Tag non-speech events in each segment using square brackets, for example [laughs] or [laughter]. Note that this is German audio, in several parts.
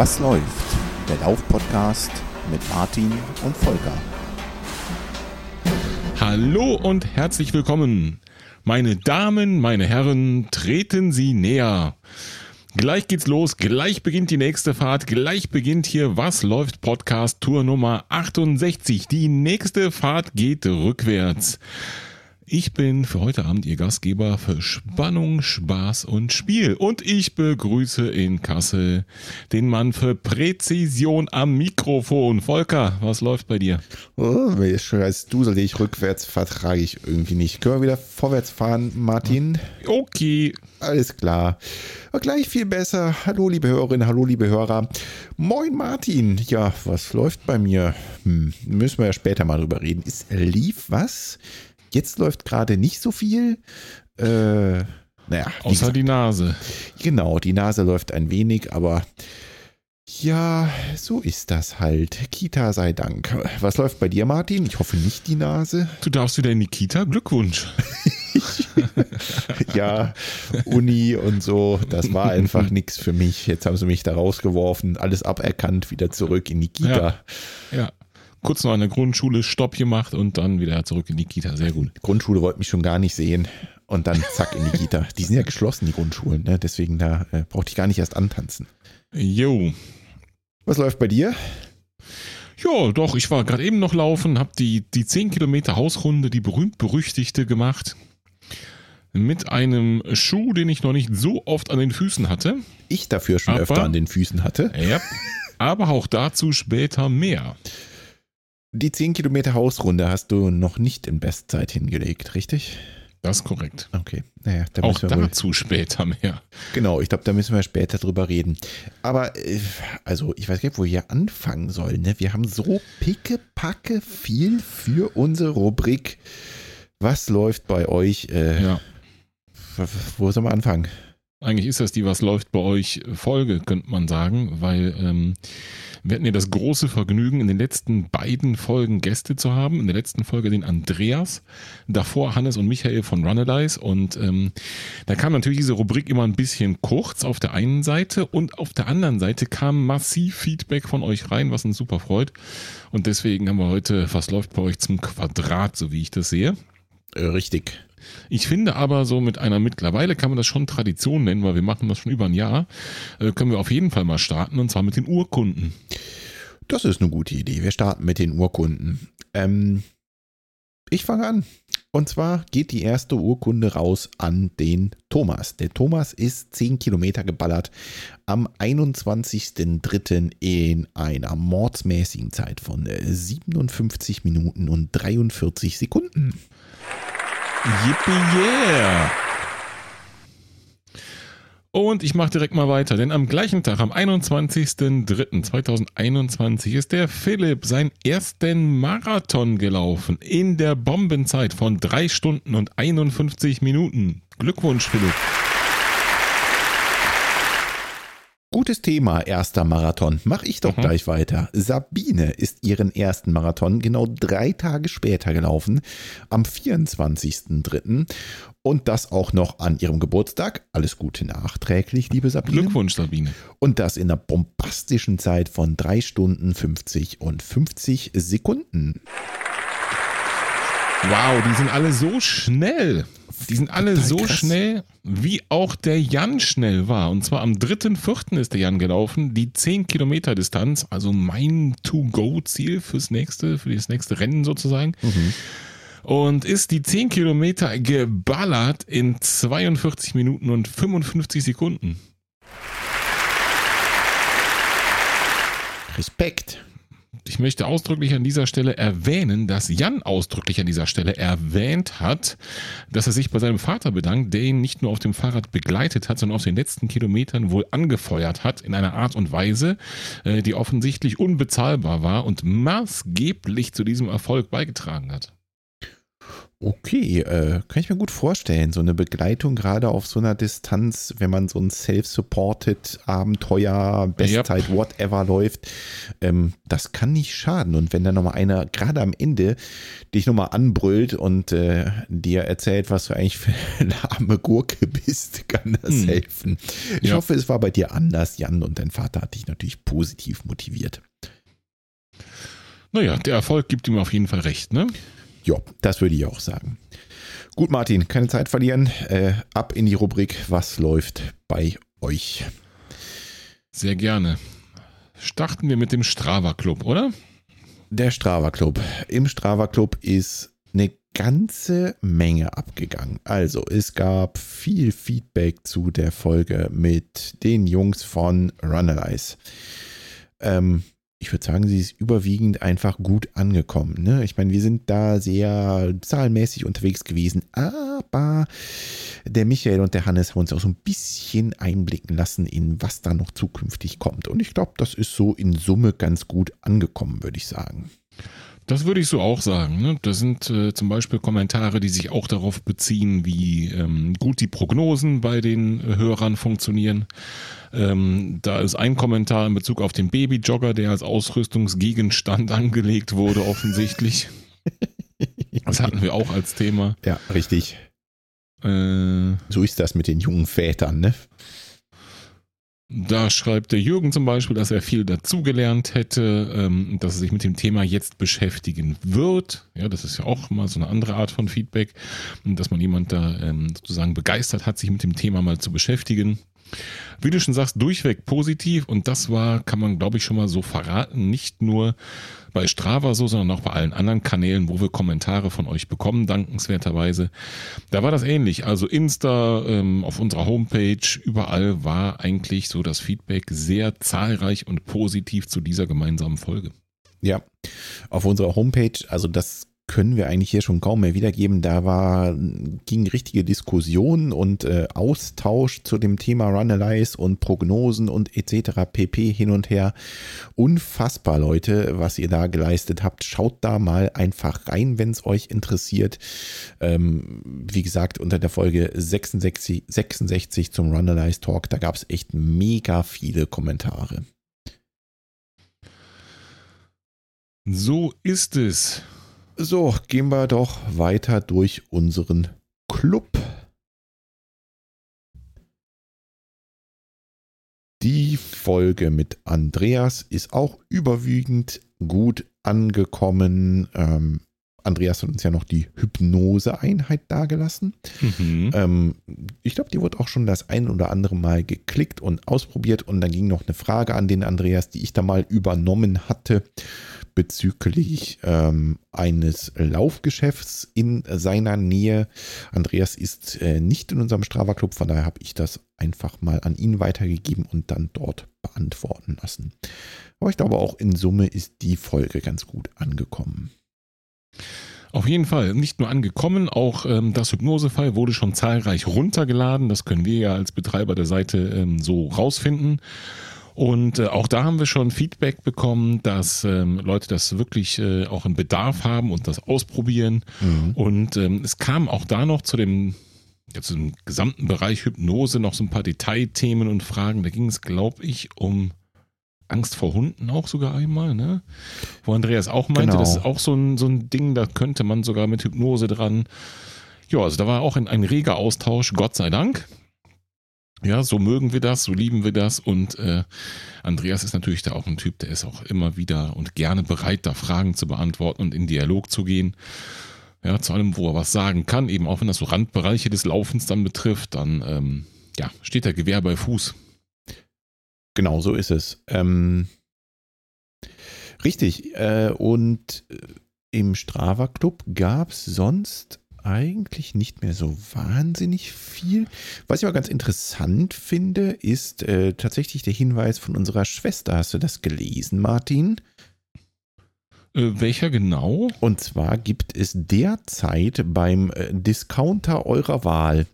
Was läuft? Der Lauf-Podcast mit Martin und Volker. Hallo und herzlich willkommen. Meine Damen, meine Herren, treten Sie näher. Gleich geht's los, gleich beginnt die nächste Fahrt, gleich beginnt hier Was läuft Podcast Tour Nummer 68. Die nächste Fahrt geht rückwärts. Ich bin für heute Abend Ihr Gastgeber für Spannung, Spaß und Spiel. Und ich begrüße in Kassel den Mann für Präzision am Mikrofon. Volker, was läuft bei dir? Oh, wenn ich schon als rückwärts vertrage ich irgendwie nicht. Können wir wieder vorwärts fahren, Martin? Okay. Alles klar. Gleich viel besser. Hallo, liebe Hörerinnen, hallo, liebe Hörer. Moin, Martin. Ja, was läuft bei mir? Hm, müssen wir ja später mal drüber reden. Es lief was? Jetzt läuft gerade nicht so viel. Äh, naja. Außer gesagt, die Nase. Genau, die Nase läuft ein wenig, aber ja, so ist das halt. Kita sei Dank. Was läuft bei dir, Martin? Ich hoffe nicht die Nase. Du darfst wieder in die Kita? Glückwunsch. [laughs] ja, Uni und so, das war einfach [laughs] nichts für mich. Jetzt haben sie mich da rausgeworfen, alles aberkannt, wieder zurück in die Kita. Ja. ja kurz noch an der Grundschule Stopp gemacht und dann wieder zurück in die Kita. Sehr gut. Die Grundschule wollte mich schon gar nicht sehen und dann zack in die Kita. Die sind ja geschlossen, die Grundschulen, ne? deswegen da äh, brauchte ich gar nicht erst antanzen. Jo. Was läuft bei dir? Ja, doch, ich war gerade eben noch laufen, habe die, die 10 Kilometer Hausrunde, die berühmt-berüchtigte gemacht. Mit einem Schuh, den ich noch nicht so oft an den Füßen hatte. Ich dafür schon aber, öfter an den Füßen hatte. Ja, aber auch dazu später mehr. Die 10 Kilometer Hausrunde hast du noch nicht in Bestzeit hingelegt, richtig? Das ist korrekt. Okay. Naja, da Auch dazu wohl, später mehr. Genau, ich glaube, da müssen wir später drüber reden. Aber, äh, also, ich weiß gar nicht, wo wir anfangen sollen. Ne? Wir haben so pickepacke viel für unsere Rubrik. Was läuft bei euch? Äh, ja. Wo soll man anfangen? Eigentlich ist das die Was läuft bei euch Folge, könnte man sagen, weil ähm, wir hatten ja das große Vergnügen, in den letzten beiden Folgen Gäste zu haben. In der letzten Folge den Andreas, davor Hannes und Michael von Runalyze. Und ähm, da kam natürlich diese Rubrik immer ein bisschen kurz auf der einen Seite und auf der anderen Seite kam massiv Feedback von euch rein, was uns super freut. Und deswegen haben wir heute, was läuft bei euch zum Quadrat, so wie ich das sehe. Äh, richtig. Ich finde aber so mit einer mittlerweile kann man das schon Tradition nennen, weil wir machen das schon über ein Jahr, äh, können wir auf jeden Fall mal starten und zwar mit den Urkunden. Das ist eine gute Idee. Wir starten mit den Urkunden. Ähm, ich fange an. Und zwar geht die erste Urkunde raus an den Thomas. Der Thomas ist 10 Kilometer geballert am 21.03. in einer mordsmäßigen Zeit von 57 Minuten und 43 Sekunden. Yippie yeah! Und ich mache direkt mal weiter, denn am gleichen Tag, am 21.03.2021, ist der Philipp seinen ersten Marathon gelaufen in der Bombenzeit von 3 Stunden und 51 Minuten. Glückwunsch, Philipp. Gutes Thema, erster Marathon. Mach ich doch mhm. gleich weiter. Sabine ist ihren ersten Marathon genau drei Tage später gelaufen, am 24.03. Und das auch noch an ihrem Geburtstag. Alles Gute nachträglich, liebe Sabine. Glückwunsch, Sabine. Und das in einer bombastischen Zeit von drei Stunden 50 und 50 Sekunden. Wow, die sind alle so schnell. Die sind alle so krass. schnell, wie auch der Jan schnell war. Und zwar am 3.4. ist der Jan gelaufen, die 10 Kilometer Distanz, also mein To-Go-Ziel fürs nächste, für das nächste Rennen sozusagen. Mhm. Und ist die 10 Kilometer geballert in 42 Minuten und 55 Sekunden. Respekt. Ich möchte ausdrücklich an dieser Stelle erwähnen, dass Jan ausdrücklich an dieser Stelle erwähnt hat, dass er sich bei seinem Vater bedankt, der ihn nicht nur auf dem Fahrrad begleitet hat, sondern auf den letzten Kilometern wohl angefeuert hat in einer Art und Weise, äh, die offensichtlich unbezahlbar war und maßgeblich zu diesem Erfolg beigetragen hat. Okay, äh, kann ich mir gut vorstellen. So eine Begleitung gerade auf so einer Distanz, wenn man so ein self-supported Abenteuer, Bestzeit, yep. whatever läuft, ähm, das kann nicht schaden. Und wenn da nochmal einer gerade am Ende dich nochmal anbrüllt und äh, dir erzählt, was du eigentlich für eine arme Gurke bist, kann das hm. helfen. Ich ja. hoffe, es war bei dir anders, Jan, und dein Vater hat dich natürlich positiv motiviert. Naja, der Erfolg gibt ihm auf jeden Fall recht, ne? Ja, das würde ich auch sagen. Gut, Martin, keine Zeit verlieren. Äh, ab in die Rubrik, was läuft bei euch? Sehr gerne. Starten wir mit dem Strava Club, oder? Der Strava Club. Im Strava Club ist eine ganze Menge abgegangen. Also es gab viel Feedback zu der Folge mit den Jungs von Runalyze. Ähm, ich würde sagen, sie ist überwiegend einfach gut angekommen. Ne? Ich meine, wir sind da sehr zahlenmäßig unterwegs gewesen, aber der Michael und der Hannes haben uns auch so ein bisschen einblicken lassen in was da noch zukünftig kommt. Und ich glaube, das ist so in Summe ganz gut angekommen, würde ich sagen. Das würde ich so auch sagen. Ne? Das sind äh, zum Beispiel Kommentare, die sich auch darauf beziehen, wie ähm, gut die Prognosen bei den äh, Hörern funktionieren. Ähm, da ist ein Kommentar in Bezug auf den Babyjogger, der als Ausrüstungsgegenstand [laughs] angelegt wurde, offensichtlich. das hatten wir auch als Thema. Ja, richtig. Äh, so ist das mit den jungen Vätern, ne? Da schreibt der Jürgen zum Beispiel, dass er viel dazugelernt hätte, ähm, dass er sich mit dem Thema jetzt beschäftigen wird. Ja, das ist ja auch mal so eine andere Art von Feedback, dass man jemand da ähm, sozusagen begeistert hat, sich mit dem Thema mal zu beschäftigen. Wie du schon sagst, durchweg positiv und das war, kann man glaube ich schon mal so verraten, nicht nur bei Strava so, sondern auch bei allen anderen Kanälen, wo wir Kommentare von euch bekommen, dankenswerterweise. Da war das ähnlich. Also Insta, ähm, auf unserer Homepage, überall war eigentlich so das Feedback sehr zahlreich und positiv zu dieser gemeinsamen Folge. Ja, auf unserer Homepage, also das können wir eigentlich hier schon kaum mehr wiedergeben. Da war, ging richtige Diskussion und äh, Austausch zu dem Thema Runalyze und Prognosen und etc. pp. hin und her. Unfassbar, Leute, was ihr da geleistet habt. Schaut da mal einfach rein, wenn es euch interessiert. Ähm, wie gesagt, unter der Folge 66, 66 zum Runalyze Talk, da gab es echt mega viele Kommentare. So ist es. So, gehen wir doch weiter durch unseren Club. Die Folge mit Andreas ist auch überwiegend gut angekommen. Ähm, Andreas hat uns ja noch die Hypnose-Einheit dargelassen. Mhm. Ähm, ich glaube, die wurde auch schon das ein oder andere Mal geklickt und ausprobiert. Und dann ging noch eine Frage an den Andreas, die ich da mal übernommen hatte bezüglich ähm, eines Laufgeschäfts in seiner Nähe. Andreas ist äh, nicht in unserem Strava Club, von daher habe ich das einfach mal an ihn weitergegeben und dann dort beantworten lassen. Aber ich glaube auch in Summe ist die Folge ganz gut angekommen. Auf jeden Fall nicht nur angekommen, auch ähm, das Hypnosefall wurde schon zahlreich runtergeladen. Das können wir ja als Betreiber der Seite ähm, so rausfinden. Und äh, auch da haben wir schon Feedback bekommen, dass ähm, Leute das wirklich äh, auch einen Bedarf haben und das ausprobieren. Mhm. Und ähm, es kam auch da noch zu dem, zu dem gesamten Bereich Hypnose noch so ein paar Detailthemen und Fragen. Da ging es, glaube ich, um Angst vor Hunden auch sogar einmal, ne? Wo Andreas auch meinte, genau. das ist auch so ein, so ein Ding, da könnte man sogar mit Hypnose dran. Ja, also da war auch ein, ein reger Austausch, Gott sei Dank. Ja, so mögen wir das, so lieben wir das. Und äh, Andreas ist natürlich da auch ein Typ, der ist auch immer wieder und gerne bereit, da Fragen zu beantworten und in Dialog zu gehen. Ja, zu allem, wo er was sagen kann, eben auch wenn das so Randbereiche des Laufens dann betrifft, dann ähm, ja, steht der Gewehr bei Fuß. Genau, so ist es. Ähm, richtig. Äh, und äh, im Strava Club gab es sonst eigentlich nicht mehr so wahnsinnig viel. Was ich aber ganz interessant finde, ist äh, tatsächlich der Hinweis von unserer Schwester. Hast du das gelesen, Martin? Äh, welcher genau? Und zwar gibt es derzeit beim äh, Discounter eurer Wahl,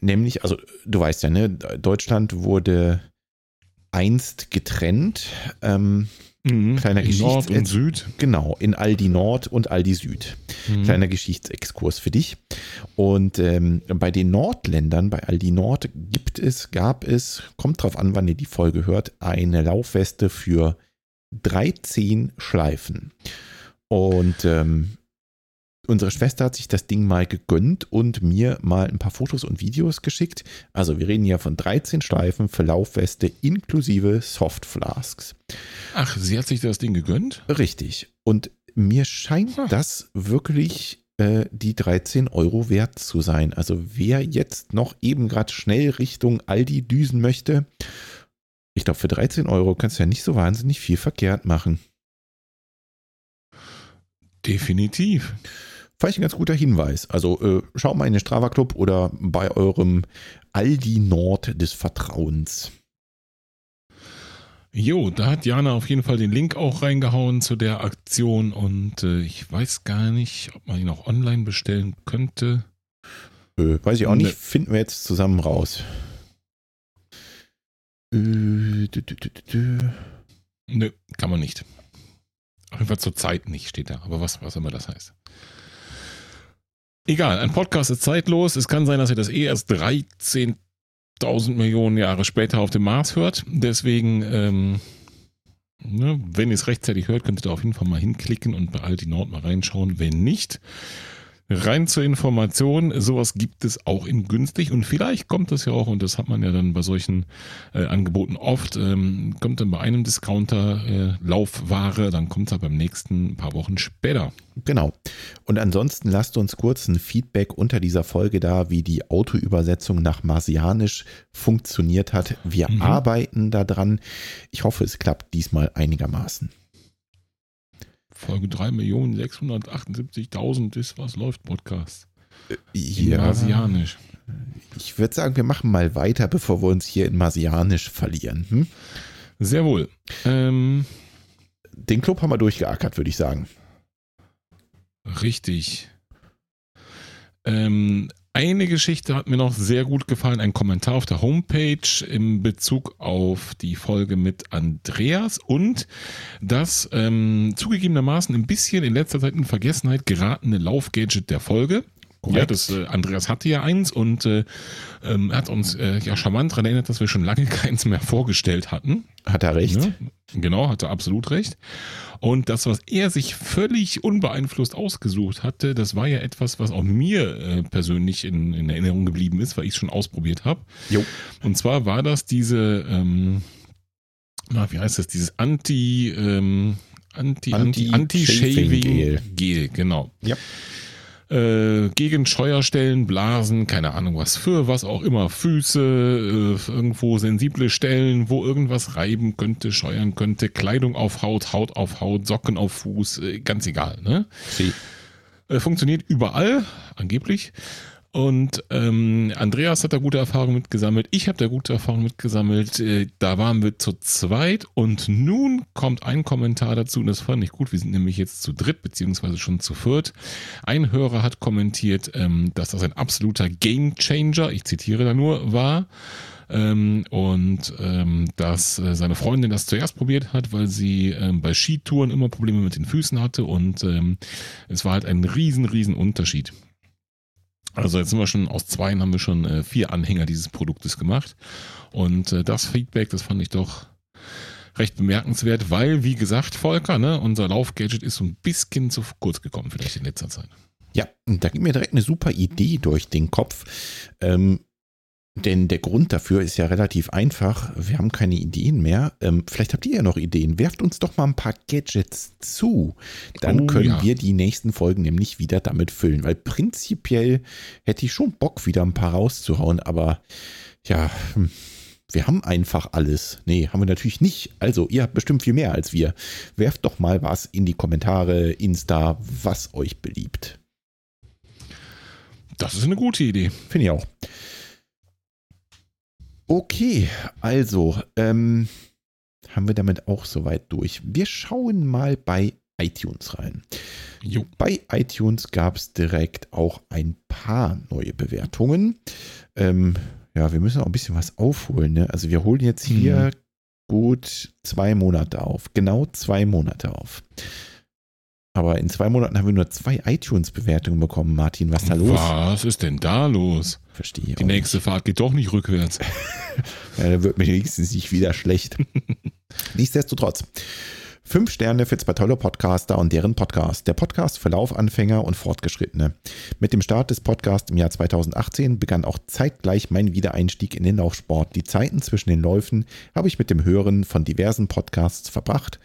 nämlich, also du weißt ja, ne, Deutschland wurde einst getrennt. Ähm, Mhm. Kleiner In Nord Geschichts- und Süd. Genau, in Aldi Nord und Aldi Süd. Mhm. Kleiner Geschichtsexkurs für dich. Und ähm, bei den Nordländern, bei Aldi Nord, gibt es, gab es, kommt drauf an, wann ihr die Folge hört, eine Laufweste für 13 Schleifen. Und ähm, unsere Schwester hat sich das Ding mal gegönnt und mir mal ein paar Fotos und Videos geschickt. Also wir reden ja von 13 Schleifen für Laufweste inklusive Softflasks. Ach, sie hat sich das Ding gegönnt? Richtig. Und mir scheint Hm. das wirklich äh, die 13 Euro wert zu sein. Also wer jetzt noch eben gerade schnell Richtung Aldi düsen möchte, ich glaube, für 13 Euro kannst du ja nicht so wahnsinnig viel verkehrt machen. Definitiv. Vielleicht ein ganz guter Hinweis. Also äh, schaut mal in den Strava Club oder bei eurem Aldi Nord des Vertrauens. Jo, da hat Jana auf jeden Fall den Link auch reingehauen zu der Aktion und äh, ich weiß gar nicht, ob man ihn auch online bestellen könnte. Äh, weiß ich auch Ne. nicht, finden wir jetzt zusammen raus. Äh, dü, dü, dü. Nö, kann man nicht. Auf jeden Fall zur Zeit nicht, steht da. Aber was, was immer das heißt. Egal, ein Podcast ist zeitlos. Es kann sein, dass ihr das eh erst 13.000 Millionen Jahre später auf dem Mars hört. Deswegen, ähm, ne, wenn ihr es rechtzeitig hört, könnt ihr da auf jeden Fall mal hinklicken und bei Aldi Nord mal reinschauen. Wenn nicht, rein zur Information, sowas gibt es auch in günstig und vielleicht kommt das ja auch, und das hat man ja dann bei solchen äh, Angeboten oft, ähm, kommt dann bei einem Discounter äh, Laufware, dann kommt es beim nächsten ein paar Wochen später. Genau. Und ansonsten lasst uns kurz ein Feedback unter dieser Folge da, wie die Autoübersetzung nach Marsianisch funktioniert hat. Wir Mhm. arbeiten daran. Ich hoffe, es klappt diesmal einigermaßen. Folge 3.678.000 ist was läuft Podcast. In Ja, Marsianisch. ich würde sagen, wir machen mal weiter, bevor wir uns hier in Marsianisch verlieren. Hm? Sehr wohl. Ähm, Den Club haben wir durchgeackert, würde ich sagen. Richtig. Ähm, eine Geschichte hat mir noch sehr gut gefallen, ein Kommentar auf der Homepage in Bezug auf die Folge mit Andreas und das ähm, zugegebenermaßen ein bisschen in letzter Zeit in Vergessenheit geratene Laufgadget der Folge. Ja, Korrekt. das äh, Andreas hatte ja eins und äh, ähm, hat uns äh, ja charmant daran erinnert, dass wir schon lange [laughs] keins mehr vorgestellt hatten. Hat er recht? Ja, genau, hatte absolut recht. Und das, was er sich völlig unbeeinflusst ausgesucht hatte, das war ja etwas, was auch mir äh, persönlich in, in Erinnerung geblieben ist, weil ich es schon ausprobiert habe. Jo. Und zwar war das diese, ähm, na, wie heißt das, dieses Anti, ähm, Anti, Anti, Anti-Shaving-Gel. Anti-Shaving Gel, genau. Ja. Äh, gegen Scheuerstellen, Blasen, keine Ahnung was für, was auch immer, Füße, äh, irgendwo sensible Stellen, wo irgendwas reiben könnte, scheuern könnte, Kleidung auf Haut, Haut auf Haut, Socken auf Fuß, äh, ganz egal, ne? Sie. Äh, funktioniert überall, angeblich. Und ähm, Andreas hat da gute Erfahrungen mitgesammelt. Ich habe da gute Erfahrungen mitgesammelt. Äh, da waren wir zu zweit. Und nun kommt ein Kommentar dazu. Und das fand ich gut. Wir sind nämlich jetzt zu dritt, beziehungsweise schon zu viert. Ein Hörer hat kommentiert, ähm, dass das ein absoluter Game Changer, ich zitiere da nur, war. Ähm, und ähm, dass äh, seine Freundin das zuerst probiert hat, weil sie ähm, bei Skitouren immer Probleme mit den Füßen hatte. Und ähm, es war halt ein riesen, riesen Unterschied. Also jetzt sind wir schon aus zweien haben wir schon äh, vier Anhänger dieses Produktes gemacht. Und äh, das Feedback, das fand ich doch recht bemerkenswert, weil, wie gesagt, Volker, ne, unser Laufgadget ist so ein bisschen zu kurz gekommen, vielleicht in letzter Zeit. Ja, da geht mir direkt eine super Idee durch den Kopf. Ähm, denn der Grund dafür ist ja relativ einfach. Wir haben keine Ideen mehr. Ähm, vielleicht habt ihr ja noch Ideen. Werft uns doch mal ein paar Gadgets zu. Dann Oh, können ja. wir die nächsten Folgen nämlich wieder damit füllen. Weil prinzipiell hätte ich schon Bock, wieder ein paar rauszuhauen. Aber ja, hm, wir haben einfach alles. Nee, haben wir natürlich nicht. Also, ihr habt bestimmt viel mehr als wir. Werft doch mal was in die Kommentare, Insta, was euch beliebt. Das ist eine gute Idee. Finde ich auch. Okay, also ähm, haben wir damit auch soweit durch. Wir schauen mal bei iTunes rein. Jo. Bei iTunes gab es direkt auch ein paar neue Bewertungen. Ähm, ja, wir müssen auch ein bisschen was aufholen. Ne? Also wir holen jetzt hier gut zwei Monate auf. Genau zwei Monate auf. Aber in zwei Monaten haben wir nur zwei iTunes-Bewertungen bekommen, Martin. Was ist da los? Was ist denn da los? Verstehe. Die nächste nicht. Fahrt geht doch nicht rückwärts. [laughs] ja, da wird mir wenigstens nicht wieder schlecht. [laughs] Nichtsdestotrotz. Fünf Sterne für zwei tolle Podcaster und deren Podcast. Der Podcast für Laufanfänger und Fortgeschrittene. Mit dem Start des Podcasts im Jahr 2018 begann auch zeitgleich mein Wiedereinstieg in den Laufsport. Die Zeiten zwischen den Läufen habe ich mit dem Hören von diversen Podcasts verbracht.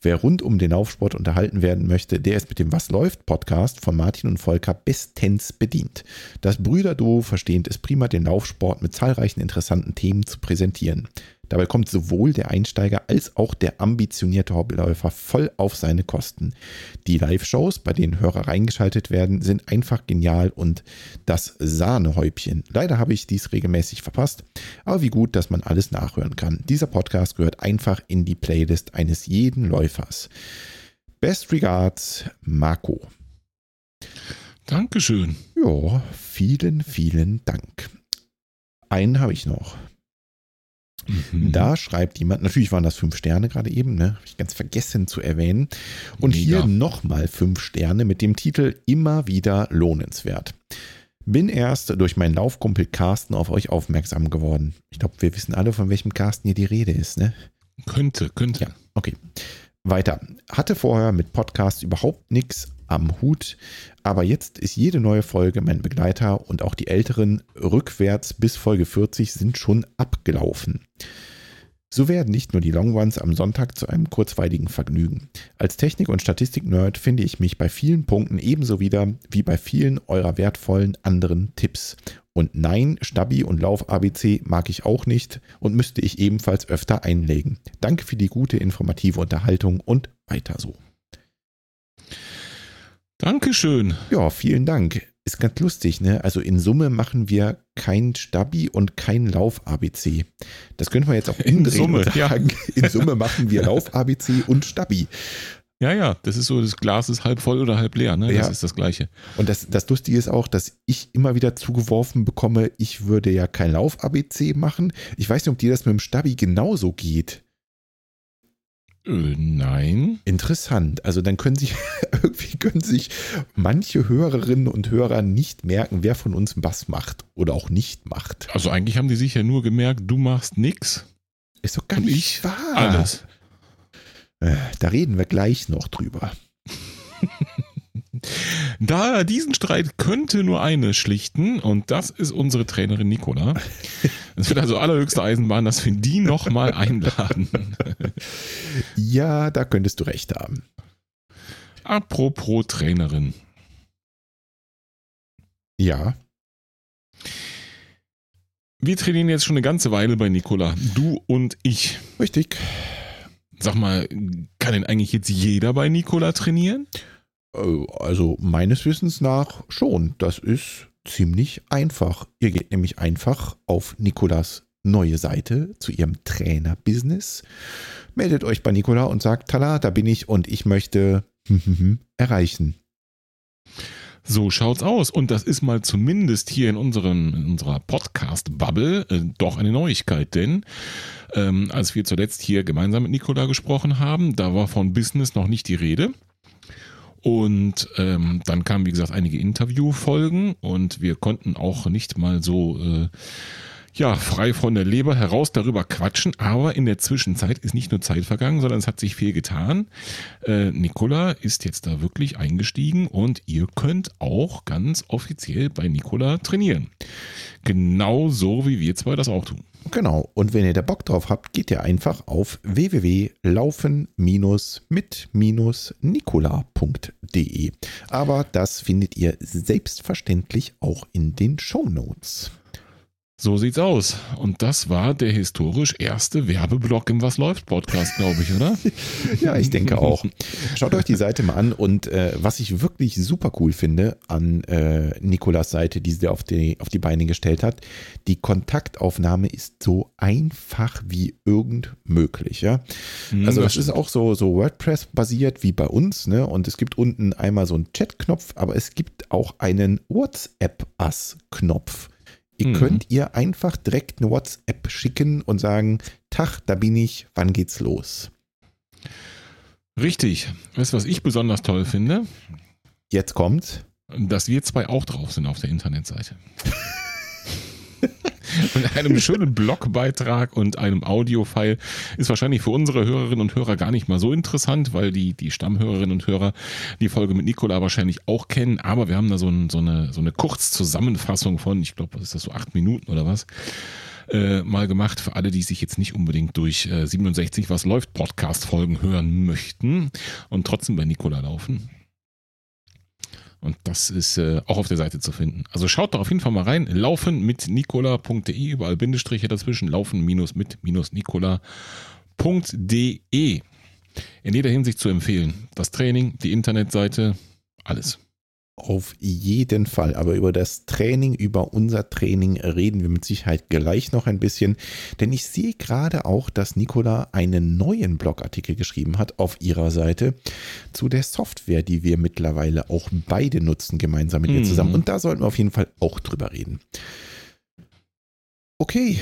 Wer rund um den Laufsport unterhalten werden möchte, der ist mit dem Was läuft Podcast von Martin und Volker bestens bedient. Das Brüderduo versteht es prima, den Laufsport mit zahlreichen interessanten Themen zu präsentieren. Dabei kommt sowohl der Einsteiger als auch der ambitionierte Hobbyläufer voll auf seine Kosten. Die Live-Shows, bei denen Hörer reingeschaltet werden, sind einfach genial und das Sahnehäubchen. Leider habe ich dies regelmäßig verpasst, aber wie gut, dass man alles nachhören kann. Dieser Podcast gehört einfach in die Playlist eines jeden Läufers. Best regards, Marco. Dankeschön. Ja, vielen, vielen Dank. Einen habe ich noch. Mhm. Da schreibt jemand, natürlich waren das fünf Sterne gerade eben, ne? Habe ich ganz vergessen zu erwähnen. Und Mega. hier nochmal fünf Sterne mit dem Titel Immer wieder lohnenswert. Bin erst durch meinen Laufkumpel Carsten auf euch aufmerksam geworden. Ich glaube, wir wissen alle, von welchem Carsten hier die Rede ist, ne? Könnte, könnte. Ja, okay. Weiter. Hatte vorher mit Podcasts überhaupt nichts am Hut, aber jetzt ist jede neue Folge mein Begleiter und auch die älteren rückwärts bis Folge 40 sind schon abgelaufen. So werden nicht nur die Long Ones am Sonntag zu einem kurzweiligen Vergnügen. Als Technik- und Statistik-Nerd finde ich mich bei vielen Punkten ebenso wieder wie bei vielen eurer wertvollen anderen Tipps. Und nein, Stabi und Lauf-ABC mag ich auch nicht und müsste ich ebenfalls öfter einlegen. Danke für die gute informative Unterhaltung und weiter so. Dankeschön. Ja, vielen Dank. Ist ganz lustig, ne? Also in Summe machen wir kein Stabi und kein Lauf-ABC. Das könnte man jetzt auch in Summe, sagen. Ja. In Summe machen wir Lauf-ABC und Stabi. Ja, ja, das ist so, das Glas ist halb voll oder halb leer, ne? Das ja. ist das Gleiche. Und das, das Lustige ist auch, dass ich immer wieder zugeworfen bekomme, ich würde ja kein Lauf-ABC machen. Ich weiß nicht, ob dir das mit dem Stabi genauso geht. Äh, nein. Interessant. Also dann können sich [laughs] irgendwie können sich manche Hörerinnen und Hörer nicht merken, wer von uns was macht oder auch nicht macht. Also eigentlich haben die sich ja nur gemerkt, du machst nix. Ist doch gar nicht wahr. Alles. Äh, da reden wir gleich noch drüber. [laughs] Da diesen Streit könnte nur eine schlichten und das ist unsere Trainerin Nicola. Es wird also allerhöchste Eisenbahn, dass wir die nochmal einladen. Ja, da könntest du recht haben. Apropos Trainerin. Ja. Wir trainieren jetzt schon eine ganze Weile bei Nicola. Du und ich. Richtig. Sag mal, kann denn eigentlich jetzt jeder bei Nikola trainieren? Äh, also meines Wissens nach schon. Das ist ziemlich einfach. Ihr geht nämlich einfach auf Nikolas neue Seite zu ihrem Trainer-Business, meldet euch bei Nikola und sagt, tala, da bin ich und ich möchte [laughs] erreichen. So schaut's aus. Und das ist mal zumindest hier in, unserem, in unserer Podcast-Bubble äh, doch eine Neuigkeit, denn ähm, als wir zuletzt hier gemeinsam mit Nicola gesprochen haben, da war von Business noch nicht die Rede. Und ähm, dann kamen, wie gesagt, einige Interviewfolgen und wir konnten auch nicht mal so äh, ja, frei von der Leber heraus darüber quatschen, aber in der Zwischenzeit ist nicht nur Zeit vergangen, sondern es hat sich viel getan. Äh, Nicola ist jetzt da wirklich eingestiegen und ihr könnt auch ganz offiziell bei Nicola trainieren. Genauso wie wir zwei das auch tun. Genau. Und wenn ihr da Bock drauf habt, geht ihr einfach auf www.laufen-mit-nicola.de. Aber das findet ihr selbstverständlich auch in den Show Notes. So sieht's aus. Und das war der historisch erste Werbeblock im Was läuft Podcast, glaube ich, oder? [laughs] ja, ich denke auch. Schaut euch die Seite mal an und äh, was ich wirklich super cool finde an äh, Nikolas Seite, die sie auf die, auf die Beine gestellt hat, die Kontaktaufnahme ist so einfach wie irgend möglich. Ja? Mhm, also das ist auch so, so WordPress basiert wie bei uns. Ne? Und es gibt unten einmal so einen Chat-Knopf, aber es gibt auch einen WhatsApp-Us-Knopf Ihr Mhm. könnt ihr einfach direkt eine WhatsApp schicken und sagen, Tag, da bin ich, wann geht's los? Richtig. Weißt du, was ich besonders toll finde? Jetzt kommt's. Dass wir zwei auch drauf sind auf der Internetseite. [laughs] [laughs] Mit einem schönen Blogbeitrag und einem Audiofile ist wahrscheinlich für unsere Hörerinnen und Hörer gar nicht mal so interessant, weil die, die Stammhörerinnen und Hörer die Folge mit Nicola wahrscheinlich auch kennen. Aber wir haben da so, ein, so eine, so eine Kurzzusammenfassung von, ich glaube, was ist das so, acht Minuten oder was, äh, mal gemacht für alle, die sich jetzt nicht unbedingt durch äh, 67 Was läuft Podcast-Folgen hören möchten und trotzdem bei Nicola laufen. Und das ist äh, auch auf der Seite zu finden. Also schaut da auf jeden Fall mal rein. Laufen mit Nicola.de, überall Bindestriche dazwischen. Laufen minus mit minus Nicola.de. In jeder Hinsicht zu empfehlen. Das Training, die Internetseite, alles. Auf jeden Fall. Aber über das Training, über unser Training reden wir mit Sicherheit gleich noch ein bisschen. Denn ich sehe gerade auch, dass Nicola einen neuen Blogartikel geschrieben hat auf ihrer Seite zu der Software, die wir mittlerweile auch beide nutzen, gemeinsam mit ihr Mhm. zusammen. Und da sollten wir auf jeden Fall auch drüber reden. Okay.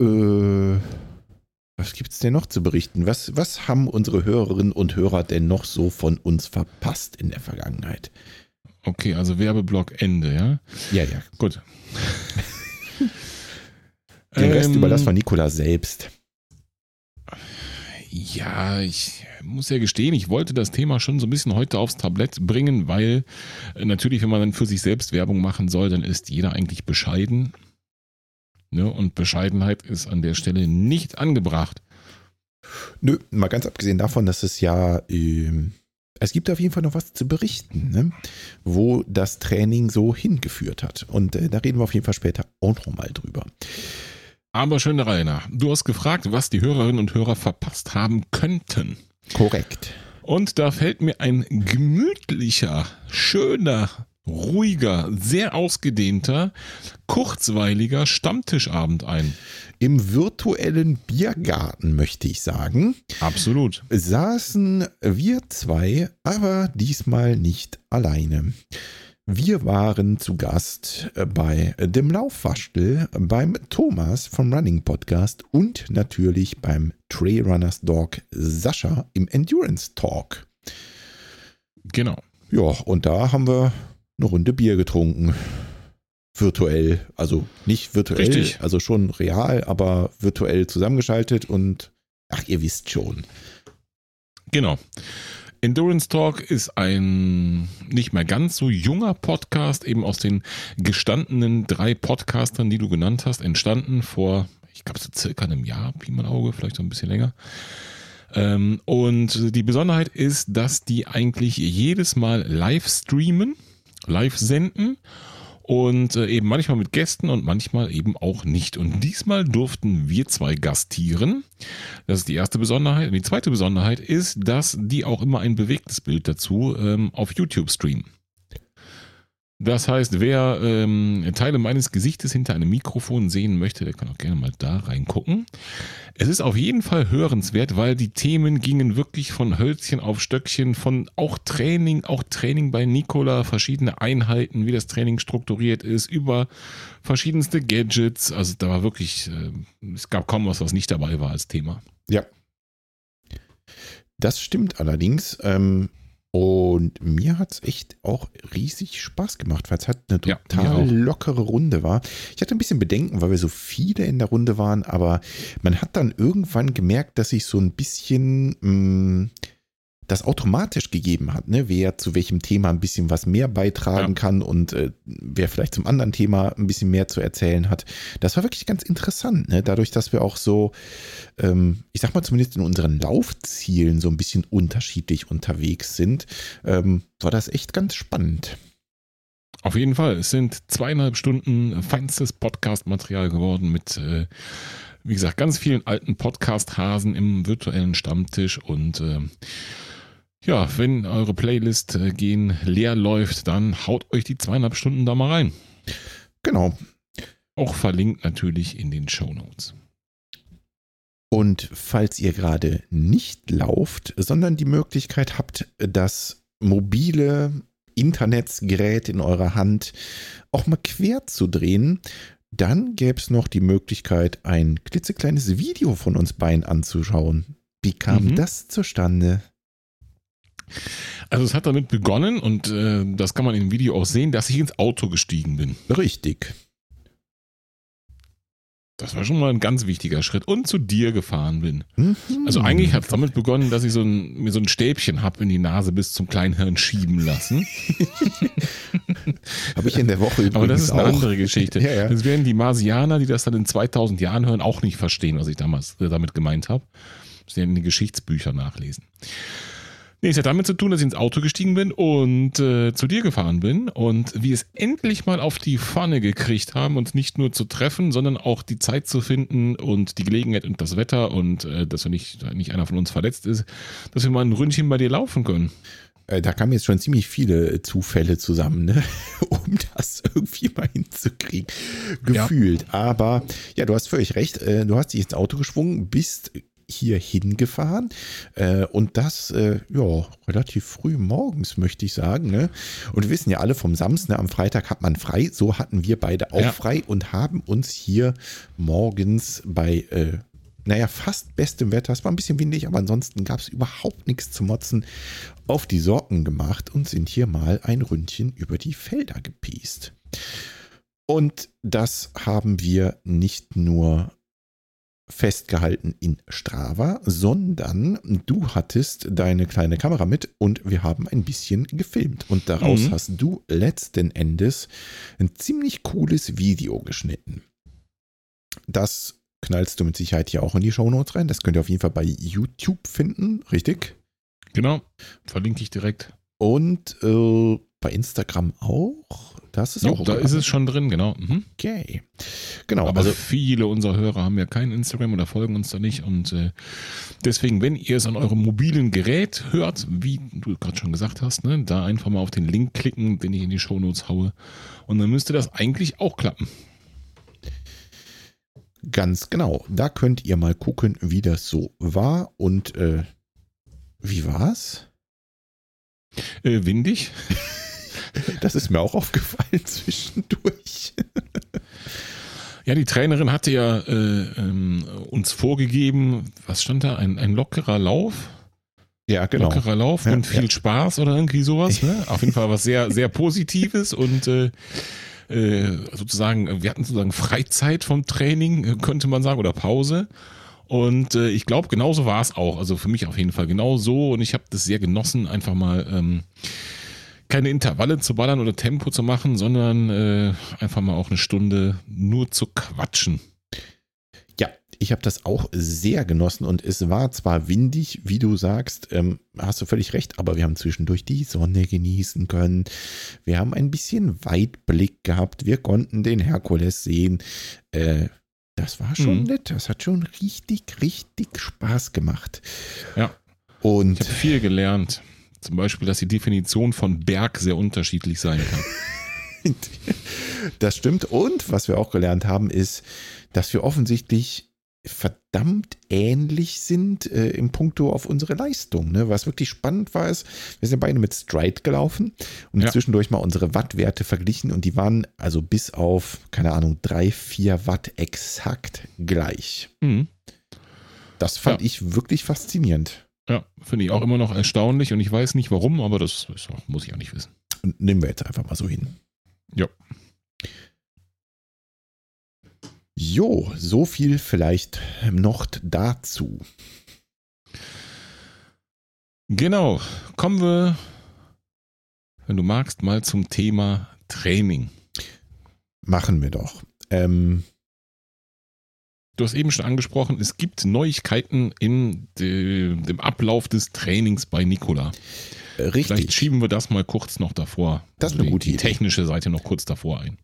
Äh, was gibt es denn noch zu berichten? Was, was haben unsere Hörerinnen und Hörer denn noch so von uns verpasst in der Vergangenheit? Okay, also Werbeblock Ende, ja? Ja, ja. Gut. [laughs] Den Rest Ähm, überlassen wir Nikola selbst. Ja, ich muss ja gestehen, ich wollte das Thema schon so ein bisschen heute aufs Tablett bringen, weil äh, natürlich, wenn man dann für sich selbst Werbung machen soll, dann ist jeder eigentlich bescheiden. Ne? Und Bescheidenheit ist an der Stelle nicht angebracht. Nö, mal ganz abgesehen davon, dass es ja, ähm, es gibt auf jeden Fall noch was zu berichten, ne? wo das Training so hingeführt hat. Und äh, da reden wir auf jeden Fall später auch nochmal drüber. Aber schön der Reihe nach. Du hast gefragt, was die Hörerinnen und Hörer verpasst haben könnten. Korrekt. Und da fällt mir ein gemütlicher, schöner, ruhiger, sehr ausgedehnter, kurzweiliger Stammtischabend ein. Im virtuellen Biergarten, möchte ich sagen, Absolut. saßen wir zwei, aber diesmal nicht alleine. Wir waren zu Gast äh, bei dem Laufwaschtel, beim Thomas vom Running Podcast und natürlich beim Trailrunners Dog Sascha im Endurance Talk. Genau. Ja, und da haben wir eine Runde Bier getrunken. Virtuell, also nicht virtuell, Richtig. also schon real, aber virtuell zusammengeschaltet und ach, ihr wisst schon. Genau. Endurance Talk ist ein nicht mehr ganz so junger Podcast, eben aus den gestandenen drei Podcastern, die du genannt hast, entstanden vor, ich glaube, so circa einem Jahr, Pi mal Auge, vielleicht so ein bisschen länger. Ähm, und die Besonderheit ist, dass die eigentlich jedes Mal live streamen, live senden und äh, eben manchmal mit Gästen und manchmal eben auch nicht. Und diesmal durften wir zwei gastieren. Das ist die erste Besonderheit. Und die zweite Besonderheit ist, dass die auch immer ein bewegtes Bild dazu ähm, auf YouTube streamen. Das heißt, wer ähm, Teile meines Gesichtes hinter einem Mikrofon sehen möchte, der kann auch gerne mal da reingucken. Es ist auf jeden Fall hörenswert, weil die Themen gingen wirklich von Hölzchen auf Stöckchen, von auch Training, auch Training bei Nikola, verschiedene Einheiten, wie das Training strukturiert ist, über verschiedenste Gadgets. Also da war wirklich, äh, es gab kaum was, was nicht dabei war als Thema. Ja. Das stimmt allerdings. Ähm, und mir hat es echt auch riesig Spaß gemacht, weil es halt eine Ja, total auch. lockere Runde war. Ich hatte ein bisschen Bedenken, weil wir so viele in der Runde waren, aber man hat dann irgendwann gemerkt, dass sich so ein bisschen mh, das automatisch gegeben hat, ne? wer zu welchem Thema ein bisschen was mehr beitragen Ja. kann und äh, wer vielleicht zum anderen Thema ein bisschen mehr zu erzählen hat. Das war wirklich ganz interessant, ne? dadurch, dass wir auch so ähm, ich sag mal zumindest in unseren Laufzielen so ein bisschen unterschiedlich unterwegs sind, ähm, war das echt ganz spannend. Auf jeden Fall. Es sind zweieinhalb Stunden feinstes Podcast-Material geworden mit, äh, wie gesagt, ganz vielen alten Podcast-Hasen im virtuellen Stammtisch. Und äh, ja, wenn eure Playlist äh, gehen leer läuft, dann haut euch die zweieinhalb Stunden da mal rein. Genau. Auch verlinkt natürlich in den Show Notes. Und falls ihr gerade nicht lauft, sondern die Möglichkeit habt, das mobile Internetsgerät in eurer Hand auch mal quer zu drehen, dann gäbe es noch die Möglichkeit, ein klitzekleines Video von uns beiden anzuschauen. Wie kam Mhm. das zustande? Also es hat damit begonnen und äh, das kann man im Video auch sehen, dass ich ins Auto gestiegen bin. Richtig. Das war schon mal ein ganz wichtiger Schritt und zu dir gefahren bin. Mhm. Also eigentlich hat es damit begonnen, dass ich so ein, mir so ein Stäbchen hab in die Nase bis zum Kleinhirn schieben lassen. [laughs] Habe ich in der Woche übrigens Aber das ist eine auch. andere Geschichte. [laughs] Ja, ja. Das werden die Marsianer, die das dann in 2000 Jahren hören, auch nicht verstehen, was ich damals äh, damit gemeint habe. Das werden in den Geschichtsbüchern nachlesen. Nee, es hat damit zu tun, dass ich ins Auto gestiegen bin und äh, zu dir gefahren bin und wir es endlich mal auf die Pfanne gekriegt haben, uns nicht nur zu treffen, sondern auch die Zeit zu finden und die Gelegenheit und das Wetter und äh, dass wir nicht, nicht einer von uns verletzt ist, dass wir mal ein Ründchen bei dir laufen können. Äh, Da kamen jetzt schon ziemlich viele Zufälle zusammen, ne? [laughs] um das irgendwie mal hinzukriegen. Ja. Gefühlt. Aber ja, du hast völlig recht. Äh, Du hast dich ins Auto geschwungen, bist hier hingefahren äh, und das äh, ja relativ früh morgens möchte ich sagen ne? und wir wissen ja alle vom Samstag ne? am Freitag hat man frei so hatten wir beide auch Ja. frei und haben uns hier morgens bei äh, naja, fast bestem Wetter. Es war ein bisschen windig, aber ansonsten gab es überhaupt nichts zu motzen. Auf die Sorgen gemacht und sind hier mal ein Ründchen über die Felder gepiest. Und das haben wir nicht nur festgehalten in Strava, sondern du hattest deine kleine Kamera mit und wir haben ein bisschen gefilmt. Und daraus Mhm. hast du letzten Endes ein ziemlich cooles Video geschnitten. Das knallst du mit Sicherheit hier auch in die Shownotes rein. Das könnt ihr auf jeden Fall bei YouTube finden, richtig? Genau, verlinke ich direkt. Und äh, bei Instagram auch. Das ist Jo, auch da ist es schon drin, genau. Mhm. Okay. Genau, Aber also viele unserer Hörer haben ja kein Instagram oder folgen uns da nicht. Und äh, deswegen, wenn ihr es an eurem mobilen Gerät hört, wie du gerade schon gesagt hast, ne, da einfach mal auf den Link klicken, den ich in die Shownotes haue. Und dann müsste das eigentlich auch klappen. ganz genau. Da könnt ihr mal gucken, wie das so war. Und äh, wie war's? Äh, windig. [laughs] Das ist mir auch aufgefallen [laughs] zwischendurch. Ja, die Trainerin hatte ja äh, ähm, uns vorgegeben, was stand da? Ein, ein lockerer Lauf? Ja, genau. Lockerer Lauf Ja, und viel Spaß oder irgendwie sowas. Ne? [laughs] Auf jeden Fall was sehr, sehr Positives und äh, äh, sozusagen, wir hatten sozusagen Freizeit vom Training, äh, könnte man sagen, oder Pause. Und äh, ich glaube, genauso war es auch. Also für mich auf jeden Fall genau so. Und ich habe das sehr genossen, einfach mal ähm, keine Intervalle zu ballern oder Tempo zu machen, sondern äh, einfach mal auch eine Stunde nur zu quatschen. Ja, ich habe das auch sehr genossen und es war zwar windig, wie du sagst, ähm, hast du völlig recht, aber wir haben zwischendurch die Sonne genießen können. Wir haben ein bisschen Weitblick gehabt. Wir konnten den Herkules sehen. Äh, das war schon Mhm. nett. Das hat schon richtig, richtig Spaß gemacht. Ja. Und Ich habe viel gelernt. Zum Beispiel, dass die Definition von Berg sehr unterschiedlich sein kann. [laughs] Das stimmt. Und was wir auch gelernt haben, ist, dass wir offensichtlich verdammt ähnlich sind äh, im Punkto auf unsere Leistung. Ne? Was wirklich spannend war, ist, wir sind beide mit Stride gelaufen und Ja. zwischendurch mal unsere Wattwerte verglichen und die waren also bis auf, keine Ahnung, drei, vier Watt exakt gleich. Mhm. Das fand Ja. ich wirklich faszinierend. Ja, finde ich auch immer noch erstaunlich und ich weiß nicht warum, aber das auch, muss ich auch nicht wissen. Nehmen wir jetzt einfach mal so hin. Ja. Jo, so viel vielleicht noch dazu. Genau. Kommen wir, wenn du magst, mal zum Thema Training. Machen wir doch. Ähm, Du hast eben schon angesprochen, es gibt Neuigkeiten in de, dem Ablauf des Trainings bei Nikola. Vielleicht richtig. schieben wir das mal kurz noch davor. Das ist eine die, gute die Idee. technische Seite noch kurz davor ein.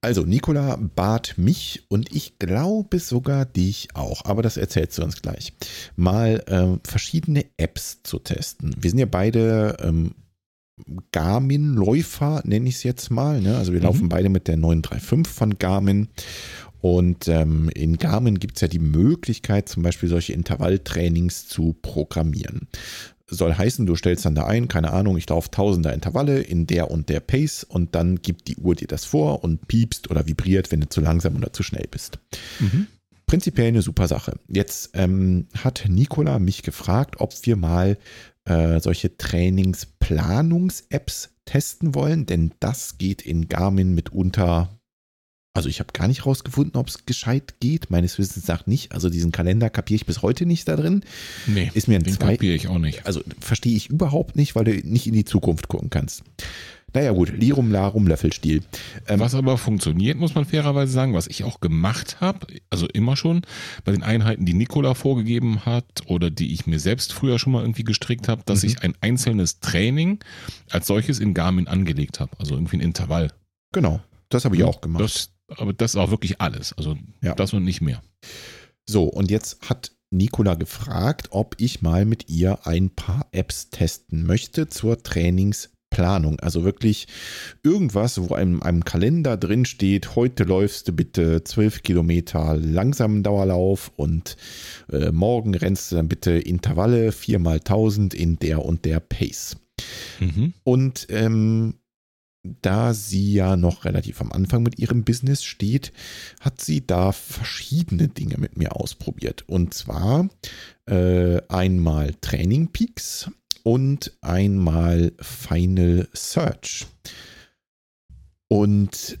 Also, Nicola bat mich und ich glaube sogar dich auch, aber das erzählst du uns gleich, mal ähm, verschiedene Apps zu testen. Wir sind ja beide ähm, Garmin-Läufer, nenne ich es jetzt mal. Ne? Also, wir Mhm. laufen beide mit der 935 von Garmin. Und ähm, in Garmin gibt es ja die Möglichkeit, zum Beispiel solche Intervalltrainings zu programmieren. soll heißen, du stellst dann da ein, keine Ahnung, ich laufe tausender Intervalle in der und der Pace und dann gibt die Uhr dir das vor und piepst oder vibriert, wenn du zu langsam oder zu schnell bist. Mhm. Prinzipiell eine super Sache. Jetzt ähm, hat Nicola mich gefragt, ob wir mal äh, solche Trainingsplanungs-Apps testen wollen, denn das geht in Garmin mitunter also ich habe gar nicht rausgefunden, ob es gescheit geht. Meines Wissens nach nicht. Also diesen Kalender kapiere ich bis heute nicht da drin. Nee, ist mir ein den zwei, kapiere ich auch nicht. Also verstehe ich überhaupt nicht, weil du nicht in die Zukunft gucken kannst. Naja gut, Lirum Larum Löffelstiel. Ähm, was aber funktioniert, muss man fairerweise sagen, was ich auch gemacht habe, also immer schon, bei den Einheiten, die Nikola vorgegeben hat oder die ich mir selbst früher schon mal irgendwie gestrickt habe, dass mhm. ich ein einzelnes Training als solches in Garmin angelegt habe. Also irgendwie ein Intervall. Genau, das habe ich auch gemacht. Das, aber das ist auch wirklich alles. Also ja. das und nicht mehr. So, und jetzt hat Nicola gefragt, ob ich mal mit ihr ein paar Apps testen möchte zur Trainingsplanung. Also wirklich irgendwas, wo in einem Kalender drin steht, heute läufst du bitte 12 Kilometer langsamen Dauerlauf und äh, morgen rennst du dann bitte Intervalle 4 mal 1000 in der und der Pace. Mhm. Und ähm, da sie ja noch relativ am Anfang mit ihrem Business steht, hat sie da verschiedene Dinge mit mir ausprobiert. Und zwar äh, einmal Training Peaks und einmal Final Search. Und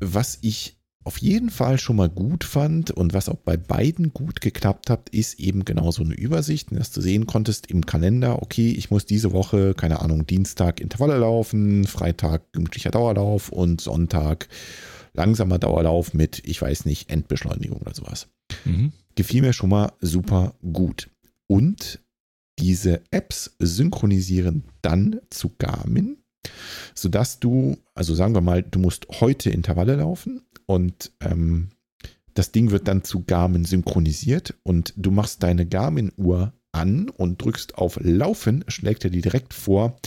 was ich auf jeden Fall schon mal gut fand und was auch bei beiden gut geklappt hat, ist eben genau so eine Übersicht, dass du sehen konntest im Kalender, okay, ich muss diese Woche, keine Ahnung, Dienstag Intervalle laufen, Freitag gemütlicher Dauerlauf und Sonntag langsamer Dauerlauf mit, ich weiß nicht, Endbeschleunigung oder sowas. Mhm. Gefiel mir schon mal super gut. Und diese Apps synchronisieren dann zu Garmin, sodass du, also sagen wir mal, du musst heute Intervalle laufen und ähm, das Ding wird dann zu Garmin synchronisiert und du machst deine Garmin-Uhr an und drückst auf Laufen, schlägt er dir direkt vor,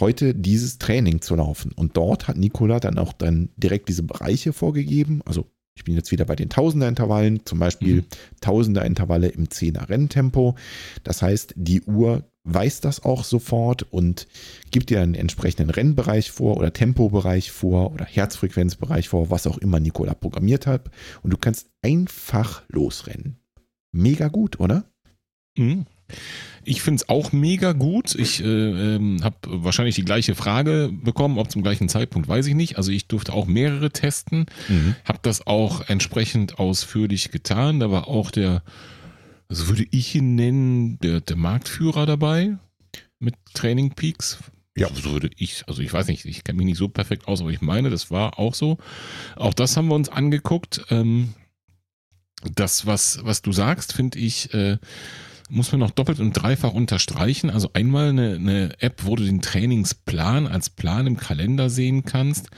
heute dieses Training zu laufen. Und dort hat Nikola dann auch dann direkt diese Bereiche vorgegeben. Also ich bin jetzt wieder bei den Tausender-Intervallen, zum Beispiel mhm. Tausender-Intervalle im 10er Renntempo. Das heißt, die Uhr weiß das auch sofort und gibt dir einen entsprechenden Rennbereich vor oder Tempobereich vor oder Herzfrequenzbereich vor, was auch immer Nikola programmiert hat. Und du kannst einfach losrennen. Mega gut, oder? Mhm. Ich finde es auch mega gut. Ich äh, ähm, habe wahrscheinlich die gleiche Frage bekommen, ob zum gleichen Zeitpunkt, weiß ich nicht. Also ich durfte auch mehrere testen, mhm. habe das auch entsprechend ausführlich getan. Da war auch der also würde ich ihn nennen, der, der Marktführer dabei mit Training Peaks. Ja, so würde ich, also ich weiß nicht, ich kenne mich nicht so perfekt aus, aber ich meine, das war auch so. Auch das haben wir uns angeguckt. Ähm, das, was, was du sagst, finde ich, äh, muss man noch doppelt und dreifach unterstreichen. Also einmal eine, eine App, wo du den Trainingsplan als Plan im Kalender sehen kannst,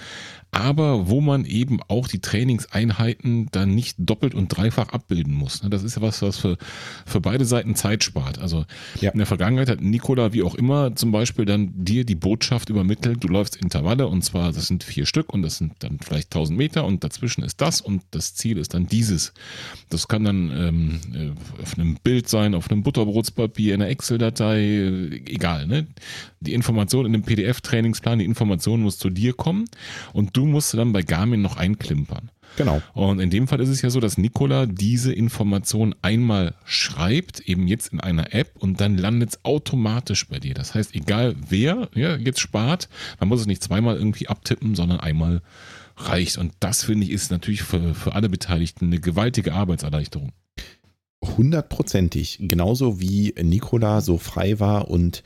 aber wo man eben auch die Trainingseinheiten dann nicht doppelt und dreifach abbilden muss. Ne, das ist ja was, was für, für beide Seiten Zeit spart. Also ja. in der Vergangenheit hat Nikola wie auch immer zum Beispiel dann dir die Botschaft übermittelt, du läufst Intervalle und zwar, das sind vier Stück und das sind dann vielleicht 1000 Meter und dazwischen ist das und das Ziel ist dann dieses. Das kann dann ähm, äh, auf einem Bild sein, auf einem Butterbrotspapier, in einer Excel-Datei, äh, egal. Ne? Die Information in dem PDF-Trainingsplan, die Information muss zu dir kommen und du du musst dann bei Garmin noch einklimpern. Genau. Und in dem Fall ist es ja so, dass Nikola diese Information einmal schreibt, eben jetzt in einer App und dann landet es automatisch bei dir. Das heißt, egal wer ja, jetzt spart, man muss es nicht zweimal irgendwie abtippen, sondern einmal reicht. Und das finde ich ist natürlich für, für alle Beteiligten eine gewaltige Arbeitserleichterung hundertprozentig, genauso wie Nikola so frei war und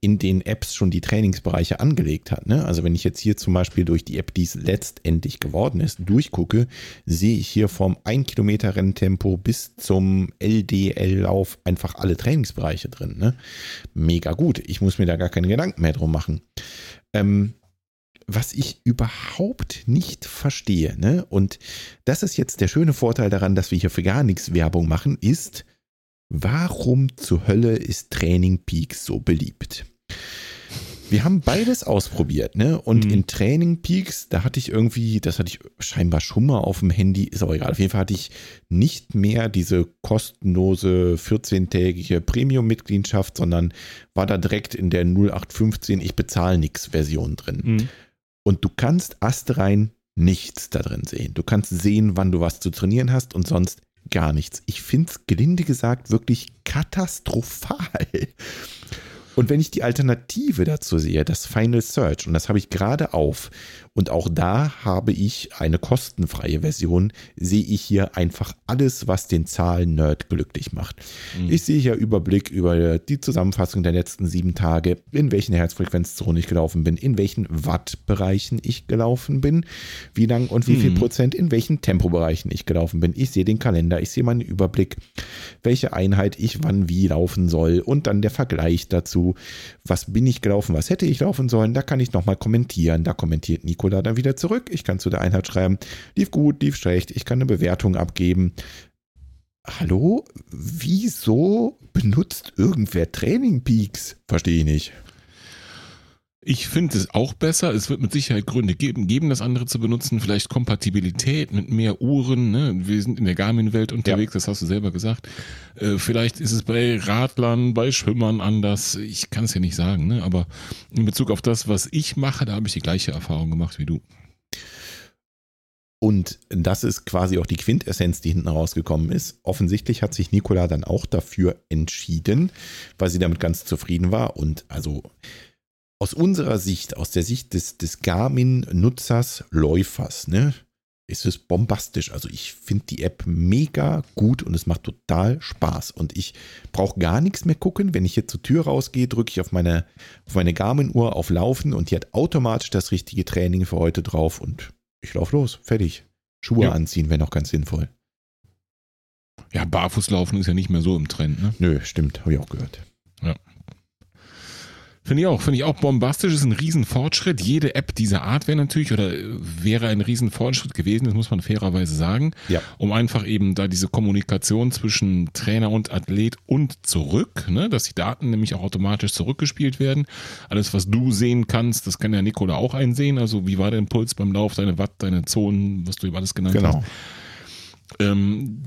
in den Apps schon die Trainingsbereiche angelegt hat. Ne? Also wenn ich jetzt hier zum Beispiel durch die App, die es letztendlich geworden ist, durchgucke, sehe ich hier vom 1 Kilometer Renntempo bis zum LDL-Lauf einfach alle Trainingsbereiche drin. Ne? Mega gut. Ich muss mir da gar keine Gedanken mehr drum machen. Ähm, was ich überhaupt nicht verstehe, ne? Und das ist jetzt der schöne Vorteil daran, dass wir hier für gar nichts Werbung machen, ist, warum zur Hölle ist Training Peaks so beliebt? Wir haben beides ausprobiert, ne? Und Mhm. in Training Peaks, da hatte ich irgendwie, das hatte ich scheinbar schon mal auf dem Handy, ist aber egal. Auf jeden Fall hatte ich nicht mehr diese kostenlose 14-tägige Premium-Mitgliedschaft, sondern war da direkt in der 0815 Ich bezahle nix Version drin. Mhm. Und du kannst astrein nichts da drin sehen. Du kannst sehen, wann du was zu trainieren hast und sonst gar nichts. Ich finde es gelinde gesagt wirklich katastrophal. Und wenn ich die Alternative dazu sehe, das Final Search, und das habe ich gerade auf, und auch da habe ich eine kostenfreie Version, sehe ich hier einfach alles, was den Zahlen-Nerd glücklich macht. Mhm. Ich sehe hier Überblick über die Zusammenfassung der letzten sieben Tage, in welchen Herzfrequenzzonen ich gelaufen bin, in welchen Wattbereichen ich gelaufen bin, wie lang und wie viel Mhm. Prozent in welchen Tempobereichen ich gelaufen bin. Ich sehe den Kalender, ich sehe meinen Überblick, welche Einheit ich wann wie laufen soll und dann der Vergleich dazu, was bin ich gelaufen, was hätte ich laufen sollen, da kann ich nochmal kommentieren, da kommentiert Nicola dann wieder zurück, ich kann zu der Einheit schreiben, lief gut, lief schlecht, ich kann eine Bewertung abgeben. Hallo? Wieso benutzt irgendwer Training Peaks? Verstehe ich nicht. Ich finde es auch besser. Es wird mit Sicherheit Gründe geben, geben, das andere zu benutzen. Vielleicht Kompatibilität mit mehr Uhren. Ne? Wir sind in der Garmin-Welt unterwegs, das hast du selber gesagt. Äh, vielleicht ist es bei Radlern, bei Schwimmern anders. Ich kann es ja nicht sagen. Ne? Aber in Bezug auf das, was ich mache, da habe ich die gleiche Erfahrung gemacht wie du. Und das ist quasi auch die Quintessenz, die hinten rausgekommen ist. Offensichtlich hat sich Nicola dann auch dafür entschieden, weil sie damit ganz zufrieden war. Und also aus unserer Sicht, aus der Sicht des, des Garmin-Nutzers, Läufers, ne, ist es bombastisch. Also ich finde die App mega gut und es macht total Spaß. Und ich brauche gar nichts mehr gucken. Wenn ich hier zur Tür rausgehe, drücke ich auf meine, auf meine Garmin-Uhr auf Laufen und die hat automatisch das richtige Training für heute drauf und ich laufe los. Fertig. Schuhe Ja. anziehen wäre noch ganz sinnvoll. Ja, Barfußlaufen ist ja nicht mehr so im Trend. Ne? Nö, stimmt, habe ich auch gehört. Finde ich auch, finde ich auch bombastisch, ist ein Riesenfortschritt. Jede App dieser Art wäre natürlich oder wäre ein Riesenfortschritt gewesen, das muss man fairerweise sagen, Ja. um einfach eben da diese Kommunikation zwischen Trainer und Athlet und zurück, ne, dass die Daten nämlich auch automatisch zurückgespielt werden. Alles, was du sehen kannst, das kann ja Nikola auch einsehen. Also wie war dein Puls beim Lauf, deine Watt, deine Zonen, was du eben alles genannt hast. Genau.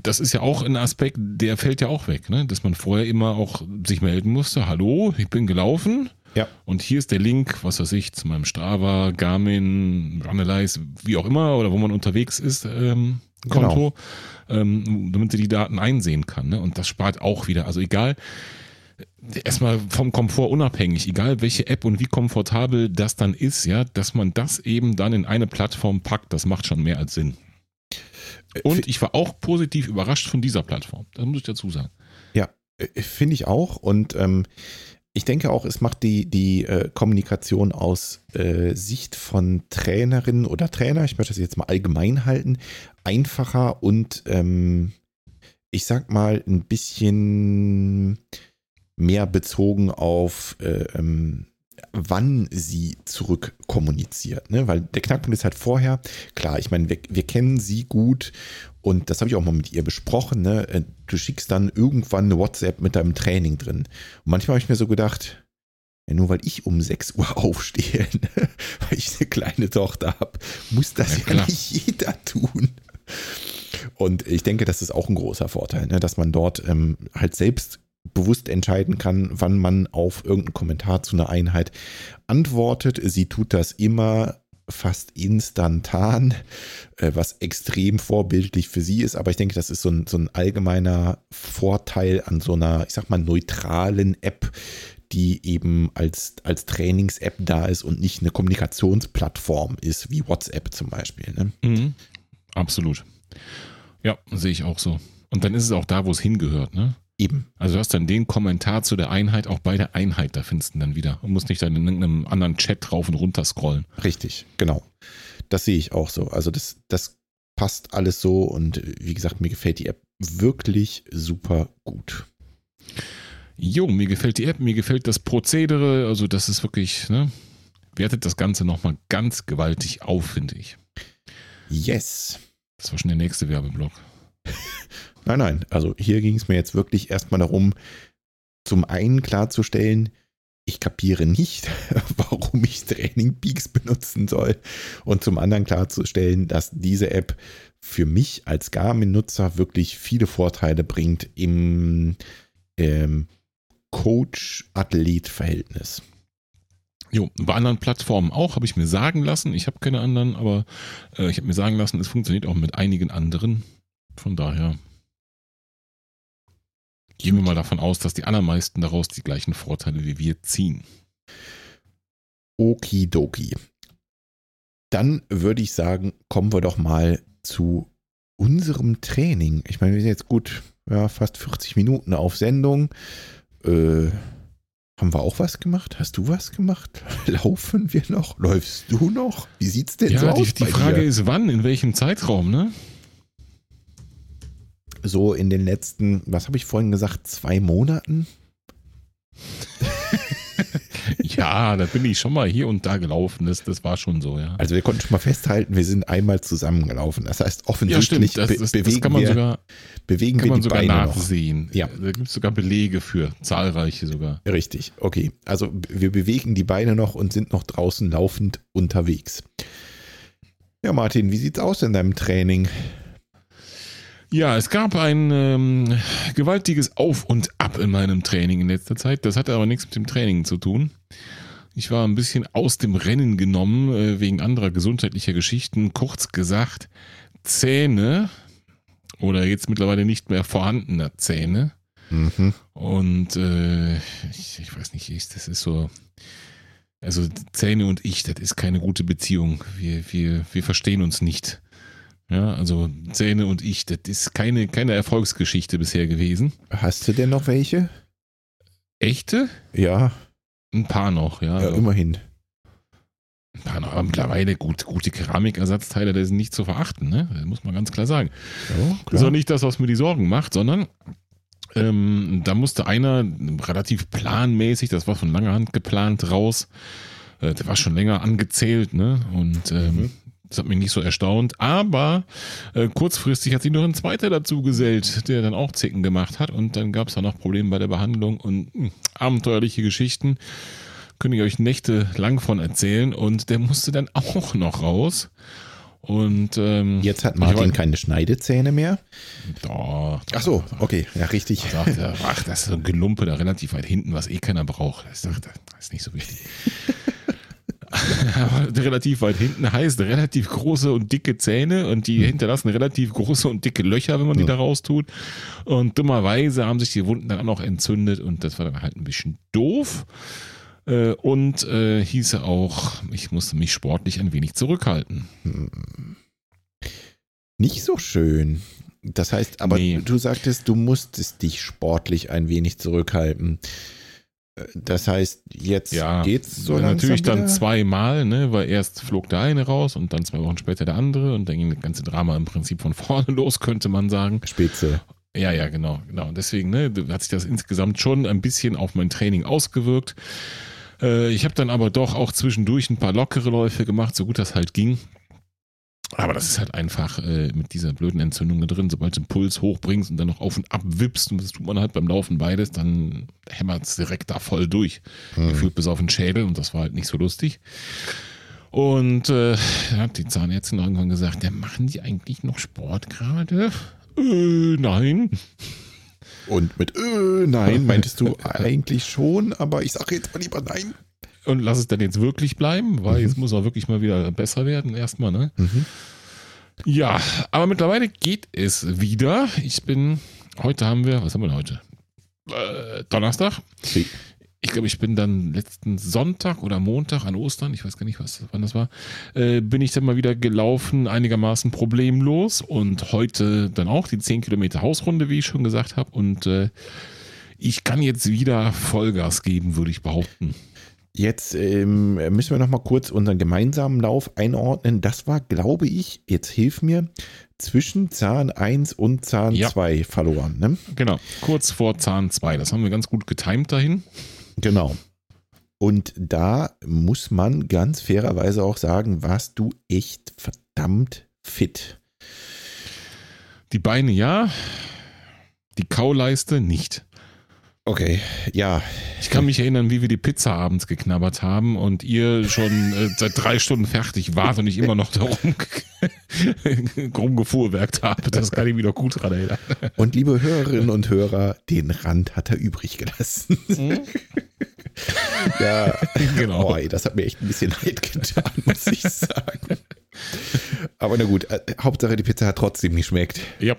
Das ist ja auch ein Aspekt, der fällt ja auch weg, ne? dass man vorher immer auch sich melden musste, hallo, ich bin gelaufen Ja. und hier ist der Link, was weiß ich, zu meinem Strava, Garmin, Runalyze, wie auch immer, oder wo man unterwegs ist, ähm, Konto, ähm, damit sie die Daten einsehen kann. Ne? Und das spart auch wieder, also egal, erstmal vom Komfort unabhängig, egal welche App und wie komfortabel das dann ist, ja, dass man das eben dann in eine Plattform packt, das macht schon mehr als Sinn. Und ich war auch positiv überrascht von dieser Plattform. Das muss ich dazu sagen. Äh, Finde ich auch. Und ähm, ich denke auch, es macht die, die äh, Kommunikation aus äh, Sicht von Trainerinnen oder Trainer, ich möchte das jetzt mal allgemein halten, einfacher und ähm, ich sag mal ein bisschen mehr bezogen auf äh, ähm, wann sie zurück kommuniziert. Ne? Weil der Knackpunkt ist halt vorher, klar, ich meine, wir, wir kennen sie gut und das habe ich auch mal mit ihr besprochen. Ne? Äh, Du schickst dann irgendwann eine WhatsApp mit deinem Training drin. Und manchmal habe ich mir so gedacht, ja, nur weil ich um 6 Uhr [laughs] aufstehe, ne? weil ich eine kleine Tochter habe, muss das Ja, ja, nicht jeder tun. Und ich denke, das ist auch ein großer Vorteil, ne? dass man dort ähm, halt selbst bewusst entscheiden kann, wann man auf irgendeinen Kommentar zu einer Einheit antwortet. Sie tut das immer fast instantan, äh, was extrem vorbildlich für sie ist. Aber ich denke, das ist so ein, so ein allgemeiner Vorteil an so einer, ich sag mal, neutralen App, die eben als, als Trainings-App da ist und nicht eine Kommunikationsplattform ist, wie WhatsApp zum Beispiel. Ne? Mhm. Absolut. Ja, sehe ich auch so. Und dann ist es auch da, wo es hingehört, ne? Eben. Also du hast dann den Kommentar zu der Einheit auch bei der Einheit, da findest du ihn dann wieder. Und musst nicht dann in irgendeinem anderen Chat drauf und runter scrollen. Richtig, genau. Das sehe ich auch so. Also das, das passt alles so und äh, wie gesagt, mir gefällt die App wirklich super gut. Jo, mir gefällt die App, mir gefällt das Prozedere, also das ist wirklich, ne? Wertet das Ganze nochmal ganz gewaltig auf, finde ich. Yes. Das war schon der nächste Werbeblock. [laughs] Nein, nein. Also hier ging es mir jetzt wirklich erstmal darum, zum einen klarzustellen, ich kapiere nicht, [laughs] warum ich Training Peaks benutzen soll. Und zum anderen klarzustellen, dass diese App für mich als Garmin-Nutzer wirklich viele Vorteile bringt im ähm, Coach-Athlet-Verhältnis. Jo, bei anderen Plattformen auch, habe ich mir sagen lassen. Ich habe keine anderen, aber äh, ich habe mir sagen lassen, es funktioniert auch mit einigen anderen. Von daher gehen wir mal davon aus, dass die allermeisten daraus die gleichen Vorteile wie wir ziehen. Okidoki. Dann würde ich sagen, kommen wir doch mal zu unserem Training. Ich meine, wir sind jetzt gut ja, fast 40 Minuten auf Sendung. Äh, haben wir auch was gemacht? Hast du was gemacht? [laughs] Laufen wir noch? Läufst du noch? Wie sieht's denn ja, so die, aus? die Frage dir? ist, wann, in welchem Zeitraum, ne? So in den letzten, was habe ich vorhin gesagt, zwei Monaten? [laughs] Ja, da bin ich schon mal hier und da gelaufen. Das, das war schon so, ja. Also wir konnten schon mal festhalten, wir sind einmal zusammengelaufen. Das heißt, Ja, offensichtlich stimmt. Das, das, bewegen, das kann man wir, sogar, bewegen kann wir man die sogar Beine noch. nachsehen. Ja. Da gibt es sogar Belege für, zahlreiche sogar. Richtig, okay. Also wir bewegen die Beine noch und sind noch draußen laufend unterwegs. Ja, Martin, wie sieht's aus in deinem Training? Ja, es gab ein ähm, gewaltiges Auf und Ab in meinem Training in letzter Zeit. Das hatte aber nichts mit dem Training zu tun. Ich war ein bisschen aus dem Rennen genommen äh, wegen anderer gesundheitlicher Geschichten. Kurz gesagt, Zähne oder jetzt mittlerweile nicht mehr vorhandener Zähne. Mhm. Und äh, ich, ich weiß nicht, ich, das ist so. Also Zähne und ich, das ist keine gute Beziehung. Wir, wir, wir verstehen uns nicht. Ja, also Zähne und ich, das ist keine, keine Erfolgsgeschichte bisher gewesen. Hast du denn noch welche? Echte? Ja, Ein paar noch, ja. ja immerhin. Ein paar noch. Aber mittlerweile gut, gute Keramikersatzteile, die sind nicht zu verachten, ne? Das muss man ganz klar sagen. Ja, Das ist auch nicht das, was mir die Sorgen macht, sondern ähm, da musste einer relativ planmäßig, das war von langer Hand geplant, raus. Äh, der war schon länger angezählt, ne? Und ähm, Mhm. Das hat mich nicht so erstaunt. Aber äh, kurzfristig hat sich noch ein zweiter dazu gesellt, der dann auch Zicken gemacht hat. Und dann gab es da noch Probleme bei der Behandlung und mh, abenteuerliche Geschichten. Könnte ich euch nächtelang von erzählen. Und der musste dann [laughs] auch noch raus. Und ähm, Jetzt hat Martin war- keine Schneidezähne mehr. Doch, Ach so, okay, ja, richtig. sagt er, ach, das ist so ein Gelumpe da relativ weit hinten, was eh keiner braucht. Ich dachte, das ist nicht so wichtig. [laughs] [laughs] Relativ weit hinten heißt relativ große und dicke Zähne und die hinterlassen relativ große und dicke Löcher, wenn man die Ja. da raustut. Und dummerweise haben sich die Wunden dann auch noch entzündet und das war dann halt ein bisschen doof. Äh, Und äh, hieße auch, ich musste mich sportlich ein wenig zurückhalten. Nicht so schön. Das heißt, aber Nee. du sagtest, du musstest dich sportlich ein wenig zurückhalten. Äh, Das heißt, jetzt Ja, geht's so langsam natürlich dann wieder? zweimal, ne, weil erst flog der eine raus und dann zwei Wochen später der andere und dann ging das ganze Drama im Prinzip von [laughs] vorne los, könnte man sagen. Spitze. Ja, ja, genau, genau. Und Deswegen ne, hat sich das insgesamt schon ein bisschen auf mein Training ausgewirkt. Äh, ich habe dann aber doch auch zwischendurch ein paar lockere Läufe gemacht, so gut das halt ging. Aber das ist halt einfach äh, mit dieser blöden Entzündung da drin, sobald du den Puls hochbringst und dann noch auf und ab wippst, und das tut man halt beim Laufen beides, dann hämmert es direkt da voll durch Hm. gefühlt bis auf den Schädel und das war halt nicht so lustig. Und äh, da hat die Zahnärztin irgendwann gesagt, ja, machen die eigentlich noch Sport gerade? Äh, nein. Und mit äh, nein meintest du [laughs] eigentlich schon, aber ich sage jetzt mal lieber nein. Und lass es dann jetzt wirklich bleiben, weil Mhm. jetzt muss er wirklich mal wieder besser werden, erstmal, ne? Mhm. Ja, aber mittlerweile geht es wieder. Ich bin, heute haben wir, was haben wir denn heute? Äh, Donnerstag. Sie- Ich glaube, ich bin dann letzten Sonntag oder Montag an Ostern, ich weiß gar nicht, was, wann das war, äh, bin ich dann mal wieder gelaufen, einigermaßen problemlos. Und heute dann auch die 10 Kilometer Hausrunde, wie ich schon gesagt habe. Und äh, ich kann jetzt wieder Vollgas geben, würde ich behaupten. Jetzt ähm, müssen wir noch mal kurz unseren gemeinsamen Lauf einordnen. Das war, glaube ich, jetzt hilf mir, zwischen Zahn 1 und Zahn Ja. 2 verloren. Ne? Genau, kurz vor Zahn 2. Das haben wir ganz gut getimt dahin. Genau. Und da muss man ganz fairerweise auch sagen, warst du echt verdammt fit. Die Beine ja, die Kauleiste nicht. Okay, ja. Ich kann mich erinnern, wie wir die Pizza abends geknabbert haben und ihr schon äh, seit drei Stunden fertig wart und ich immer noch da rum, [laughs] rumgefuhrwerkt habe. Das kann ich mich noch gut dran erinnern. Und liebe Hörerinnen und Hörer, den Rand hat er übrig gelassen. Mhm. ja, [laughs] genau. Ey, das hat mir echt ein bisschen leid getan, muss ich sagen. Aber na gut, äh, Hauptsache die Pizza hat trotzdem geschmeckt. Ja.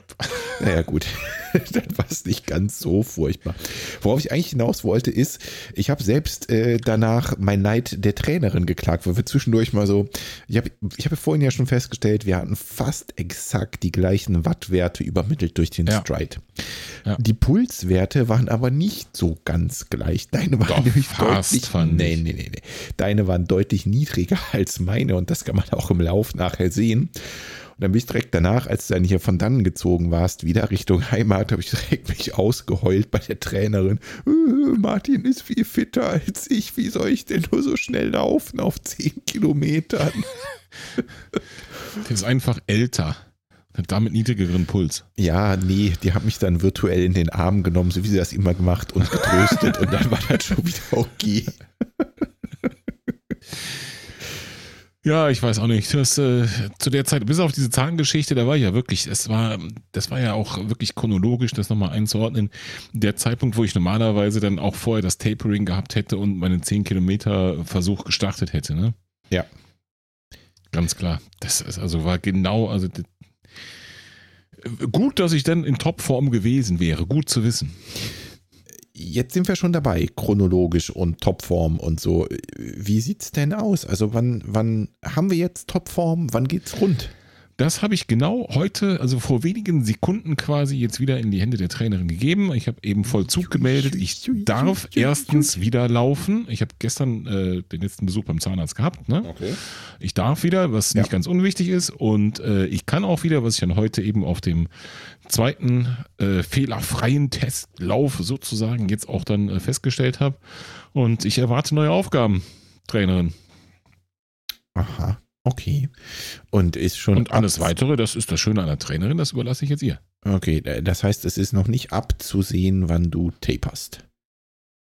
Naja, gut. [laughs] Dann war es nicht ganz so furchtbar. Worauf ich eigentlich hinaus wollte, ist, ich habe selbst äh, danach mein Neid der Trainerin geklagt, weil wir zwischendurch mal so, ich habe ich hab vorhin ja schon festgestellt, wir hatten fast exakt die gleichen Wattwerte übermittelt durch den ja. Stride. Ja. Die Pulswerte waren aber nicht so ganz gleich. Deine waren Doch, nämlich deutlich. Nee, nee, nee, nee. Deine waren deutlich niedriger [laughs] als meine und das kann man auch im Lauf nachher sehen. Und dann bin ich direkt danach, als du dann hier von dannen gezogen warst, wieder Richtung Heimat, habe ich direkt mich ausgeheult bei der Trainerin. Äh, Martin ist viel fitter als ich. Wie soll ich denn nur so schnell laufen auf 10 Kilometern? [laughs] Der ist einfach älter. Hat damit niedrigeren Puls. Ja, nee, die hat mich dann virtuell in den Arm genommen, so wie sie das immer gemacht und getröstet und dann war das schon wieder okay. [laughs] Ja, ich weiß auch nicht. Das, äh, zu der Zeit, bis auf diese Zahngeschichte, da war ja wirklich, es war, das war ja auch wirklich chronologisch, das nochmal einzuordnen. Der Zeitpunkt, wo ich normalerweise dann auch vorher das Tapering gehabt hätte und meinen 10 Kilometer Versuch gestartet hätte, ne? Ja. Ganz klar. Das ist also war genau, also gut, dass ich dann in Topform gewesen wäre. Gut zu wissen jetzt sind wir schon dabei, chronologisch und Topform und so. Wie sieht es denn aus? Also wann, wann haben wir jetzt Topform? Wann geht's rund? Das habe ich genau heute, also vor wenigen Sekunden quasi jetzt wieder in die Hände der Trainerin gegeben. Ich habe eben Vollzug gemeldet. Ich darf erstens wieder laufen. Ich habe gestern äh, den letzten Besuch beim Zahnarzt gehabt. Ne? Okay. Ich darf wieder, was ja. nicht ganz unwichtig ist. Und äh, ich kann auch wieder, was ich dann heute eben auf dem zweiten äh, fehlerfreien Testlauf sozusagen jetzt auch dann äh, festgestellt habe. Und ich erwarte neue Aufgaben, Trainerin. Aha. Okay. Und ist schon. Und alles weitere, das ist das Schöne an der Trainerin, das überlasse ich jetzt ihr. Okay, äh, das heißt, es ist noch nicht abzusehen, wann du taperst.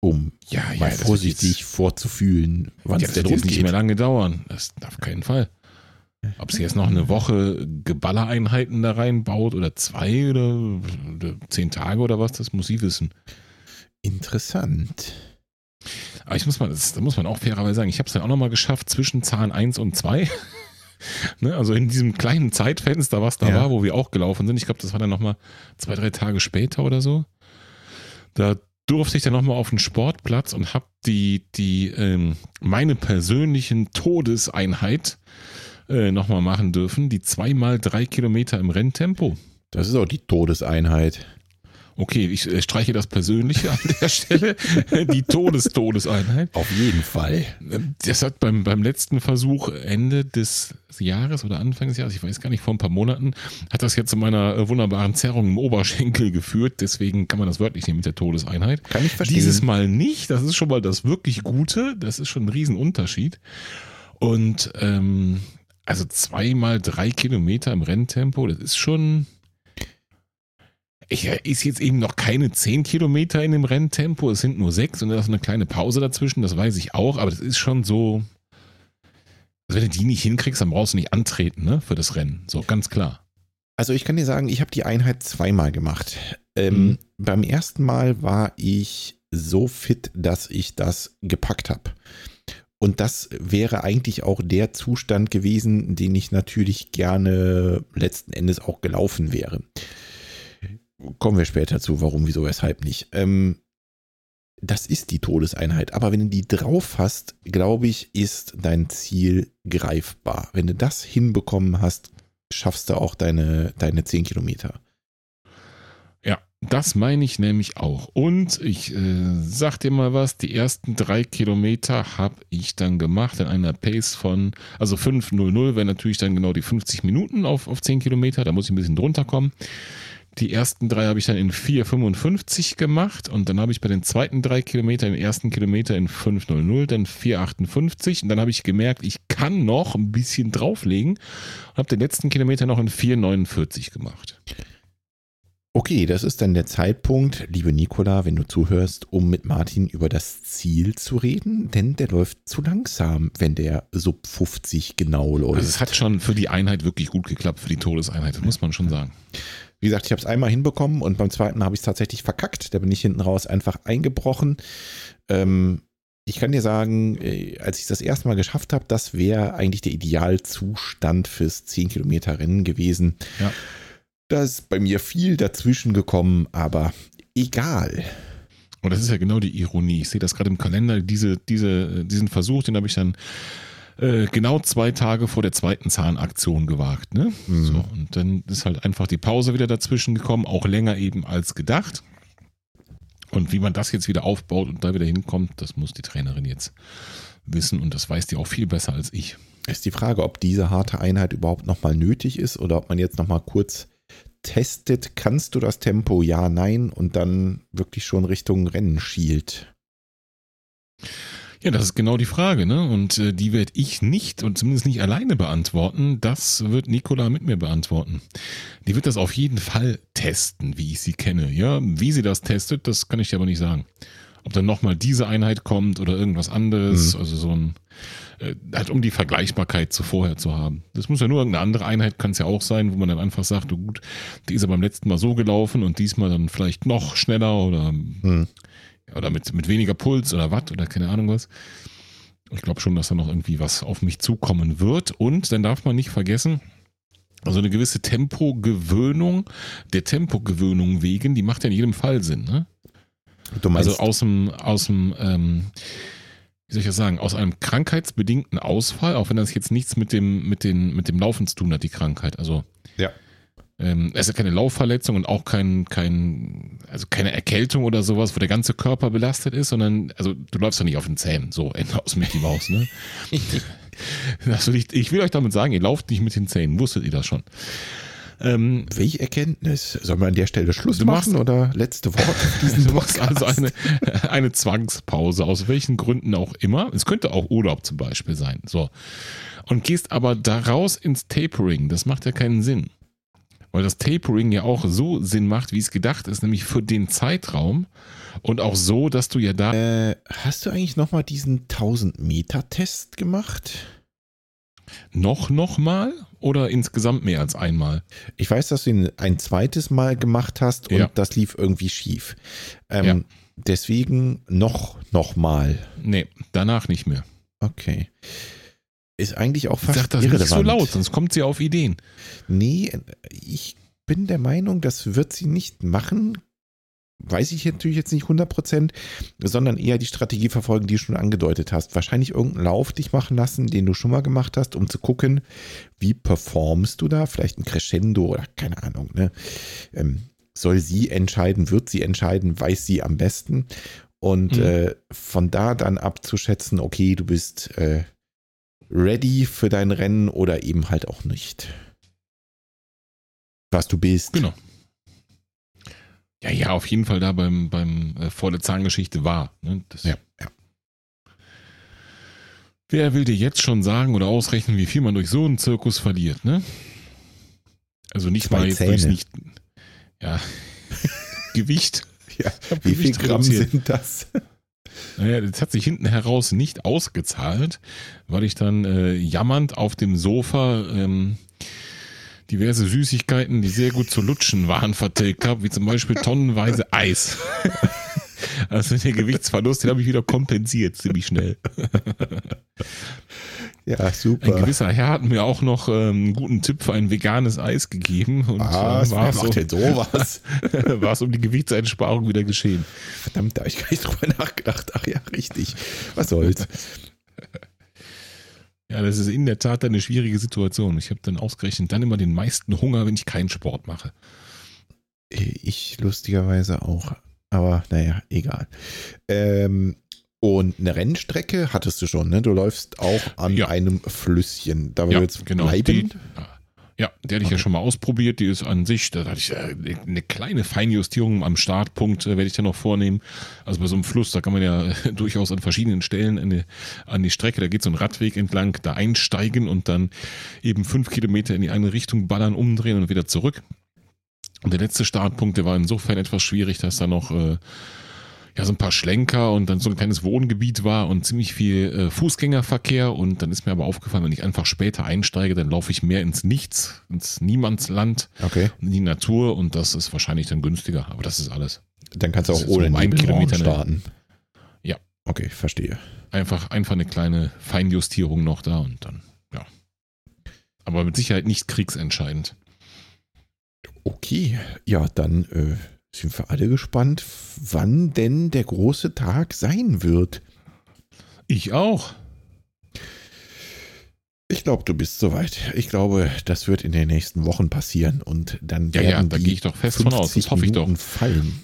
Um ja, ja, mal vorsichtig vorzufühlen, wann ja, es wird nicht mehr lange dauern. Das auf keinen Fall. Ob sie jetzt noch eine Woche Geballereinheiten da reinbaut oder zwei oder, oder zehn Tage oder was, das muss sie wissen. Interessant. Aber ich muss mal, das, da muss man auch fairerweise sagen, ich habe es dann auch nochmal geschafft zwischen Zahn 1 und 2. [laughs] ne, also in diesem kleinen Zeitfenster, was da ja. war, wo wir auch gelaufen sind. Ich glaube, das war dann nochmal zwei, drei Tage später oder so. Da durfte ich dann nochmal auf den Sportplatz und habe die, die, ähm, meine persönlichen Todeseinheit äh, nochmal machen dürfen. Die zweimal drei Kilometer im Renntempo. Das ist auch die Todeseinheit. Okay, ich äh, streiche das Persönliche an der Stelle. [laughs] Die Todestodeseinheit. Auf jeden Fall. Das hat beim, beim letzten Versuch Ende des Jahres oder Anfang des Jahres, ich weiß gar nicht, vor ein paar Monaten, hat das jetzt zu meiner äh, wunderbaren Zerrung im Oberschenkel geführt. Deswegen kann man das wörtlich nehmen mit der Todeseinheit. Kann ich verstehen. Dieses Mal nicht. Das ist schon mal das wirklich Gute. Das ist schon ein Riesenunterschied. Und ähm, also zweimal drei Kilometer im Renntempo, das ist schon ich, ist jetzt eben noch keine 10 Kilometer in dem Renntempo, es sind nur 6 und da ist eine kleine Pause dazwischen, das weiß ich auch, aber das ist schon so. Also wenn du die nicht hinkriegst, dann brauchst du nicht antreten, ne, für das Rennen. So, ganz klar. Also ich kann dir sagen, ich habe die Einheit zweimal gemacht. Ähm, mhm. Beim ersten Mal war ich so fit, dass ich das gepackt habe. Und das wäre eigentlich auch der Zustand gewesen, den ich natürlich gerne letzten Endes auch gelaufen wäre. Kommen wir später zu, warum, wieso, weshalb nicht. Ähm, das ist die Todeseinheit. Aber wenn du die drauf hast, glaube ich, ist dein Ziel greifbar. Wenn du das hinbekommen hast, schaffst du auch deine, deine 10 Kilometer. Ja, das meine ich nämlich auch. Und ich äh, sag dir mal was, die ersten drei Kilometer habe ich dann gemacht in einer Pace von, also 5.00 wäre natürlich dann genau die 50 Minuten auf, auf 10 Kilometer, da muss ich ein bisschen drunter kommen. Die ersten drei habe ich dann in 4,55 gemacht und dann habe ich bei den zweiten drei Kilometern, den ersten Kilometer in 5,00, dann 4,58 und dann habe ich gemerkt, ich kann noch ein bisschen drauflegen und habe den letzten Kilometer noch in 4,49 gemacht. Okay, das ist dann der Zeitpunkt, liebe Nicola, wenn du zuhörst, um mit Martin über das Ziel zu reden, denn der läuft zu langsam, wenn der sub 50 genau läuft. Also es hat schon für die Einheit wirklich gut geklappt, für die Todeseinheit, das muss man schon sagen. Wie gesagt, ich habe es einmal hinbekommen und beim zweiten habe ich es tatsächlich verkackt. Da bin ich hinten raus einfach eingebrochen. Ähm, ich kann dir sagen, äh, als ich das erste Mal geschafft habe, das wäre eigentlich der Idealzustand fürs 10 Kilometer Rennen gewesen. Ja. Da ist bei mir viel dazwischen gekommen, aber egal. Und das ist ja genau die Ironie. Ich sehe das gerade im Kalender, diese, diese, diesen Versuch, den habe ich dann äh, genau zwei Tage vor der zweiten Zahnaktion gewagt. Ne? Mhm. So, und dann ist halt einfach die Pause wieder dazwischen gekommen, auch länger eben als gedacht. Und wie man das jetzt wieder aufbaut und da wieder hinkommt, das muss die Trainerin jetzt wissen und das weiß die auch viel besser als ich. Ist die Frage, ob diese harte Einheit überhaupt nochmal nötig ist oder ob man jetzt nochmal kurz testet, kannst du das Tempo, ja, nein, und dann wirklich schon Richtung Rennen schielt. Ja, das ist genau die Frage, ne? Und äh, die werde ich nicht und zumindest nicht alleine beantworten. Das wird Nicola mit mir beantworten. Die wird das auf jeden Fall testen, wie ich sie kenne. Ja, wie sie das testet, das kann ich dir aber nicht sagen. Ob dann nochmal diese Einheit kommt oder irgendwas anderes, Mhm. also so ein, äh, halt um die Vergleichbarkeit zu vorher zu haben. Das muss ja nur irgendeine andere Einheit, kann es ja auch sein, wo man dann einfach sagt, oh gut, die ist ja beim letzten Mal so gelaufen und diesmal dann vielleicht noch schneller oder Hm. Oder mit, mit weniger Puls oder Watt oder keine Ahnung was. Ich glaube schon, dass da noch irgendwie was auf mich zukommen wird. Und dann darf man nicht vergessen, also eine gewisse Tempogewöhnung, der Tempogewöhnung wegen, die macht ja in jedem Fall Sinn. Ne? Also aus dem, aus dem, ähm, wie soll ich das sagen, aus einem krankheitsbedingten Ausfall, auch wenn das jetzt nichts mit dem, mit den, mit dem Laufen zu tun hat, die Krankheit. Also Ja. Ähm, es ist ja keine Laufverletzung und auch kein, kein, also keine Erkältung oder sowas, wo der ganze Körper belastet ist, sondern, also du läufst doch nicht auf den Zähnen, so [laughs] Ende aus Mickey Maus, ne? Das [laughs] will ich, ich will euch damit sagen, ihr lauft nicht mit den Zähnen, wusstet ihr das schon. Ähm, welche Erkenntnis? Sollen wir an der Stelle Schluss Du machst- machen oder letzte Worte [laughs] Du machst also eine, eine Zwangspause, aus welchen Gründen auch immer. Es könnte auch Urlaub zum Beispiel sein. So. Und gehst aber daraus ins Tapering. Das macht ja keinen Sinn. Weil das Tapering ja auch so Sinn macht, wie es gedacht ist, nämlich für den Zeitraum und auch so, dass du ja da. Äh, hast du eigentlich nochmal diesen 1000 Meter Test gemacht? Noch, noch mal oder insgesamt mehr als einmal? Ich weiß, dass du ihn ein zweites Mal gemacht hast und Ja. das lief irgendwie schief. Ähm, Ja. Deswegen noch, noch mal. Nee, danach nicht mehr. Okay. Ist eigentlich auch fast sag das irrelevant. nicht so laut, sonst kommt sie auf Ideen. Nee, ich bin der Meinung, das wird sie nicht machen. Weiß ich natürlich jetzt nicht 100%, sondern eher die Strategie verfolgen, die du schon angedeutet hast. Wahrscheinlich irgendeinen Lauf dich machen lassen, den du schon mal gemacht hast, um zu gucken, wie performst du da? Vielleicht ein Crescendo oder keine Ahnung. Ne? Ähm, soll sie entscheiden, wird sie entscheiden, weiß sie am besten. Und Mhm. äh, von da dann abzuschätzen, okay, du bist äh, ready für dein Rennen oder eben halt auch nicht. Was du bist. Genau. Ja, ja, auf jeden Fall da beim, beim äh, vor der Zahngeschichte war. Ne? Das, Ja, ja. Wer will dir jetzt schon sagen oder ausrechnen, wie viel man durch so einen Zirkus verliert, ne? Also nicht Zwei mal jetzt Zähne. durchs nicht. Ja. [laughs] Gewicht. Ja, Wie viel Gewicht Gramm reduziert. sind das? Naja, das hat sich hinten heraus nicht ausgezahlt, weil ich dann äh, jammernd auf dem Sofa ähm, diverse Süßigkeiten, die sehr gut zu lutschen waren, vertilgt habe, wie zum Beispiel tonnenweise Eis. [laughs] Also der Gewichtsverlust, den habe ich wieder kompensiert, ziemlich schnell. Ja, Ein super. gewisser Herr hat mir auch noch ähm, einen guten Tipp für ein veganes Eis gegeben und Was? äh, Wer war, es um, sowas? [laughs] war es um die Gewichtseinsparung wieder geschehen. Verdammt, da habe ich gar nicht drüber nachgedacht. Ach ja, richtig. Was soll's? Ja, das ist in der Tat eine schwierige Situation. Ich habe dann ausgerechnet dann immer den meisten Hunger, wenn ich keinen Sport mache. Ich lustigerweise auch. Aber naja, egal. Ähm, und eine Rennstrecke hattest du schon, ne? Du läufst auch an Ja. einem Flüsschen. Da Ja, wir jetzt genau. bleiben. Die, ja, die hatte ich ja Okay. schon mal ausprobiert. Die ist an sich, da hatte ich äh, eine kleine Feinjustierung am Startpunkt, äh, werde ich dann noch vornehmen. Also bei so einem Fluss, da kann man ja [laughs] durchaus an verschiedenen Stellen an die, an die Strecke, da geht so ein Radweg entlang, da einsteigen und dann eben fünf Kilometer in die eine Richtung ballern, umdrehen und wieder zurück. Und der letzte Startpunkt, der war insofern etwas schwierig, dass da noch äh, ja, so ein paar Schlenker und dann so ein kleines Wohngebiet war und ziemlich viel äh, Fußgängerverkehr. Und dann ist mir aber aufgefallen, wenn ich einfach später einsteige, dann laufe ich mehr ins Nichts, ins Niemandsland, Okay. in die Natur und das ist wahrscheinlich dann günstiger. Aber das ist alles. Dann kannst du auch so ohne einen Nebelraum Kilometer, ne? starten. Ja. Okay, verstehe. Einfach, einfach eine kleine Feinjustierung noch da und dann, ja. Aber mit Sicherheit nicht kriegsentscheidend. Okay, ja, dann äh, sind wir alle gespannt, wann denn der große Tag sein wird. Ich auch. Ich glaube, du bist soweit. Ich glaube, das wird in den nächsten Wochen passieren und dann Ja, werden ja, da gehe ich doch fest von aus. 50 Das hoffe ich doch. Fallen.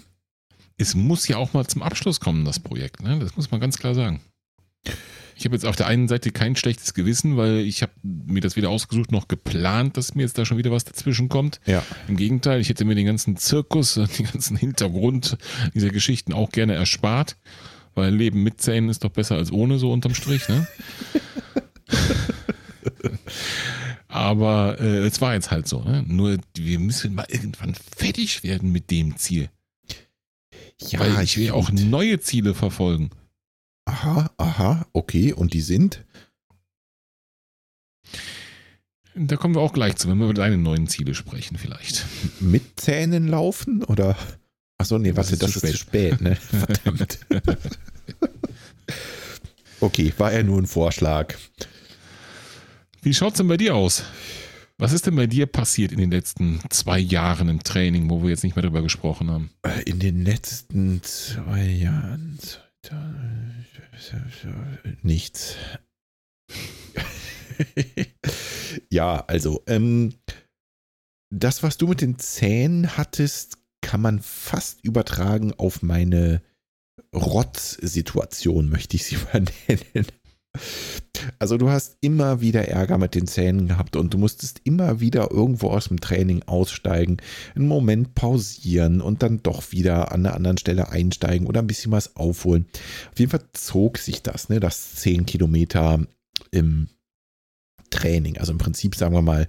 Es muss ja auch mal zum Abschluss kommen, das Projekt. Ne? Das muss man ganz klar sagen. Ich habe jetzt auf der einen Seite kein schlechtes Gewissen, weil ich habe mir das weder ausgesucht noch geplant, dass mir jetzt da schon wieder was dazwischen kommt. Ja, Im Gegenteil, ich hätte mir den ganzen Zirkus, [laughs] den ganzen Hintergrund dieser Geschichten auch gerne erspart, weil Leben mit Zähnen ist doch besser als ohne, so unterm Strich. Ne? [laughs] Aber äh, es war jetzt halt so. Ne? Nur wir müssen mal irgendwann fertig werden mit dem Ziel. ja weil ich will auch find- neue Ziele verfolgen. Aha, aha, okay. Und die sind? Da kommen wir auch gleich zu, wenn wir über deine neuen Ziele sprechen, vielleicht. Mit Zähnen laufen oder? Achso, nee, Das warte, ist das zu ist zu spät, ne? [laughs] Verdammt. okay, war ja nur ein Vorschlag. Wie schaut's denn bei dir aus? Was ist denn bei dir passiert in den letzten zwei Jahren im Training, wo wir jetzt nicht mehr drüber gesprochen haben? Äh, In den letzten zwei Jahren. Nichts. ja, also, ähm, das, was du mit den Zähnen hattest, kann man fast übertragen auf meine Rotz-Situation, möchte ich sie [laughs] mal nennen. Also du hast immer wieder Ärger mit den Zähnen gehabt und du musstest immer wieder irgendwo aus dem Training aussteigen, einen Moment pausieren und dann doch wieder an einer anderen Stelle einsteigen oder ein bisschen was aufholen. Auf jeden Fall zog sich das, ne, das 10 Kilometer im Training. Also im Prinzip sagen wir mal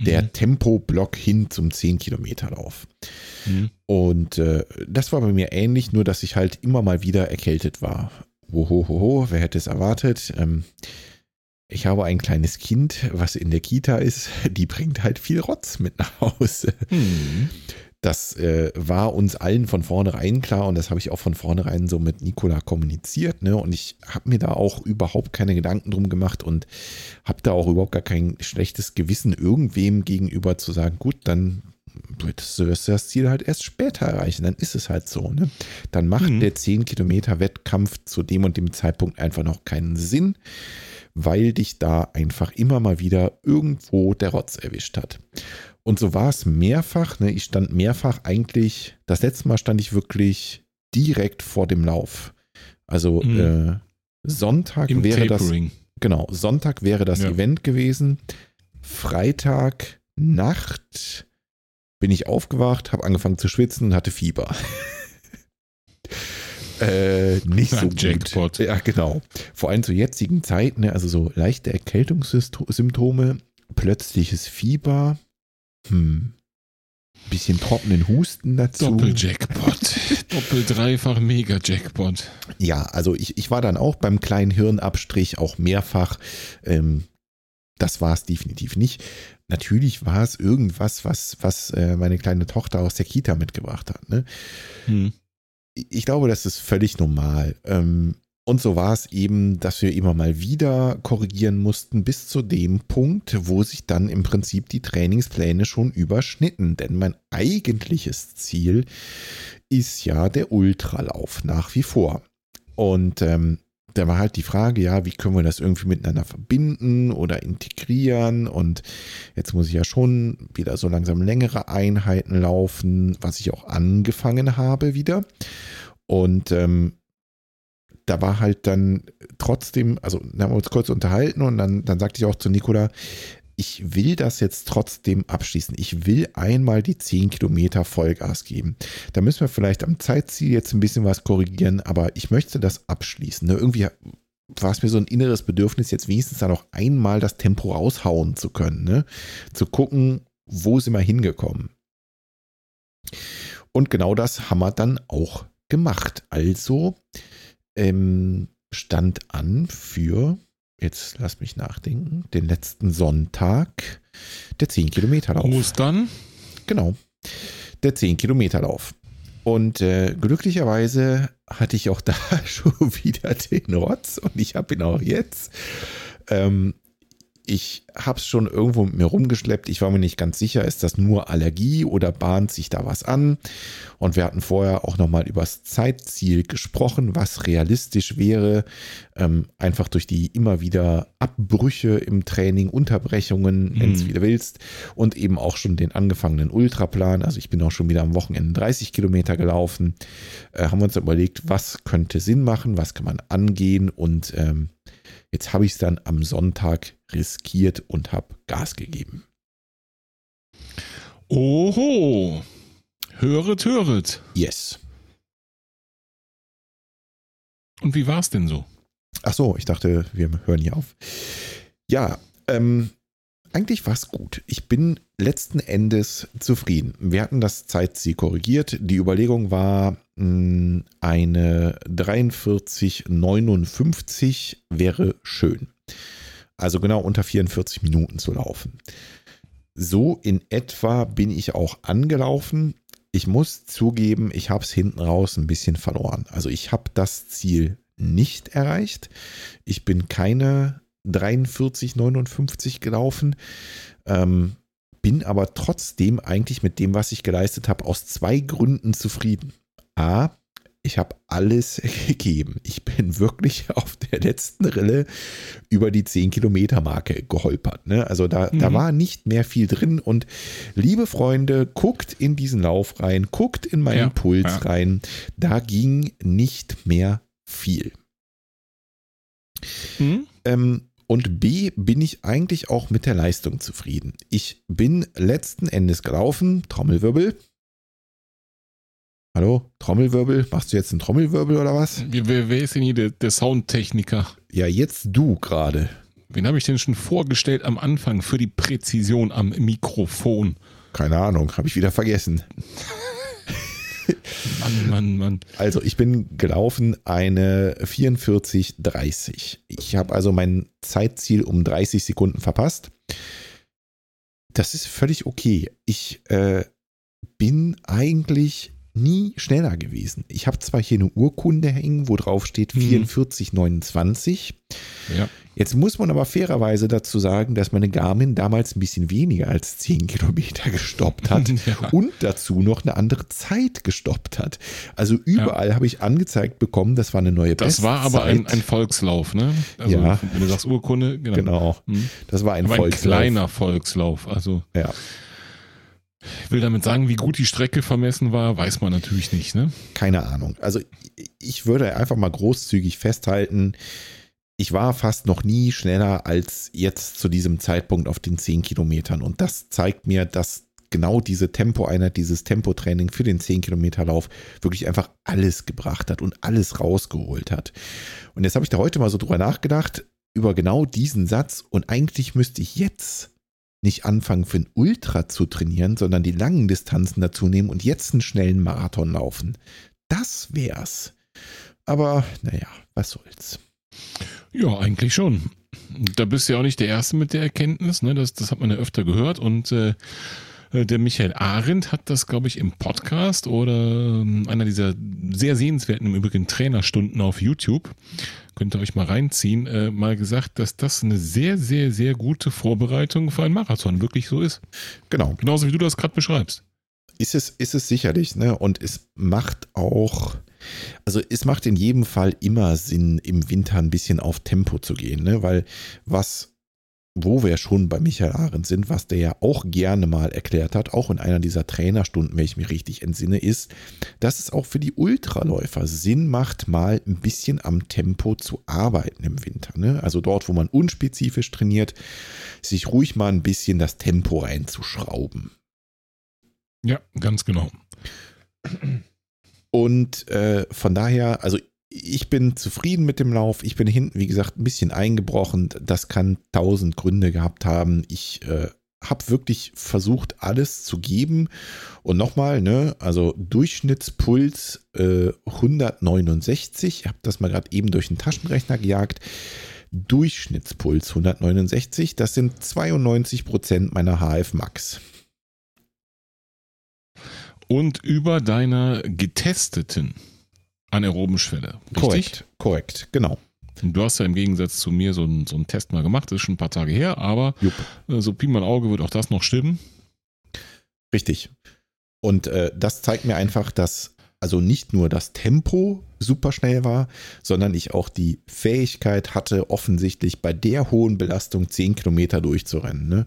der Mhm. Tempoblock hin zum 10 Kilometer Lauf. Mhm. Und äh, das war bei mir ähnlich, nur dass ich halt immer mal wieder erkältet war. Wohohoho, wer hätte es erwartet? Ähm, ich habe ein kleines Kind, was in der Kita ist, [laughs] die bringt halt viel Rotz mit nach Hause. Mhm. Das äh, war uns allen von vornherein klar und das habe ich auch von vornherein so mit Nikola kommuniziert. Ne? Und ich habe mir da auch überhaupt keine Gedanken drum gemacht und habe da auch überhaupt gar kein schlechtes Gewissen irgendwem gegenüber zu sagen, gut, dann wirst du du das Ziel halt erst später erreichen. Dann ist es halt so. Ne? Dann macht Mhm. der 10 Kilometer Wettkampf zu dem und dem Zeitpunkt einfach noch keinen Sinn, weil dich da einfach immer mal wieder irgendwo der Rotz erwischt hat. Und so war es mehrfach. Ne? Ich stand mehrfach eigentlich, das letzte Mal stand ich wirklich direkt vor dem Lauf. Also Mhm. äh, Sonntag Im wäre das, Tapering. genau, Sonntag wäre das Ja. Event gewesen. Freitag Nacht bin ich aufgewacht, habe angefangen zu schwitzen und hatte Fieber. [laughs] äh, nicht so gut. Jackpot. Ja, genau. Vor allem zur jetzigen Zeit, ne, also so leichte Erkältungssymptome, plötzliches Fieber, hm, bisschen trockenen Husten dazu. Doppeljackpot. [laughs] Doppel, dreifach Mega-Jackpot. Ja, also ich, ich war dann auch beim kleinen Hirnabstrich auch mehrfach. Ähm, das war es definitiv nicht. Natürlich war es irgendwas, was, was äh, meine kleine Tochter aus der Kita mitgebracht hat. Ne? Hm. ich glaube, das ist völlig normal. Ähm, und so war es eben, dass wir immer mal wieder korrigieren mussten, bis zu dem Punkt, wo sich dann im Prinzip die Trainingspläne schon überschnitten. Denn mein eigentliches Ziel ist ja der Ultralauf nach wie vor. Und ähm, da war halt die Frage, ja, wie können wir das irgendwie miteinander verbinden oder integrieren? Und jetzt muss ich ja schon wieder so langsam längere Einheiten laufen, was ich auch angefangen habe wieder. Und ähm, da war halt dann trotzdem, also da haben wir uns kurz unterhalten und dann, dann sagte ich auch zu Nicola, ich will das jetzt trotzdem abschließen. Ich will einmal die 10 Kilometer Vollgas geben. Da müssen wir vielleicht am Zeitziel jetzt ein bisschen was korrigieren, aber ich möchte das abschließen. Ne? Irgendwie war es mir so ein inneres Bedürfnis, jetzt wenigstens da noch einmal das Tempo raushauen zu können. Ne? Zu gucken, wo sind wir hingekommen. Und genau das haben wir dann auch gemacht. Also ähm, stand an für, jetzt lass mich nachdenken, den letzten Sonntag der 10 Kilometer Lauf. Ostern? Genau, der 10 Kilometer Lauf. Und äh, glücklicherweise hatte ich auch [laughs] da schon wieder den Rotz und ich habe ihn auch jetzt. Ähm, ich habe es schon irgendwo mit mir rumgeschleppt. Ich war mir nicht ganz sicher, ist das nur Allergie oder bahnt sich da was an? Und wir hatten vorher auch nochmal über das Zeitziel gesprochen, was realistisch wäre. Ähm, einfach durch die immer wieder Abbrüche im Training, Unterbrechungen, wenn es mhm. wieder willst. Und eben auch schon den angefangenen Ultraplan. Also ich bin auch schon wieder am Wochenende 30 Kilometer gelaufen. Äh, haben wir uns überlegt, was könnte Sinn machen, was kann man angehen und ähm, Jetzt habe ich es dann am Sonntag riskiert und habe Gas gegeben. Oho. Höret, höret. Yes. Und wie war es denn so? Ach so, ich dachte, wir hören hier auf. Ja, ähm, eigentlich war es gut. Ich bin letzten Endes zufrieden. Wir hatten das Zeitziel korrigiert. Die Überlegung war, eine 43,59 wäre schön. Also genau unter 44 Minuten zu laufen. So in etwa bin ich auch angelaufen. Ich muss zugeben, ich habe es hinten raus ein bisschen verloren. Also ich habe das Ziel nicht erreicht. Ich bin keine 43,59 gelaufen. Ähm, bin aber trotzdem eigentlich mit dem, was ich geleistet habe, aus zwei Gründen zufrieden. A, ich habe alles [laughs] gegeben. Ich bin wirklich auf der letzten Rille über die 10 Kilometer Marke geholpert. Ne? Also da, mhm. da war nicht mehr viel drin. Und liebe Freunde, guckt in diesen Lauf rein, guckt in meinen ja, Puls ja. rein. Da ging nicht mehr viel. Mhm. Ähm, und B, bin ich eigentlich auch mit der Leistung zufrieden. Ich bin letzten Endes gelaufen, Trommelwirbel. Hallo, Trommelwirbel? Machst du jetzt einen Trommelwirbel oder was? Wer, wer ist denn hier der, der Soundtechniker? Ja, jetzt du gerade. Wen habe ich denn schon vorgestellt am Anfang für die Präzision am Mikrofon? Keine Ahnung, habe ich wieder vergessen. [laughs] Mann, Mann, Mann. Also ich bin gelaufen eine 44,30. Ich habe also mein Zeitziel um 30 Sekunden verpasst. Das ist völlig okay. Ich äh, bin eigentlich nie schneller gewesen. Ich habe zwar hier eine Urkunde hängen, wo drauf steht 4429. Mhm. Ja. Jetzt muss man aber fairerweise dazu sagen, dass meine Garmin damals ein bisschen weniger als 10 Kilometer gestoppt hat [laughs] ja. und dazu noch eine andere Zeit gestoppt hat. Also überall ja. habe ich angezeigt bekommen, das war eine neue Das Bestzeit. war aber ein, ein, Volkslauf, ne? Also, ja. Wenn du sagst Urkunde, genau. genau. Hm. Das war ein aber Volkslauf. Ein kleiner Volkslauf, also. Ja. Ich will damit sagen, wie gut die Strecke vermessen war, weiß man natürlich nicht, ne? Keine Ahnung. Also ich würde einfach mal großzügig festhalten, ich war fast noch nie schneller als jetzt zu diesem Zeitpunkt auf den 10 Kilometern. Und das zeigt mir, dass genau diese Tempoeinheit, dieses Tempotraining für den 10 Kilometer Lauf wirklich einfach alles gebracht hat und alles rausgeholt hat. Und jetzt habe ich da heute mal so drüber nachgedacht, über genau diesen Satz. Und eigentlich müsste ich jetzt nicht anfangen für ein Ultra zu trainieren, sondern die langen Distanzen dazu nehmen und jetzt einen schnellen Marathon laufen. Das wär's. Aber naja, was soll's. Ja, eigentlich schon. Da bist du ja auch nicht der Erste mit der Erkenntnis, ne? das, das hat man ja öfter gehört und äh, äh der Michael Arendt hat das, glaube ich, im Podcast oder ähm, einer dieser sehr sehenswerten im Übrigen Trainerstunden auf YouTube könnt ihr euch mal reinziehen, äh, mal gesagt, dass das eine sehr, sehr, sehr gute Vorbereitung für einen Marathon wirklich so ist. Genau. Genauso wie du das gerade beschreibst. Ist es, ist es sicherlich, ne? Und es macht auch, also es macht in jedem Fall immer Sinn, im Winter ein bisschen auf Tempo zu gehen, ne? Weil was wo wir schon bei Michael Arendt sind, was der ja auch gerne mal erklärt hat, auch in einer dieser Trainerstunden, wenn ich mich richtig entsinne, ist, dass es auch für die Ultraläufer Sinn macht, mal ein bisschen am Tempo zu arbeiten im Winter. Ne? Also dort, wo man unspezifisch trainiert, sich ruhig mal ein bisschen das Tempo reinzuschrauben. Ja, ganz genau. Und äh, von daher, also ich bin zufrieden mit dem Lauf. Ich bin hinten, wie gesagt, ein bisschen eingebrochen. Das kann tausend Gründe gehabt haben. Ich äh, habe wirklich versucht, alles zu geben. Und nochmal, ne, also Durchschnittspuls äh, 169. Ich habe das mal gerade eben durch den Taschenrechner gejagt. Durchschnittspuls 169, das sind 92 Prozent meiner HF Max. Und über deiner getesteten anaeroben Schwelle. Richtig? Korrekt, korrekt, genau. Du hast ja im Gegensatz zu mir so einen, so einen Test mal gemacht, das ist schon ein paar Tage her, aber Jupp. Äh, so Pi mal Auge wird auch das noch stimmen. Richtig. Und äh, das zeigt mir einfach, dass also nicht nur das Tempo super schnell war, sondern ich auch die Fähigkeit hatte, offensichtlich bei der hohen Belastung 10 Kilometer durchzurennen. Ne?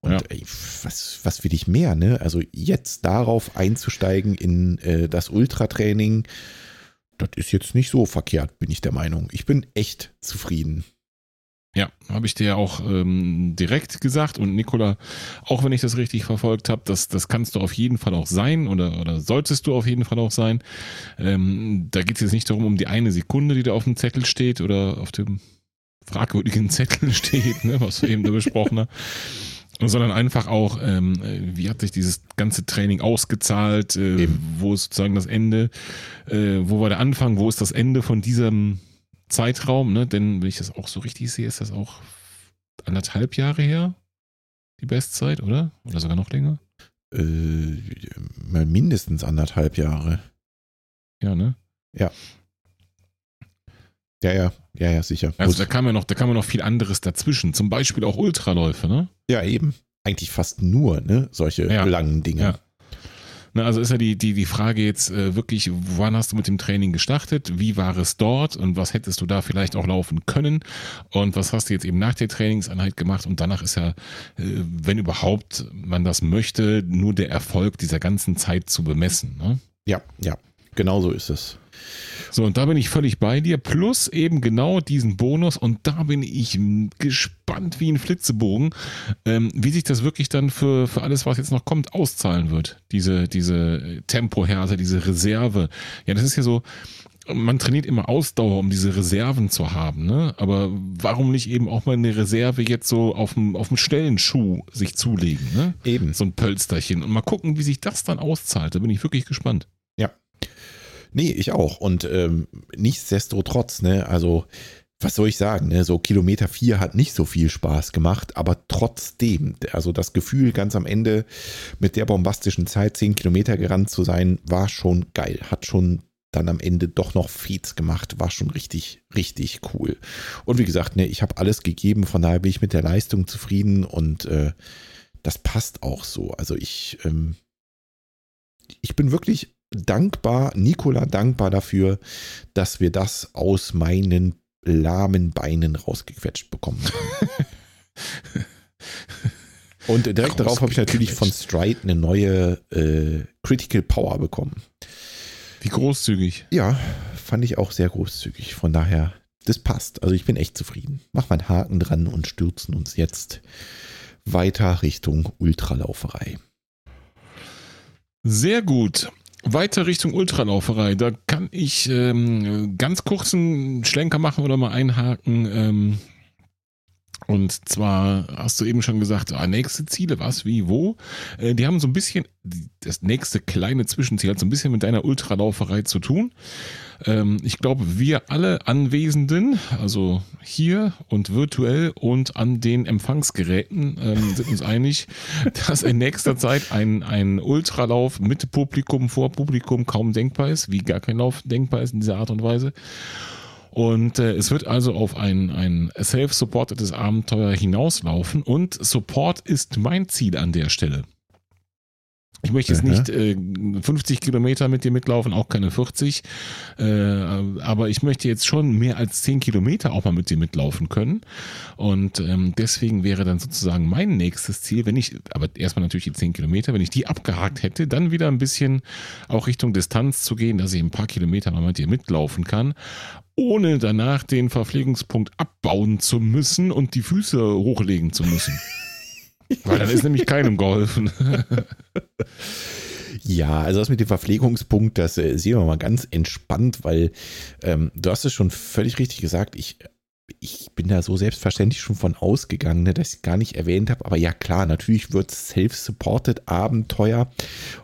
Und ja. ey, was, was will ich mehr? Ne? Also jetzt darauf einzusteigen in äh, das Ultratraining, das ist jetzt nicht so verkehrt, bin ich der Meinung. Ich bin echt zufrieden. Ja, habe ich dir auch ähm, direkt gesagt und Nicola, auch wenn ich das richtig verfolgt habe, das, das kannst du auf jeden Fall auch sein oder, oder solltest du auf jeden Fall auch sein. Ähm, da geht es jetzt nicht darum, um die eine Sekunde, die da auf dem Zettel steht oder auf dem fragwürdigen [laughs] Zettel steht, ne, was wir eben da besprochen haben sondern einfach auch, ähm, wie hat sich dieses ganze Training ausgezahlt, äh, wo ist sozusagen das Ende, äh, wo war der Anfang, wo ist das Ende von diesem Zeitraum, ne? Denn wenn ich das auch so richtig sehe, ist das auch anderthalb Jahre her, die Bestzeit, oder? Oder sogar noch länger? Äh, mindestens anderthalb Jahre. Ja, ne? Ja. Ja, ja, ja, ja, sicher. Also da kam ja noch, da kam ja noch viel anderes dazwischen. Zum Beispiel auch Ultraläufe, ne? Ja, eben. Eigentlich fast nur, ne? Solche ja. langen Dinge. Ja. Na, also ist ja die, die, die Frage jetzt äh, wirklich, wann hast du mit dem Training gestartet? Wie war es dort? Und was hättest du da vielleicht auch laufen können? Und was hast du jetzt eben nach der Trainingseinheit gemacht? Und danach ist ja, äh, wenn überhaupt man das möchte, nur der Erfolg dieser ganzen Zeit zu bemessen. Ne? Ja, ja, genau so ist es. So, und da bin ich völlig bei dir. Plus eben genau diesen Bonus. Und da bin ich gespannt wie ein Flitzebogen, ähm, wie sich das wirklich dann für, für alles, was jetzt noch kommt, auszahlen wird. Diese, diese Tempohärte, diese Reserve. Ja, das ist ja so, man trainiert immer Ausdauer, um diese Reserven zu haben, ne? Aber warum nicht eben auch mal eine Reserve jetzt so auf dem, auf dem Stellenschuh sich zulegen, ne? Eben. So ein Pölsterchen. Und mal gucken, wie sich das dann auszahlt. Da bin ich wirklich gespannt. Ja. Nee, ich auch. Und ähm, nichtsdestotrotz, ne, also was soll ich sagen, ne? so Kilometer 4 hat nicht so viel Spaß gemacht, aber trotzdem, also das Gefühl ganz am Ende mit der bombastischen Zeit 10 Kilometer gerannt zu sein, war schon geil, hat schon dann am Ende doch noch Feeds gemacht, war schon richtig, richtig cool. Und wie gesagt, ne, ich habe alles gegeben, von daher bin ich mit der Leistung zufrieden und äh, das passt auch so. Also ich, ähm, ich bin wirklich dankbar, Nikola dankbar dafür, dass wir das aus meinen lahmen Beinen rausgequetscht bekommen [laughs] Und direkt darauf habe ich natürlich von Stride eine neue äh, Critical Power bekommen. Wie großzügig. Ja, fand ich auch sehr großzügig. Von daher, das passt. Also ich bin echt zufrieden. Mach mal einen Haken dran und stürzen uns jetzt weiter Richtung Ultralauferei. Sehr gut. Weiter Richtung Ultralauferei, da kann ich ähm, ganz kurzen Schlenker machen oder mal einhaken. Ähm, und zwar hast du eben schon gesagt, ah, nächste Ziele, was, wie, wo. Äh, die haben so ein bisschen, das nächste kleine Zwischenziel hat so ein bisschen mit deiner Ultralauferei zu tun. Ähm, ich glaube, wir alle Anwesenden, also hier und virtuell und an den Empfangsgeräten, ähm, sind uns einig, [laughs] dass in nächster Zeit ein, ein Ultralauf mit Publikum, vor Publikum kaum denkbar ist, wie gar kein Lauf denkbar ist in dieser Art und Weise. Und äh, es wird also auf ein, ein self-supportedes Abenteuer hinauslaufen und Support ist mein Ziel an der Stelle. Ich möchte jetzt nicht äh, 50 Kilometer mit dir mitlaufen, auch keine 40. Äh, aber ich möchte jetzt schon mehr als 10 Kilometer auch mal mit dir mitlaufen können. Und ähm, deswegen wäre dann sozusagen mein nächstes Ziel, wenn ich, aber erstmal natürlich die 10 Kilometer, wenn ich die abgehakt hätte, dann wieder ein bisschen auch Richtung Distanz zu gehen, dass ich ein paar Kilometer mal mit dir mitlaufen kann ohne danach den Verpflegungspunkt abbauen zu müssen und die Füße hochlegen zu müssen. [laughs] Weil dann ist nämlich keinem geholfen. [laughs] Ja, also das mit dem Verpflegungspunkt, das äh, sehen wir mal ganz entspannt, weil ähm, du hast es schon völlig richtig gesagt. Ich ich bin da so selbstverständlich schon von ausgegangen, ne, dass ich gar nicht erwähnt habe. Aber ja, klar, natürlich wird es self-supported Abenteuer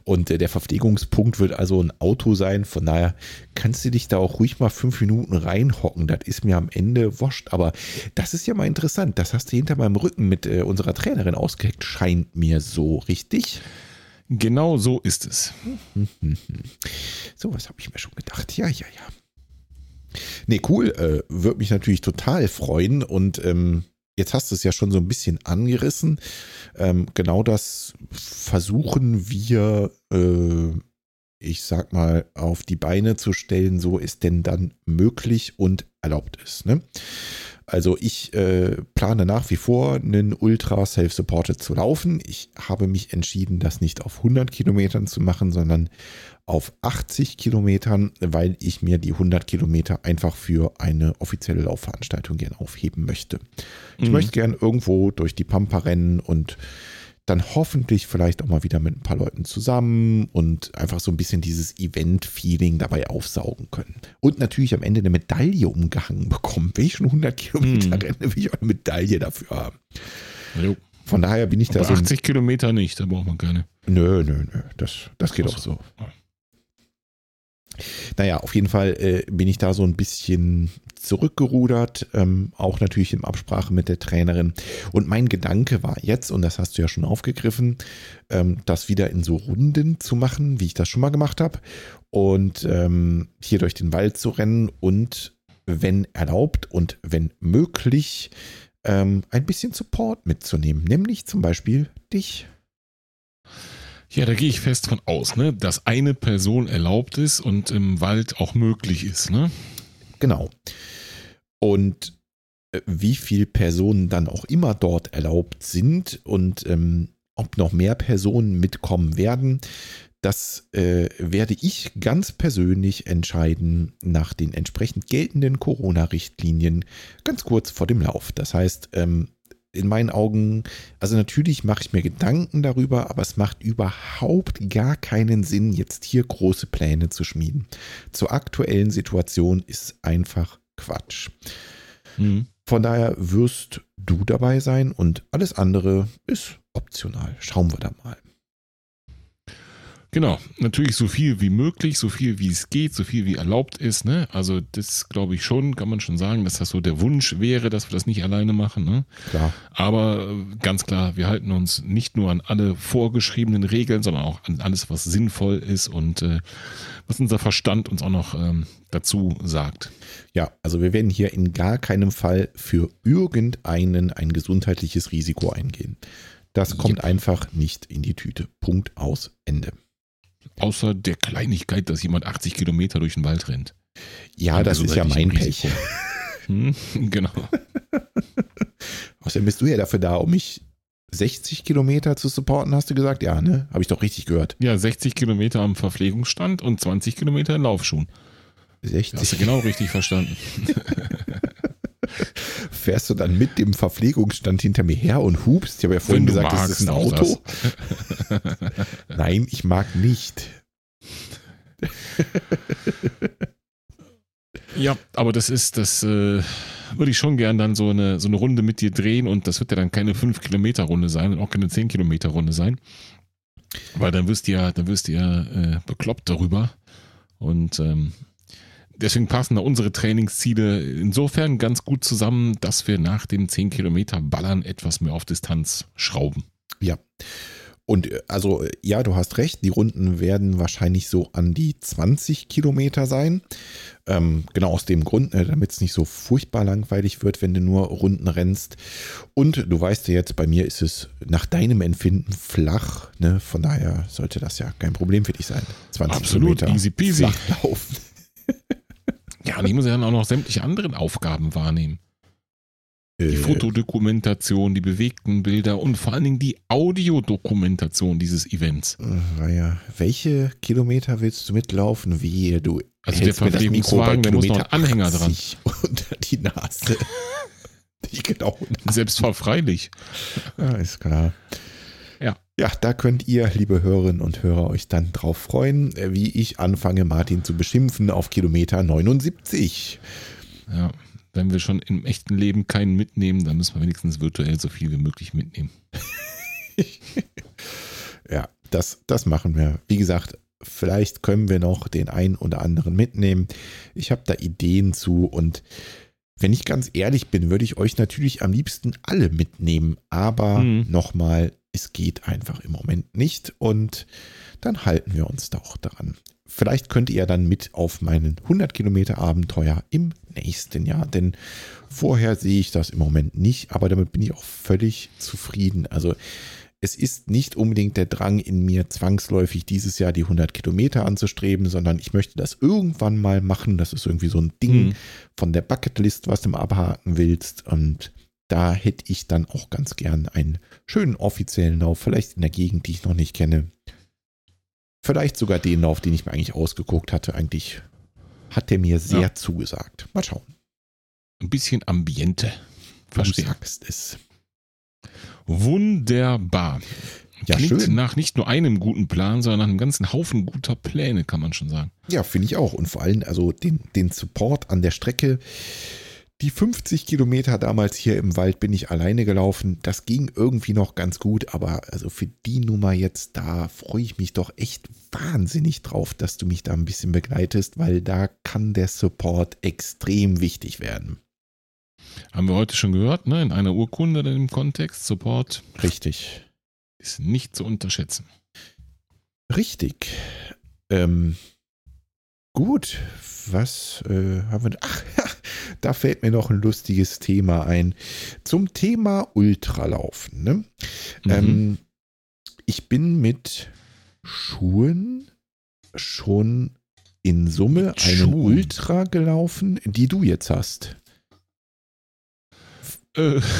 und äh, der Verpflegungspunkt wird also ein Auto sein. Von daher kannst du dich da auch ruhig mal fünf Minuten reinhocken. Das ist mir am Ende wurscht. Aber das ist ja mal interessant. Das hast du hinter meinem Rücken mit äh, unserer Trainerin ausgeheckt. Scheint mir so richtig. Genau so ist es. [laughs] So, was habe ich mir schon gedacht. Ja, ja, ja. Nee, cool. Äh, Würde mich natürlich total freuen. Und ähm, jetzt hast du es ja schon so ein bisschen angerissen. Ähm, genau das versuchen wir, äh, ich sag mal, auf die Beine zu stellen, so es denn dann möglich und erlaubt ist. Ne? Also ich äh, plane nach wie vor einen Ultra Self-Supported zu laufen. Ich habe mich entschieden, das nicht auf 100 Kilometern zu machen, sondern auf 80 Kilometern, weil ich mir die 100 Kilometer einfach für eine offizielle Laufveranstaltung gerne aufheben möchte. Ich mhm. möchte gerne irgendwo durch die Pampa rennen und dann hoffentlich vielleicht auch mal wieder mit ein paar Leuten zusammen und einfach so ein bisschen dieses Event-Feeling dabei aufsaugen können. Und natürlich am Ende eine Medaille umgehangen bekommen. Wenn ich schon 100 Kilometer hm. renne, will ich auch eine Medaille dafür haben. Jo. Von daher bin ich Aber da so. 80 Kilometer nicht, da braucht man keine. Nö, nö, nö. Das, das geht also, auch so. Ja. Naja, auf jeden Fall äh, bin ich da so ein bisschen zurückgerudert, ähm, auch natürlich in Absprache mit der Trainerin. Und mein Gedanke war jetzt, und das hast du ja schon aufgegriffen, ähm, das wieder in so Runden zu machen, wie ich das schon mal gemacht habe. Und ähm, hier durch den Wald zu rennen und wenn erlaubt und wenn möglich, ähm, ein bisschen Support mitzunehmen, nämlich zum Beispiel dich. Ja, da gehe ich fest von aus, ne? dass eine Person erlaubt ist und im Wald auch möglich ist. Ne? Genau. Und äh, wie viele Personen dann auch immer dort erlaubt sind und ähm, ob noch mehr Personen mitkommen werden, das äh, werde ich ganz persönlich entscheiden nach den entsprechend geltenden Corona-Richtlinien ganz kurz vor dem Lauf. Das heißt, ähm, in meinen Augen, also natürlich mache ich mir Gedanken darüber, aber es macht überhaupt gar keinen Sinn, jetzt hier große Pläne zu schmieden. Zur aktuellen Situation ist einfach Quatsch. Mhm. Von daher wirst du dabei sein und alles andere ist optional. Schauen wir da mal. Genau, natürlich so viel wie möglich, so viel wie es geht, so viel wie erlaubt ist. Ne? Also das glaube ich schon, kann man schon sagen, dass das so der Wunsch wäre, dass wir das nicht alleine machen. Ne? Klar. Aber äh, ganz klar, wir halten uns nicht nur an alle vorgeschriebenen Regeln, sondern auch an alles, was sinnvoll ist und äh, was unser Verstand uns auch noch ähm, dazu sagt. Ja, also wir werden hier in gar keinem Fall für irgendeinen ein gesundheitliches Risiko eingehen. Das kommt yep. einfach nicht in die Tüte. Punkt aus Ende. Außer der Kleinigkeit, dass jemand 80 Kilometer durch den Wald rennt. Ja, das ist ja mein Pech. [laughs] Hm, genau. [laughs] Außerdem bist du ja dafür da, um mich 60 Kilometer zu supporten, hast du gesagt? Ja, ne? Habe ich doch richtig gehört. Ja, 60 Kilometer am Verpflegungsstand und 20 Kilometer in Laufschuhen. 60. Hast du genau richtig verstanden. [laughs] Fährst du dann mit dem Verpflegungsstand hinter mir her und hupst? Ich habe ja vorhin gesagt, magst, das ist ein Auto. [laughs] Nein, ich mag nicht. ja, aber das ist, das äh, würde ich schon gern dann so eine, so eine Runde mit dir drehen und das wird ja dann keine 5-Kilometer-Runde sein und auch keine 10-Kilometer-Runde sein. Weil dann wirst du ja, dann wirst du ja äh, bekloppt darüber. Und ähm, deswegen passen da unsere Trainingsziele insofern ganz gut zusammen, dass wir nach dem 10 Kilometer Ballern etwas mehr auf Distanz schrauben. Ja. Und äh, also, ja, du hast recht, die Runden werden wahrscheinlich so an die 20 Kilometer sein. Ähm, genau aus dem Grund, ne, damit es nicht so furchtbar langweilig wird, wenn du nur Runden rennst. Und du weißt ja jetzt, bei mir ist es nach deinem Empfinden flach. Ne? Von daher sollte das ja kein Problem für dich sein. 20 Absolut, Kilometer easy peasy. flach laufen. Ja, und ich muss ja dann auch noch sämtliche anderen Aufgaben wahrnehmen. Die äh. Fotodokumentation, die bewegten Bilder und vor allen Dingen die Audiodokumentation dieses Events. Naja, welche Kilometer willst du mitlaufen? Wie du also der Verpflegungswagen, der muss noch einen Anhänger dran. [laughs] Unter die Nase. [laughs] die genau. Selbstverfreilich. Ja, ist klar. Ja. Da könnt ihr, liebe Hörerinnen und Hörer, euch dann drauf freuen, wie ich anfange, Martin zu beschimpfen auf Kilometer 79. Ja, wenn wir schon im echten Leben keinen mitnehmen, dann müssen wir wenigstens virtuell so viel wie möglich mitnehmen. [laughs] ja, das, das machen wir. Wie gesagt, vielleicht können wir noch den einen oder anderen mitnehmen. Ich habe da Ideen zu und wenn ich ganz ehrlich bin, würde ich euch natürlich am liebsten alle mitnehmen. Aber mhm. nochmal, es geht einfach im Moment nicht und dann halten wir uns da auch daran. Vielleicht könnt ihr dann mit auf meinen 100 Kilometer Abenteuer im nächsten Jahr, denn vorher sehe ich das im Moment nicht, aber damit bin ich auch völlig zufrieden. Also es ist nicht unbedingt der Drang in mir, zwangsläufig dieses Jahr die 100 Kilometer anzustreben, sondern ich möchte das irgendwann mal machen. Das ist irgendwie so ein Ding mhm. von der Bucketlist, was du abhaken willst. Und da hätte ich dann auch ganz gern einen schönen offiziellen Lauf, vielleicht in der Gegend, die ich noch nicht kenne. Vielleicht sogar den Lauf, den ich mir eigentlich ausgeguckt hatte. Eigentlich hat der mir sehr ja. zugesagt. Mal schauen. Ein bisschen Ambiente. Verstehe. Du sagst es. Wunderbar. Ja, Klingt schön. nach nicht nur einem guten Plan, sondern nach einem ganzen Haufen guter Pläne, kann man schon sagen. Ja, finde ich auch. Und vor allem, also den, den Support an der Strecke. Die 50 Kilometer damals hier im Wald bin ich alleine gelaufen. Das ging irgendwie noch ganz gut, aber also für die Nummer jetzt, da freue ich mich doch echt wahnsinnig drauf, dass du mich da ein bisschen begleitest, weil da kann der Support extrem wichtig werden. Haben wir heute schon gehört, ne? in einer Urkunde im Kontext, Support. Richtig. Ist nicht zu unterschätzen. Richtig. Ähm, gut, was äh, haben wir? Ach, da fällt mir noch ein lustiges Thema ein. Zum Thema Ultralaufen. Ne? Mhm. Ähm, ich bin mit Schuhen schon in Summe eine Schuhen. Ultra gelaufen, die du jetzt hast. Äh. [laughs]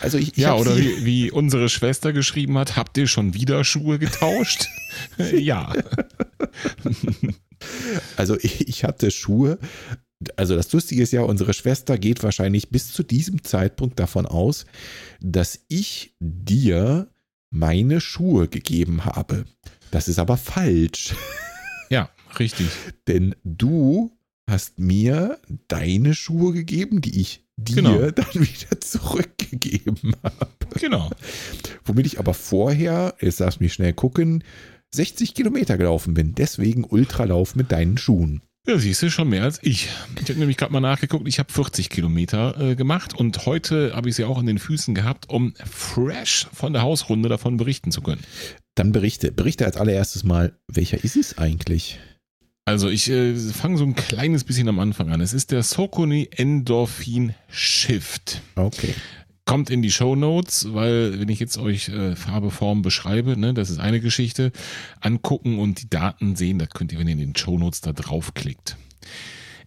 Also ich, ich ja, oder wie, wie, unsere Schwester geschrieben hat, habt ihr schon wieder Schuhe getauscht? [laughs] ja. [laughs] Also ich, ich hatte Schuhe. Also das Lustige ist ja, unsere Schwester geht wahrscheinlich bis zu diesem Zeitpunkt davon aus, dass ich dir meine Schuhe gegeben habe. Das ist aber falsch. Ja, richtig. [laughs] Denn du hast mir deine Schuhe gegeben, die ich dir genau. [laughs] dann wieder zurückgegeben habe. Genau. Womit ich aber vorher, jetzt lass mich schnell gucken, 60 Kilometer gelaufen bin. Deswegen Ultralauf mit deinen Schuhen. Ja, siehst du, schon mehr als ich. Ich habe nämlich gerade mal nachgeguckt, ich habe 40 Kilometer äh, gemacht und heute habe ich sie auch an den Füßen gehabt, um fresh von der Hausrunde davon berichten zu können. Dann berichte. Berichte als allererstes mal, welcher ist es eigentlich? Also ich äh, fange so ein kleines bisschen am Anfang an. Es ist der Sokoni Endorphin Shift. Okay. Kommt in die Show Notes, weil wenn ich jetzt euch äh, Farbe, Form beschreibe, ne, das ist eine Geschichte, angucken und die Daten sehen, da könnt ihr, wenn ihr in den Show Notes da draufklickt.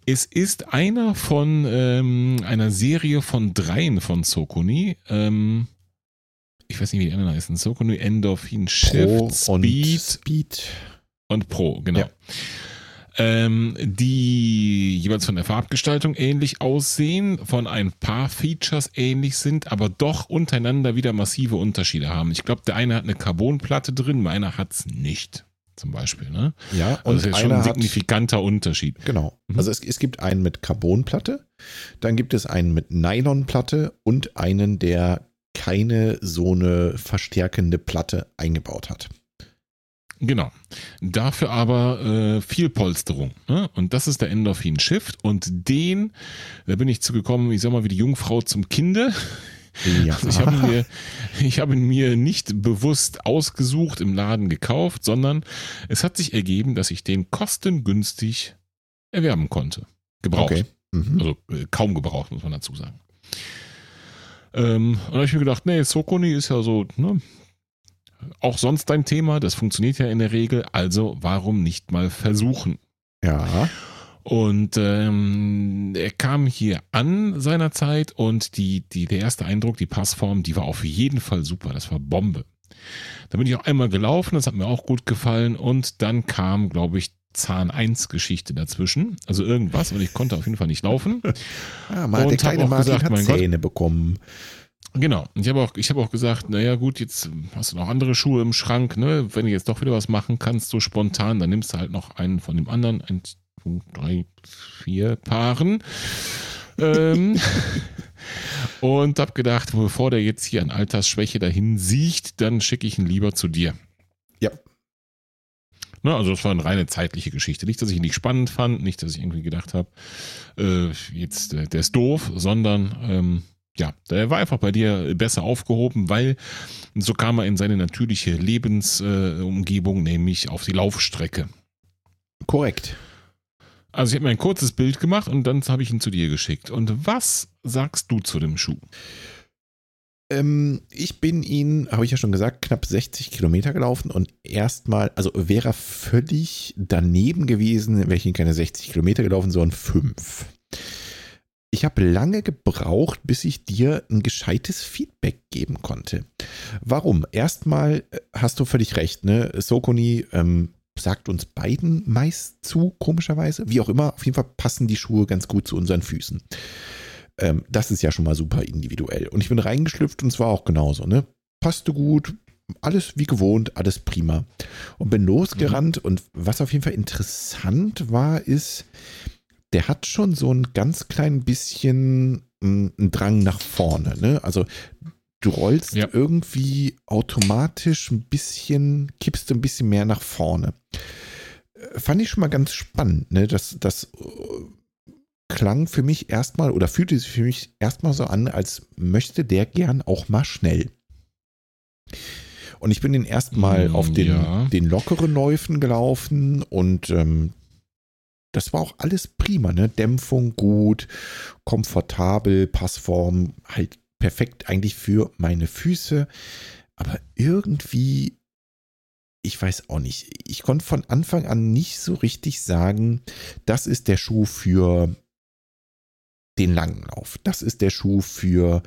Es ist einer von ähm, einer Serie von dreien von Sokoni. Ähm, ich weiß nicht, wie die anderen heißen. Sokoni Endorphin Shift, Pro Speed, Speed und Pro, genau. Ja ähm, die jeweils von der Farbgestaltung ähnlich aussehen, von ein paar Features ähnlich sind, aber doch untereinander wieder massive Unterschiede haben. Ich glaube, der eine hat eine Carbonplatte drin, meiner hat es nicht. Zum Beispiel, ne? Ja, und also das ist schon ein signifikanter hat, Unterschied. Genau. Mhm. Also es, es gibt einen mit Carbonplatte, dann gibt es einen mit Nylonplatte und einen, der keine so eine verstärkende Platte eingebaut hat. Genau. Dafür aber äh, viel Polsterung. Ne? Und das ist der Endorphin Shift. Und den, da bin ich zugekommen, ich sag mal, wie die Jungfrau zum Kinde. Ja. Also ich habe mir, ich habe ihn mir nicht bewusst ausgesucht im Laden gekauft, sondern es hat sich ergeben, dass ich den kostengünstig erwerben konnte. Gebraucht. Okay. Mhm. Also äh, kaum gebraucht, muss man dazu sagen. Ähm, und da habe ich mir gedacht, nee, Sokoni ist ja so, ne, auch sonst dein Thema, das funktioniert ja in der Regel, also warum nicht mal versuchen? Ja. Und ähm, er kam hier an seinerzeit und die, die, der erste Eindruck, die Passform, die war auf jeden Fall super. Das war Bombe. Da bin ich auch einmal gelaufen, das hat mir auch gut gefallen. Und dann kam, glaube ich, Zahn 1 Geschichte dazwischen. Also irgendwas, und ich konnte auf jeden Fall nicht laufen. [laughs] Ja, mal und der kleine Martin gesagt, hat Zähne Gott, bekommen. Genau. Ich habe auch, ich habe auch gesagt, naja gut, jetzt hast du noch andere Schuhe im Schrank, ne? Wenn du jetzt doch wieder was machen kannst, so spontan, dann nimmst du halt noch einen von dem anderen, einen 2.34 Paaren. ähm, [laughs] und habe gedacht, bevor der jetzt hier an Altersschwäche dahin sieht, dann schicke ich ihn lieber zu dir. Ja. Na, also das war eine reine zeitliche Geschichte. Nicht, dass ich ihn nicht spannend fand, nicht, dass ich irgendwie gedacht habe, äh, jetzt äh, der ist doof, sondern ähm, ja, der war einfach bei dir besser aufgehoben, weil so kam er in seine natürliche Lebensumgebung, äh, nämlich auf die Laufstrecke. Korrekt. Also ich habe mir ein kurzes Bild gemacht und dann habe ich ihn zu dir geschickt. Und was sagst du zu dem Schuh? Ähm, ich bin ihn, habe ich ja schon gesagt, knapp 60 Kilometer gelaufen und erstmal, also wäre völlig daneben gewesen, wäre ich ihn keine 60 Kilometer gelaufen, sondern fünf. Ich habe lange gebraucht, bis ich dir ein gescheites Feedback geben konnte. Warum? Erstmal äh, hast du völlig recht, ne? Sokoni ähm, sagt uns beiden meist zu, komischerweise. Wie auch immer, auf jeden Fall passen die Schuhe ganz gut zu unseren Füßen. Ähm, das ist ja schon mal super individuell. Und ich bin reingeschlüpft und es war auch genauso, ne? Passte gut, alles wie gewohnt, alles prima. Und bin losgerannt mhm. und was auf jeden Fall interessant war, ist, der hat schon so ein ganz klein bisschen hm, einen Drang nach vorne. Ne? Also du rollst ja. irgendwie automatisch ein bisschen, kippst du ein bisschen mehr nach vorne. Äh, fand ich schon mal ganz spannend, ne? Das, das äh, klang für mich erstmal oder fühlte sich für mich erstmal so an, als möchte der gern auch mal schnell. Und ich bin den erstmal mm, auf den, ja. den lockeren Läufen gelaufen und ähm, das war auch alles prima, ne? Dämpfung gut, komfortabel, Passform halt perfekt eigentlich für meine Füße. Aber irgendwie, ich weiß auch nicht, ich konnte von Anfang an nicht so richtig sagen, das ist der Schuh für den langen Lauf. Das ist der Schuh für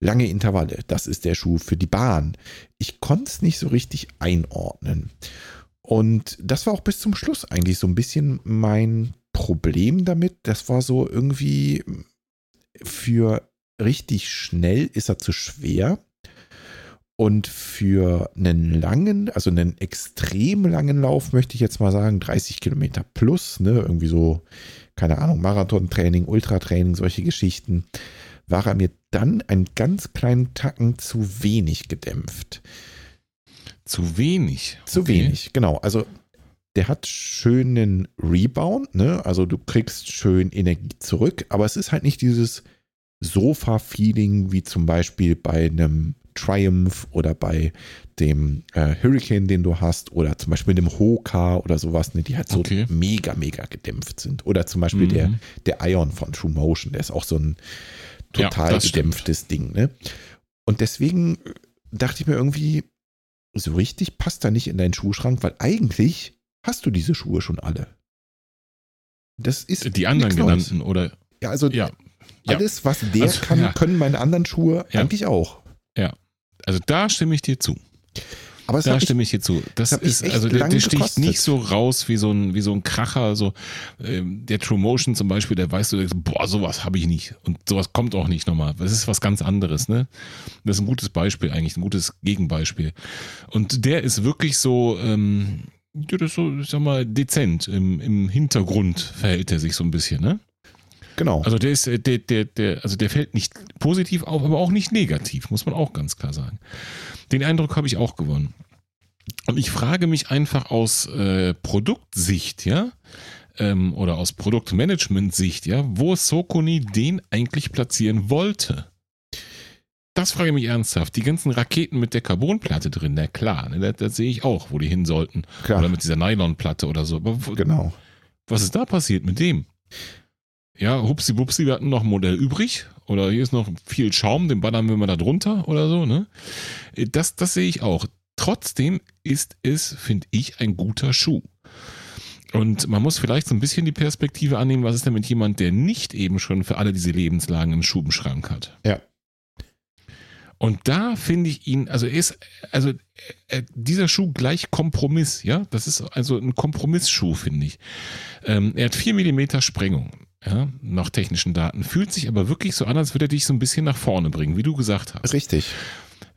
lange Intervalle. Das ist der Schuh für die Bahn. Ich konnte es nicht so richtig einordnen. Und das war auch bis zum Schluss eigentlich so ein bisschen mein Problem damit. Das war so irgendwie für richtig schnell ist er zu schwer. Und für einen langen, also einen extrem langen Lauf möchte ich jetzt mal sagen, 30 Kilometer plus, ne, irgendwie so, keine Ahnung, Marathontraining, Ultratraining, solche Geschichten, war er mir dann einen ganz kleinen Tacken zu wenig gedämpft. Zu wenig? Zu okay. wenig, genau. Also der hat schönen Rebound, ne? Also du kriegst schön Energie zurück, aber es ist halt nicht dieses Sofa-Feeling, wie zum Beispiel bei einem Triumph oder bei dem äh, Hurricane, den du hast, oder zum Beispiel dem Hoka oder sowas, ne, die halt so okay. mega, mega gedämpft sind. Oder zum Beispiel mhm. der, der Ion von True Motion, der ist auch so ein total ja, gedämpftes stimmt. Ding. Ne? Und deswegen dachte ich mir irgendwie, so richtig passt da nicht in deinen Schuhschrank, weil eigentlich hast du diese Schuhe schon alle. Das ist die anderen genannten, oder? Ja, also ja. Alles, was der also, kann, ja. können meine anderen Schuhe ja. eigentlich auch. Ja. Also da stimme ich dir zu. Aber da stimme ich, ich dir zu. Das ist, also der, der sticht nicht so raus wie so ein, wie so ein Kracher. So, ähm, der True Motion zum Beispiel, der weißt du, boah, sowas habe ich nicht. Und sowas kommt auch nicht nochmal. Das ist was ganz anderes, ne? Das ist ein gutes Beispiel eigentlich, ein gutes Gegenbeispiel. Und der ist wirklich so, ähm, ja, das ist so, ich sag mal, dezent. Im, Im Hintergrund verhält er sich so ein bisschen, ne? Genau. Also der ist, der, der, der, also der fällt nicht positiv auf, aber auch nicht negativ, muss man auch ganz klar sagen. Den Eindruck habe ich auch gewonnen. Und ich frage mich einfach aus äh, Produktsicht, ja, ähm, oder aus Produktmanagement-Sicht, ja, wo Sokoni den eigentlich platzieren wollte. Das frage ich mich ernsthaft. Die ganzen Raketen mit der Carbonplatte drin, na klar, ne, das, das sehe ich auch, wo die hin sollten. Klar. Oder mit dieser Nylonplatte oder so. Aber genau. Was ist da passiert mit dem? Ja, hupsi bupsi, wir hatten noch ein Modell übrig oder hier ist noch viel Schaum, den ballern wir mal da drunter oder so, ne? Das, das sehe ich auch. Trotzdem ist es, finde ich, ein guter Schuh. Und man muss vielleicht so ein bisschen die Perspektive annehmen, was ist denn mit jemand, der nicht eben schon für alle diese Lebenslagen einen im Schrank hat? Ja. Und da finde ich ihn, also ist, also äh, dieser Schuh gleich Kompromiss, ja, das ist also ein Kompromissschuh, finde ich. Ähm, er hat vier Millimeter Sprengung ja, nach technischen Daten. Fühlt sich aber wirklich so an, als würde er dich so ein bisschen nach vorne bringen, wie du gesagt hast. Richtig.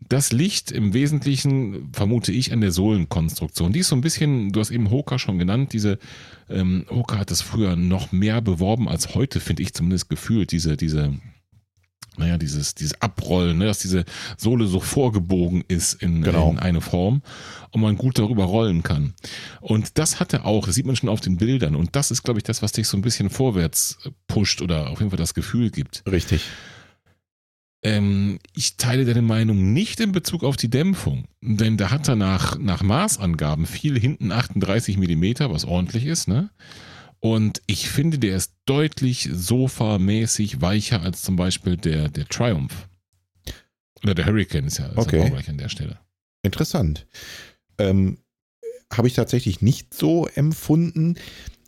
Das liegt im Wesentlichen, vermute ich, an der Sohlenkonstruktion. Die ist so ein bisschen, du hast eben Hoka schon genannt, diese ähm, Hoka hat das früher noch mehr beworben als heute, finde ich zumindest gefühlt, diese, diese, naja, dieses, dieses Abrollen, ne, dass diese Sohle so vorgebogen ist in, Genau. in eine Form und man gut darüber rollen kann. Und das hat er auch, das sieht man schon auf den Bildern. Und das ist, glaube ich, das, was dich so ein bisschen vorwärts pusht oder auf jeden Fall das Gefühl gibt. Richtig. Ähm, ich teile deine Meinung nicht in Bezug auf die Dämpfung, denn da hat er nach, nach Maßangaben viel hinten 38 Millimeter, was ordentlich ist, ne? Und ich finde, der ist deutlich sofamäßig weicher als zum Beispiel der, der Triumph. Oder der Hurricane ist ja, ist Okay. ja auch gleich an der Stelle. Interessant. Ähm, Habe ich tatsächlich nicht so empfunden.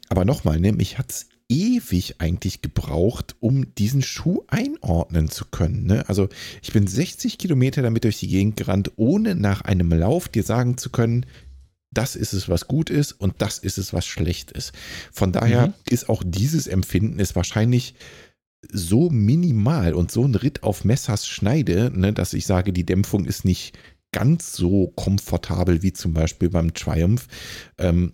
Aber nochmal, ne, mich hat es ewig eigentlich gebraucht, um diesen Schuh einordnen zu können. Ne? Also ich bin 60 Kilometer damit durch die Gegend gerannt, ohne nach einem Lauf dir sagen zu können, das ist es, was gut ist und das ist es, was schlecht ist. Von daher Mhm. ist auch dieses Empfinden ist wahrscheinlich so minimal und so ein Ritt auf Messers Schneide, ne, dass ich sage, die Dämpfung ist nicht ganz so komfortabel wie zum Beispiel beim Triumph. Ähm,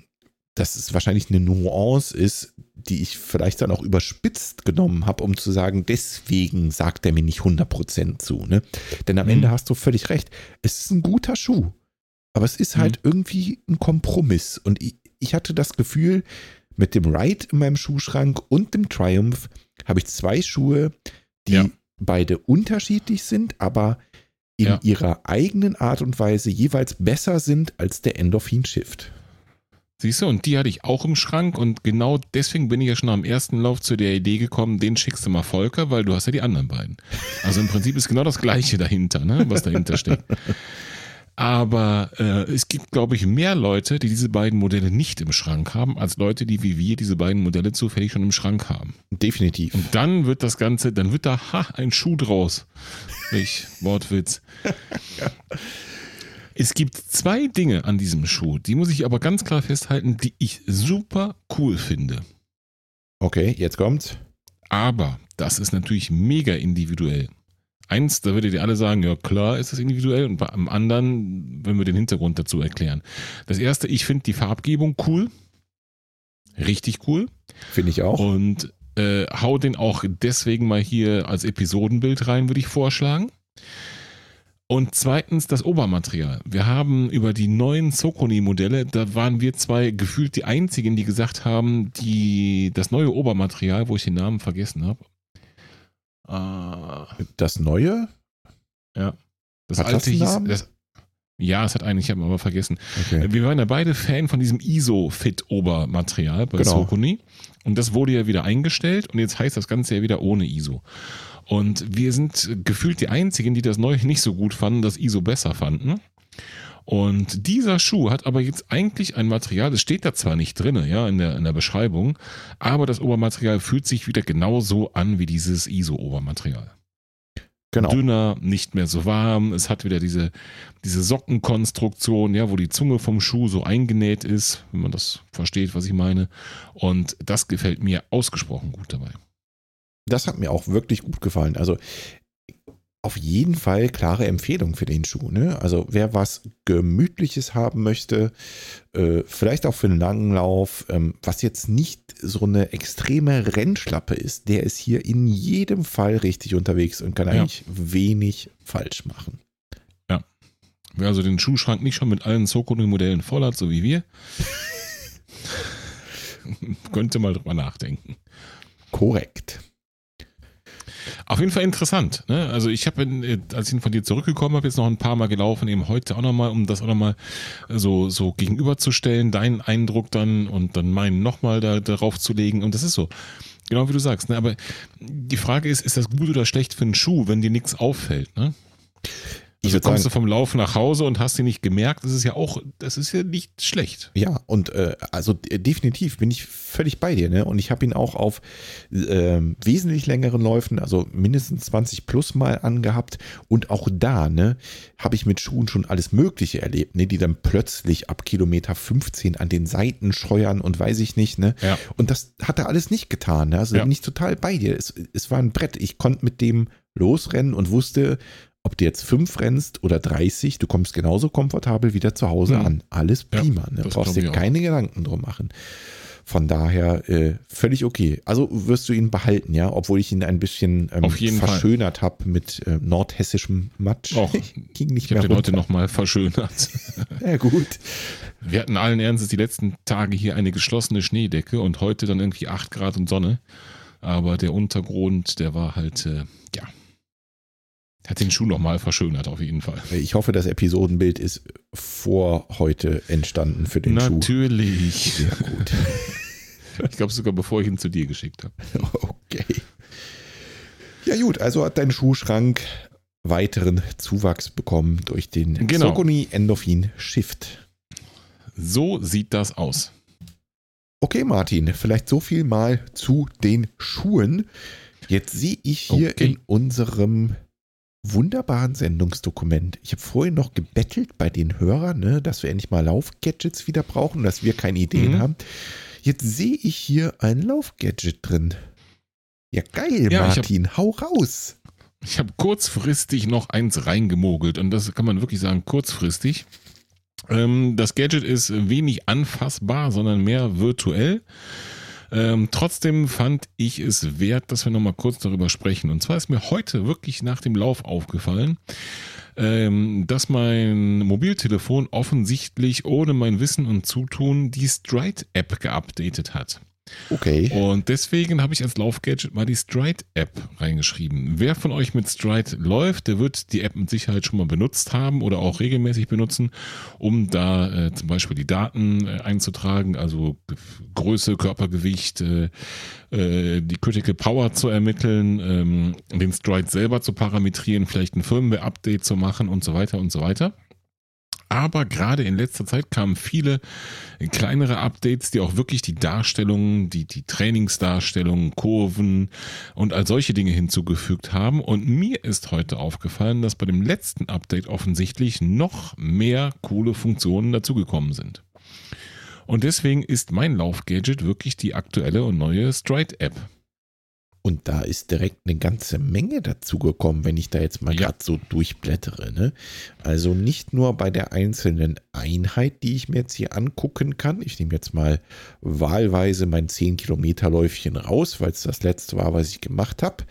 dass es wahrscheinlich eine Nuance ist, die ich vielleicht dann auch überspitzt genommen habe, um zu sagen, deswegen sagt er mir nicht 100% zu. Ne? Denn am Mhm. Ende hast du völlig recht. Es ist ein guter Schuh. Aber es ist halt irgendwie ein Kompromiss. Und ich, ich hatte das Gefühl, mit dem Ride in meinem Schuhschrank und dem Triumph habe ich zwei Schuhe, die Ja. beide unterschiedlich sind, aber in Ja. ihrer eigenen Art und Weise jeweils besser sind als der Endorphin Shift. Siehst du, und die hatte ich auch im Schrank und genau deswegen bin ich ja schon am ersten Lauf zu der Idee gekommen, den schickst du mal Volker, weil du hast ja die anderen beiden. Also im Prinzip ist genau das Gleiche dahinter, ne, was dahinter steckt. [laughs] Aber äh, es gibt, glaube ich, mehr Leute, die diese beiden Modelle nicht im Schrank haben, als Leute, die wie wir diese beiden Modelle zufällig schon im Schrank haben. Definitiv. Und dann wird das Ganze, dann wird da ha, ein Schuh draus. Ich, Wortwitz. [laughs] Es gibt zwei Dinge an diesem Schuh, die muss ich aber ganz klar festhalten, die ich super cool finde. Okay, jetzt kommt's. Aber das ist natürlich mega individuell. Eins, da würdet ihr alle sagen, ja klar ist das individuell und beim anderen, wenn wir den Hintergrund dazu erklären. Das erste, ich finde die Farbgebung cool. Richtig cool. Finde ich auch. Und äh, hau den auch deswegen mal hier als Episodenbild rein, würde ich vorschlagen. Und zweitens das Obermaterial. Wir haben über die neuen Sokoni-Modelle, da waren wir zwei gefühlt die einzigen, die gesagt haben, die das neue Obermaterial, wo ich den Namen vergessen habe. Äh, Das Neue? das Hat das alte hieß. Das, ja, es hat einen, ich habe ihn aber vergessen. Okay. Wir waren ja beide Fan von diesem ISO-Fit-Obermaterial bei Genau. Sokoni. Und das wurde ja wieder eingestellt und jetzt heißt das Ganze ja wieder ohne ISO. Und wir sind gefühlt die einzigen, die das neue nicht so gut fanden, das ISO besser fanden. Und dieser Schuh hat aber jetzt eigentlich ein Material, das steht da zwar nicht drin, ja, in der, in der Beschreibung, aber das Obermaterial fühlt sich wieder genauso an wie dieses ISO-Obermaterial Genau. dünner, nicht mehr so warm. Es hat wieder diese, diese Sockenkonstruktion, ja, wo die Zunge vom Schuh so eingenäht ist, wenn man das versteht, was ich meine. Und das gefällt mir ausgesprochen gut dabei. Das hat mir auch wirklich gut gefallen. Also auf jeden Fall klare Empfehlung für den Schuh. Ne? Also wer was Gemütliches haben möchte, äh, vielleicht auch für einen langen Lauf, ähm, was jetzt nicht so eine extreme Rennschlappe ist, der ist hier in jedem Fall richtig unterwegs und kann Ja. eigentlich wenig falsch machen. Wer also den Schuhschrank nicht schon mit allen Sokoni-Modellen voll hat, so wie wir, [laughs] könnte mal drüber nachdenken. Korrekt. Auf jeden Fall interessant. Ne? Also ich habe, äh, als ich von dir zurückgekommen habe, jetzt noch ein paar Mal gelaufen, eben heute auch nochmal, um das auch nochmal so, so gegenüberzustellen, deinen Eindruck dann und dann meinen nochmal da, darauf zu legen. Und das ist so. Genau wie du sagst. Ne? Aber die Frage ist, ist das gut oder schlecht für einen Schuh, wenn dir nichts auffällt? Ne? Also kommst sagen- du vom Lauf nach Hause und hast ihn nicht gemerkt, das ist ja auch, das ist ja nicht schlecht. Ja, und äh, also äh, definitiv bin ich völlig bei dir. Ne? Und ich habe ihn auch auf ähm, wesentlich längeren Läufen, also mindestens 20 plus mal angehabt. Und auch da ne, habe ich mit Schuhen schon alles Mögliche erlebt, ne? die dann plötzlich ab Kilometer 15 an den Seiten scheuern und weiß ich nicht. Ne? Ja. Und das hat er alles nicht getan. Ne? Also Ja. bin ich total bei dir. Es, es war ein Brett. Ich konnte mit dem losrennen und wusste, ob du jetzt fünf rennst oder 30, du kommst genauso komfortabel wieder zu Hause Mhm. an. Alles Ja, prima. ne? das Brauchst dir keine Gedanken drum machen. Von daher äh, völlig okay. Also wirst du ihn behalten, ja, obwohl ich ihn ein bisschen ähm, verschönert habe mit äh, nordhessischem Matsch. Och, [laughs] Ging nicht Ich habe den heute nochmal verschönert. [laughs] Ja, gut. Wir hatten allen Ernstes die letzten Tage hier eine geschlossene Schneedecke und heute dann irgendwie 8 Grad und Sonne. Aber der Untergrund, der war halt, äh, ja, hat den Schuh nochmal verschönert auf jeden Fall. Ich hoffe, das Episodenbild ist vor heute entstanden für den Schuh. Natürlich. Sehr gut. [laughs] Ich glaube sogar, bevor ich ihn zu dir geschickt habe. [laughs] Okay. Ja gut, also hat dein Schuhschrank weiteren Zuwachs bekommen durch den Genau. Socony Endorphin Shift. So sieht das aus. Okay, Martin, vielleicht so viel mal zu den Schuhen. Jetzt sehe ich hier Okay. in unserem wunderbaren Sendungsdokument. Ich habe vorhin noch gebettelt bei den Hörern, ne, dass wir endlich mal Laufgadgets wieder brauchen, dass wir keine Ideen Mhm. haben. Jetzt sehe ich hier ein Laufgadget drin. Ja, geil, Ja, ich hab- Martin, hau raus. Ich habe kurzfristig noch eins reingemogelt und das kann man wirklich sagen, kurzfristig. Ähm, das Gadget ist wenig anfassbar, sondern mehr virtuell. Ähm, trotzdem fand ich es wert, dass wir nochmal kurz darüber sprechen. Und zwar ist mir heute wirklich nach dem Lauf aufgefallen, ähm, dass mein Mobiltelefon offensichtlich ohne mein Wissen und Zutun die Stride-App geupdatet hat. Okay. Und deswegen habe ich als Laufgadget mal die Stride-App reingeschrieben. Wer von euch mit Stride läuft, der wird die App mit Sicherheit schon mal benutzt haben oder auch regelmäßig benutzen, um da äh, zum Beispiel die Daten äh, einzutragen, also Größe, Körpergewicht, äh, äh, die Critical Power zu ermitteln, ähm, den Stride selber zu parametrieren, vielleicht ein Firmware-Update zu machen und so weiter und so weiter. Aber gerade in letzter Zeit kamen viele kleinere Updates, die auch wirklich die Darstellungen, die, die Trainingsdarstellungen, Kurven und all solche Dinge hinzugefügt haben. Und mir ist heute aufgefallen, dass bei dem letzten Update offensichtlich noch mehr coole Funktionen dazugekommen sind. Und deswegen ist mein Laufgadget wirklich die aktuelle und neue Stride-App. Und da ist direkt eine ganze Menge dazugekommen, wenn ich da jetzt mal Ja. gerade so durchblättere. Ne? Also nicht nur bei der einzelnen Einheit, die ich mir jetzt hier angucken kann. Ich nehme jetzt mal wahlweise mein 10-Kilometer-Läufchen raus, weil es das letzte war, was ich gemacht habe.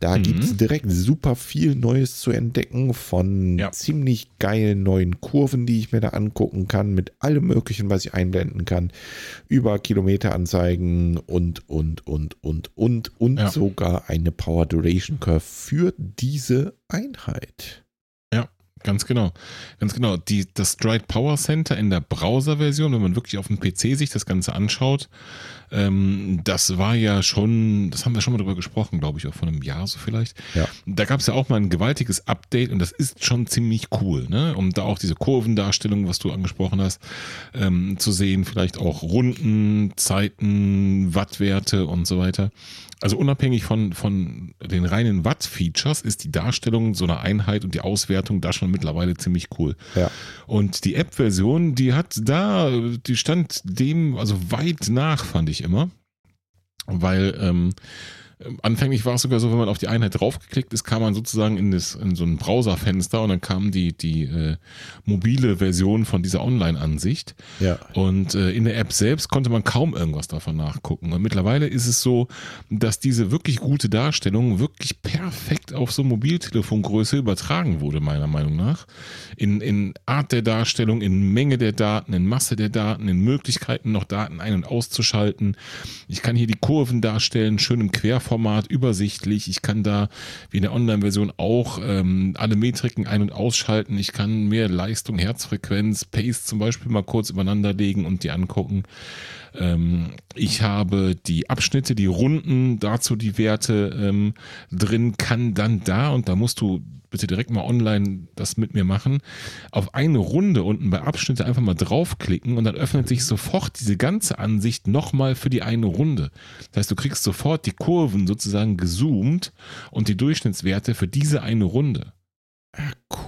Da Mhm. gibt es direkt super viel Neues zu entdecken von Ja. ziemlich geilen neuen Kurven, die ich mir da angucken kann, mit allem Möglichen, was ich einblenden kann, über Kilometeranzeigen und, und, und, und, und, und Ja. sogar eine Power Duration Curve für diese Einheit. Ganz genau. Ganz genau. Die, das Stride Power Center in der Browser-Version, wenn man wirklich auf dem PC sich das Ganze anschaut, ähm, das war ja schon, das haben wir schon mal drüber gesprochen, glaube ich, auch vor einem Jahr so vielleicht. Ja. Da gab es ja auch mal ein gewaltiges Update und das ist schon ziemlich cool, ne? Um da auch diese Kurvendarstellung, was du angesprochen hast, ähm, zu sehen, vielleicht auch Runden, Zeiten, Wattwerte und so weiter. Also unabhängig von, von den reinen Watt-Features ist die Darstellung so einer Einheit und die Auswertung da schon mittlerweile ziemlich cool. Ja. Und die App-Version, die hat da, die stand dem also weit nach, fand ich immer. Weil ähm, anfänglich war es sogar so, wenn man auf die Einheit draufgeklickt ist, kam man sozusagen in, das, in so ein Browserfenster und dann kam die, die äh, mobile Version von dieser Online-Ansicht. Ja. Und äh, in der App selbst konnte man kaum irgendwas davon nachgucken. Und mittlerweile ist es so, dass diese wirklich gute Darstellung wirklich perfekt auf so Mobiltelefongröße übertragen wurde, meiner Meinung nach. In, in Art der Darstellung, in Menge der Daten, in Masse der Daten, in Möglichkeiten noch Daten ein- und auszuschalten. Ich kann hier die Kurven darstellen, schön im Querformat, übersichtlich. Ich kann da, wie in der Online-Version auch, ähm, alle Metriken ein- und ausschalten. Ich kann mehr Leistung, Herzfrequenz, Pace zum Beispiel mal kurz übereinander legen und die angucken. Ähm, ich habe die Abschnitte, die Runden, dazu die Werte ähm, drin, kann dann da, und da musst du bitte direkt mal online das mit mir machen, auf eine Runde unten bei Abschnitte einfach mal draufklicken und dann öffnet sich sofort diese ganze Ansicht nochmal für die eine Runde. Das heißt, du kriegst sofort die Kurven sozusagen gezoomt und die Durchschnittswerte für diese eine Runde.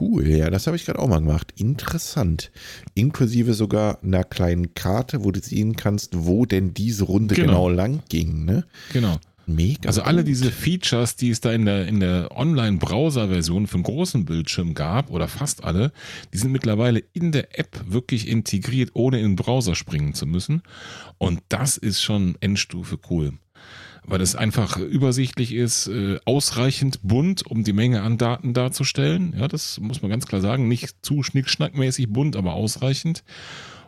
Cool, ja, das habe ich gerade auch mal gemacht. Interessant. Inklusive sogar einer kleinen Karte, wo du sehen kannst, wo denn diese Runde Genau. genau, lang ging. Ne? Genau. Mega. Also alle diese Features, die es da in der, in der Online-Browser-Version für einen großen Bildschirm gab, oder fast alle, die sind mittlerweile in der App wirklich integriert, ohne in den Browser springen zu müssen. Und das ist schon Endstufe cool. Weil es einfach übersichtlich ist, äh, ausreichend bunt, um die Menge an Daten darzustellen. Ja, das muss man ganz klar sagen. Nicht zu schnickschnackmäßig bunt, aber ausreichend.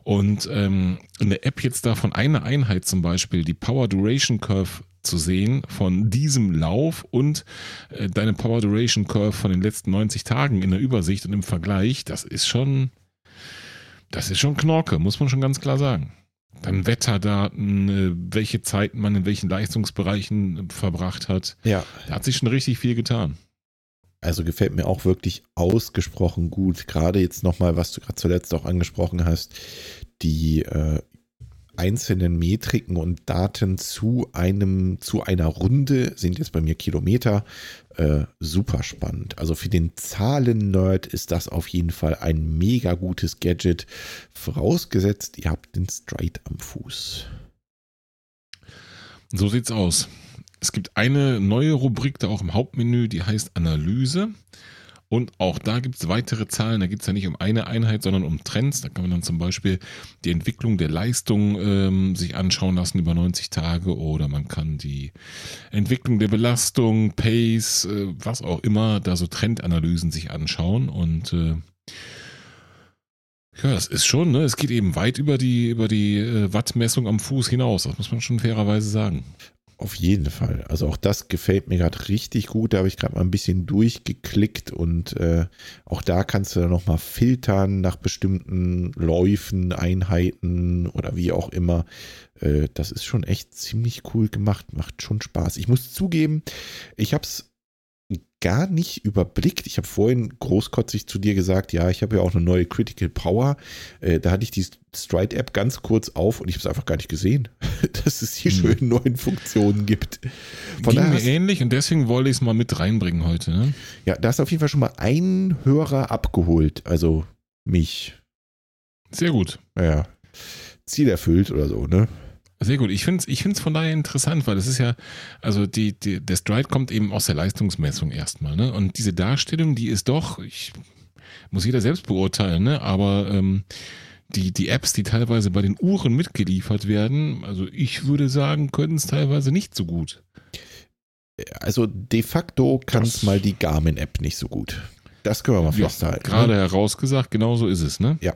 Und ähm, in der App jetzt davon eine Einheit zum Beispiel, die Power Duration Curve zu sehen von diesem Lauf und äh, deine Power Duration Curve von den letzten 90 Tagen in der Übersicht und im Vergleich, das ist schon, das ist schon Knorke, muss man schon ganz klar sagen. Dann Wetterdaten, äh, welche Zeiten man in welchen Leistungsbereichen verbracht hat. Ja, Da hat sich schon richtig viel getan. also gefällt mir auch wirklich ausgesprochen gut. Gerade jetzt nochmal, was du gerade zuletzt auch angesprochen hast, die äh, einzelnen Metriken und Daten zu einem, zu einer Runde sind jetzt bei mir Kilometer. Äh, super spannend. Also für den Zahlen-Nerd ist das auf jeden Fall ein mega gutes Gadget. Vorausgesetzt, ihr habt den Stride am Fuß. So sieht's aus. Es gibt eine neue Rubrik da auch im Hauptmenü, die heißt Analyse. Und auch da gibt es weitere Zahlen. Da geht es ja nicht um eine Einheit, sondern um Trends. Da kann man dann zum Beispiel die Entwicklung der Leistung ähm, sich anschauen lassen über 90 Tage oder man kann die Entwicklung der Belastung, Pace, äh, was auch immer, da so Trendanalysen sich anschauen. Und äh, ja, das ist schon, ne? Es geht eben weit über die, über die äh, Wattmessung am Fuß hinaus. Das muss man schon fairerweise sagen. Auf jeden Fall. Also auch das gefällt mir gerade richtig gut. Da habe ich gerade mal ein bisschen durchgeklickt und äh, auch da kannst du dann nochmal filtern nach bestimmten Läufen, Einheiten oder wie auch immer. Äh, das ist schon echt ziemlich cool gemacht. Macht schon Spaß. Ich muss zugeben, ich habe es gar nicht überblickt. Ich habe vorhin großkotzig zu dir gesagt, ja, ich habe ja auch eine neue Critical Power. Äh, da hatte ich die Stride-App ganz kurz auf und ich habe es einfach gar nicht gesehen, [laughs] dass es hier Hm. schöne neuen Funktionen gibt. Von Ging mir hast, ähnlich und deswegen wollte ich es mal mit reinbringen heute. Ne? ja, da ist auf jeden Fall schon mal ein Hörer abgeholt, also mich. Sehr gut. Naja, Ziel erfüllt oder so, ne? Sehr gut. Ich finde es ich find's von daher interessant, weil es ist ja, also die, die, der Stride kommt eben aus der Leistungsmessung erstmal. Ne? Und diese Darstellung, die ist doch, ich muss jeder selbst beurteilen, ne? aber ähm, die, die Apps, die teilweise bei den Uhren mitgeliefert werden, also ich würde sagen, können es teilweise nicht so gut. Also de facto kann es Das- mal die Garmin-App nicht so gut. Das können wir mal Ja, festhalten. gerade ne? herausgesagt, genau so ist es. Ne? Ja.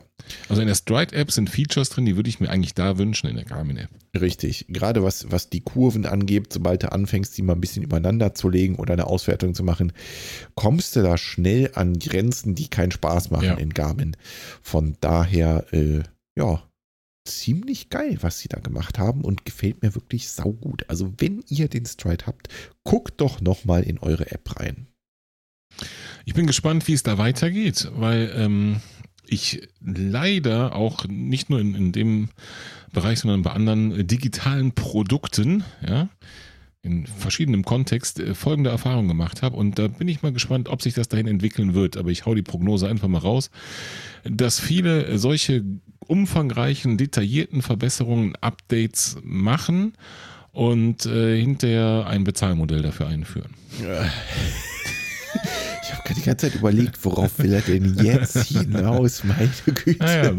Also in der Stride-App sind Features drin, die würde ich mir eigentlich da wünschen in der Garmin-App. Richtig. Gerade was, was die Kurven angeht, sobald du anfängst, die mal ein bisschen übereinander zu legen oder eine Auswertung zu machen, kommst du da schnell an Grenzen, die keinen Spaß machen Ja. in Garmin. Von daher, äh, ja, ziemlich geil, was sie da gemacht haben und gefällt mir wirklich saugut. Also wenn ihr den Stride habt, guckt doch nochmal in eure App rein. Ich bin gespannt, wie es da weitergeht, weil ähm, ich leider auch nicht nur in, in dem Bereich, sondern bei anderen digitalen Produkten, ja, in verschiedenem Kontext äh, folgende Erfahrung gemacht habe. Und da bin ich mal gespannt, ob sich das dahin entwickeln wird. Aber ich hau die Prognose einfach mal raus, dass viele solche umfangreichen, detaillierten Verbesserungen, Updates machen und äh, hinterher ein Bezahlmodell dafür einführen. Ich [laughs] habe die ganze Zeit überlegt, worauf will er denn jetzt hinaus, meine Güte. Naja,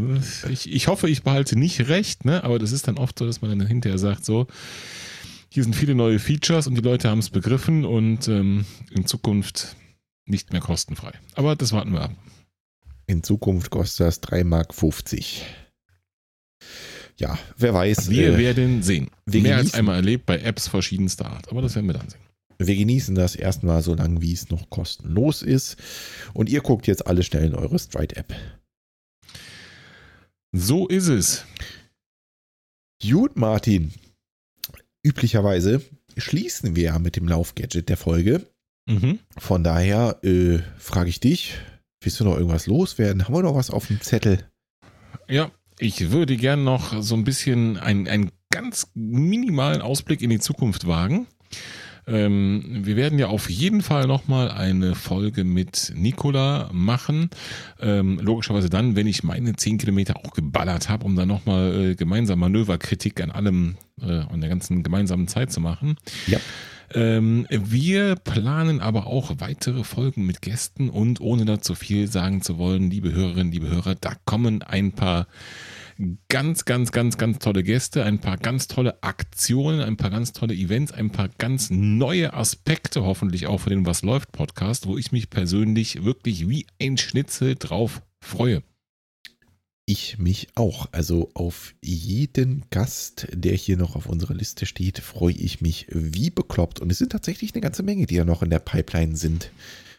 ich, ich hoffe, ich behalte nicht recht, ne? aber das ist dann oft so, dass man dann hinterher sagt, so, hier sind viele neue Features und die Leute haben es begriffen und ähm, in Zukunft nicht mehr kostenfrei. Aber das warten wir ab. In Zukunft kostet das 3,50 Mark. Ja, wer weiß. Wir äh, werden sehen. wir Mehr als einmal erlebt bei Apps verschiedenster Art. Aber das werden wir dann sehen. Wir genießen das erstmal so lange, wie es noch kostenlos ist. Und ihr guckt jetzt alle schnell in eure Stride-App. So ist es. Gut, Martin. Üblicherweise schließen wir ja mit dem Laufgadget der Folge. Mhm. Von daher äh, frage ich dich, willst du noch irgendwas loswerden? Haben wir noch was auf dem Zettel? Ja, ich würde gern noch so ein bisschen einen, einen ganz minimalen Ausblick in die Zukunft wagen. Ähm, wir werden ja auf jeden Fall nochmal eine Folge mit Nicola machen. Ähm, logischerweise dann, wenn ich meine 10 Kilometer auch geballert habe, um dann nochmal äh, gemeinsam Manöverkritik an allem, äh, an der ganzen gemeinsamen Zeit zu machen. Ja. Ähm, wir planen aber auch weitere Folgen mit Gästen und ohne da zu viel sagen zu wollen, liebe Hörerinnen, liebe Hörer, da kommen ein paar ganz, ganz, ganz, ganz tolle Gäste, ein paar ganz tolle Aktionen, ein paar ganz tolle Events, ein paar ganz neue Aspekte hoffentlich auch für den Was läuft Podcast, wo ich mich persönlich wirklich wie ein Schnitzel drauf freue. Ich mich auch. Also auf jeden Gast, der hier noch auf unserer Liste steht, freue ich mich wie bekloppt. Und es sind tatsächlich eine ganze Menge, die ja noch in der Pipeline sind.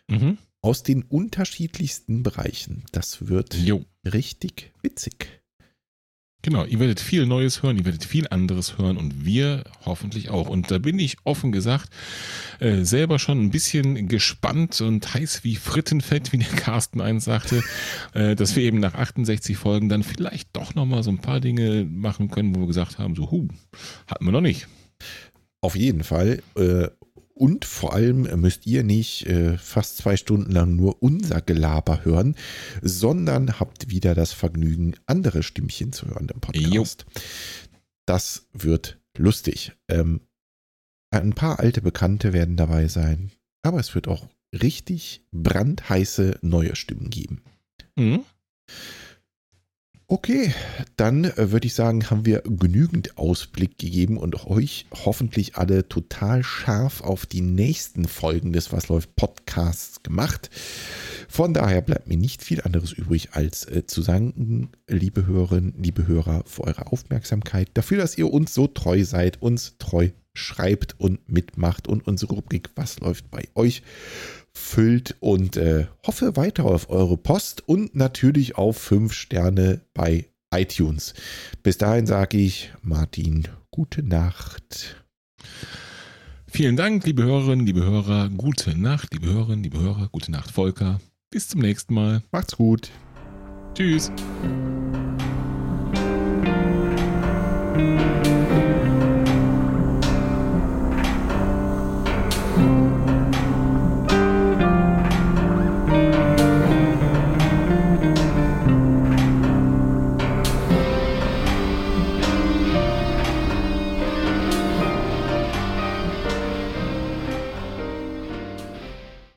Mhm. Aus den unterschiedlichsten Bereichen. Das wird jo. richtig witzig. Genau, ihr werdet viel Neues hören, ihr werdet viel anderes hören und wir hoffentlich auch. Und da bin ich offen gesagt äh, selber schon ein bisschen gespannt und heiß wie Frittenfett, wie der [laughs] Carsten eins sagte, äh, dass wir eben nach 68 Folgen dann vielleicht doch nochmal so ein paar Dinge machen können, wo wir gesagt haben, so, hu, hatten wir noch nicht. Auf jeden Fall. Äh, und vor allem müsst ihr nicht äh, fast zwei Stunden lang nur unser Gelaber hören, sondern habt wieder das Vergnügen, andere Stimmchen zu hören im Podcast. Jo. Das wird lustig. Ähm, ein paar alte Bekannte werden dabei sein, aber es wird auch richtig brandheiße neue Stimmen geben. Mhm. Okay, dann äh, würde ich sagen, haben wir genügend Ausblick gegeben und euch hoffentlich alle total scharf auf die nächsten Folgen des Was läuft Podcasts gemacht. Von daher bleibt mir nicht viel anderes übrig, als äh, zu sagen, liebe Hörerinnen, liebe Hörer, für eure Aufmerksamkeit, dafür, dass ihr uns so treu seid, uns treu schreibt und mitmacht und unsere Rubrik Was läuft bei euch füllt und äh, hoffe weiter auf eure Post und natürlich auf 5 Sterne bei iTunes. Bis dahin sage ich Martin, gute Nacht. Vielen Dank, liebe Hörerinnen, liebe Hörer. Gute Nacht, liebe Hörerinnen, liebe Hörer. Gute Nacht, Volker. Bis zum nächsten Mal. Macht's gut. Tschüss.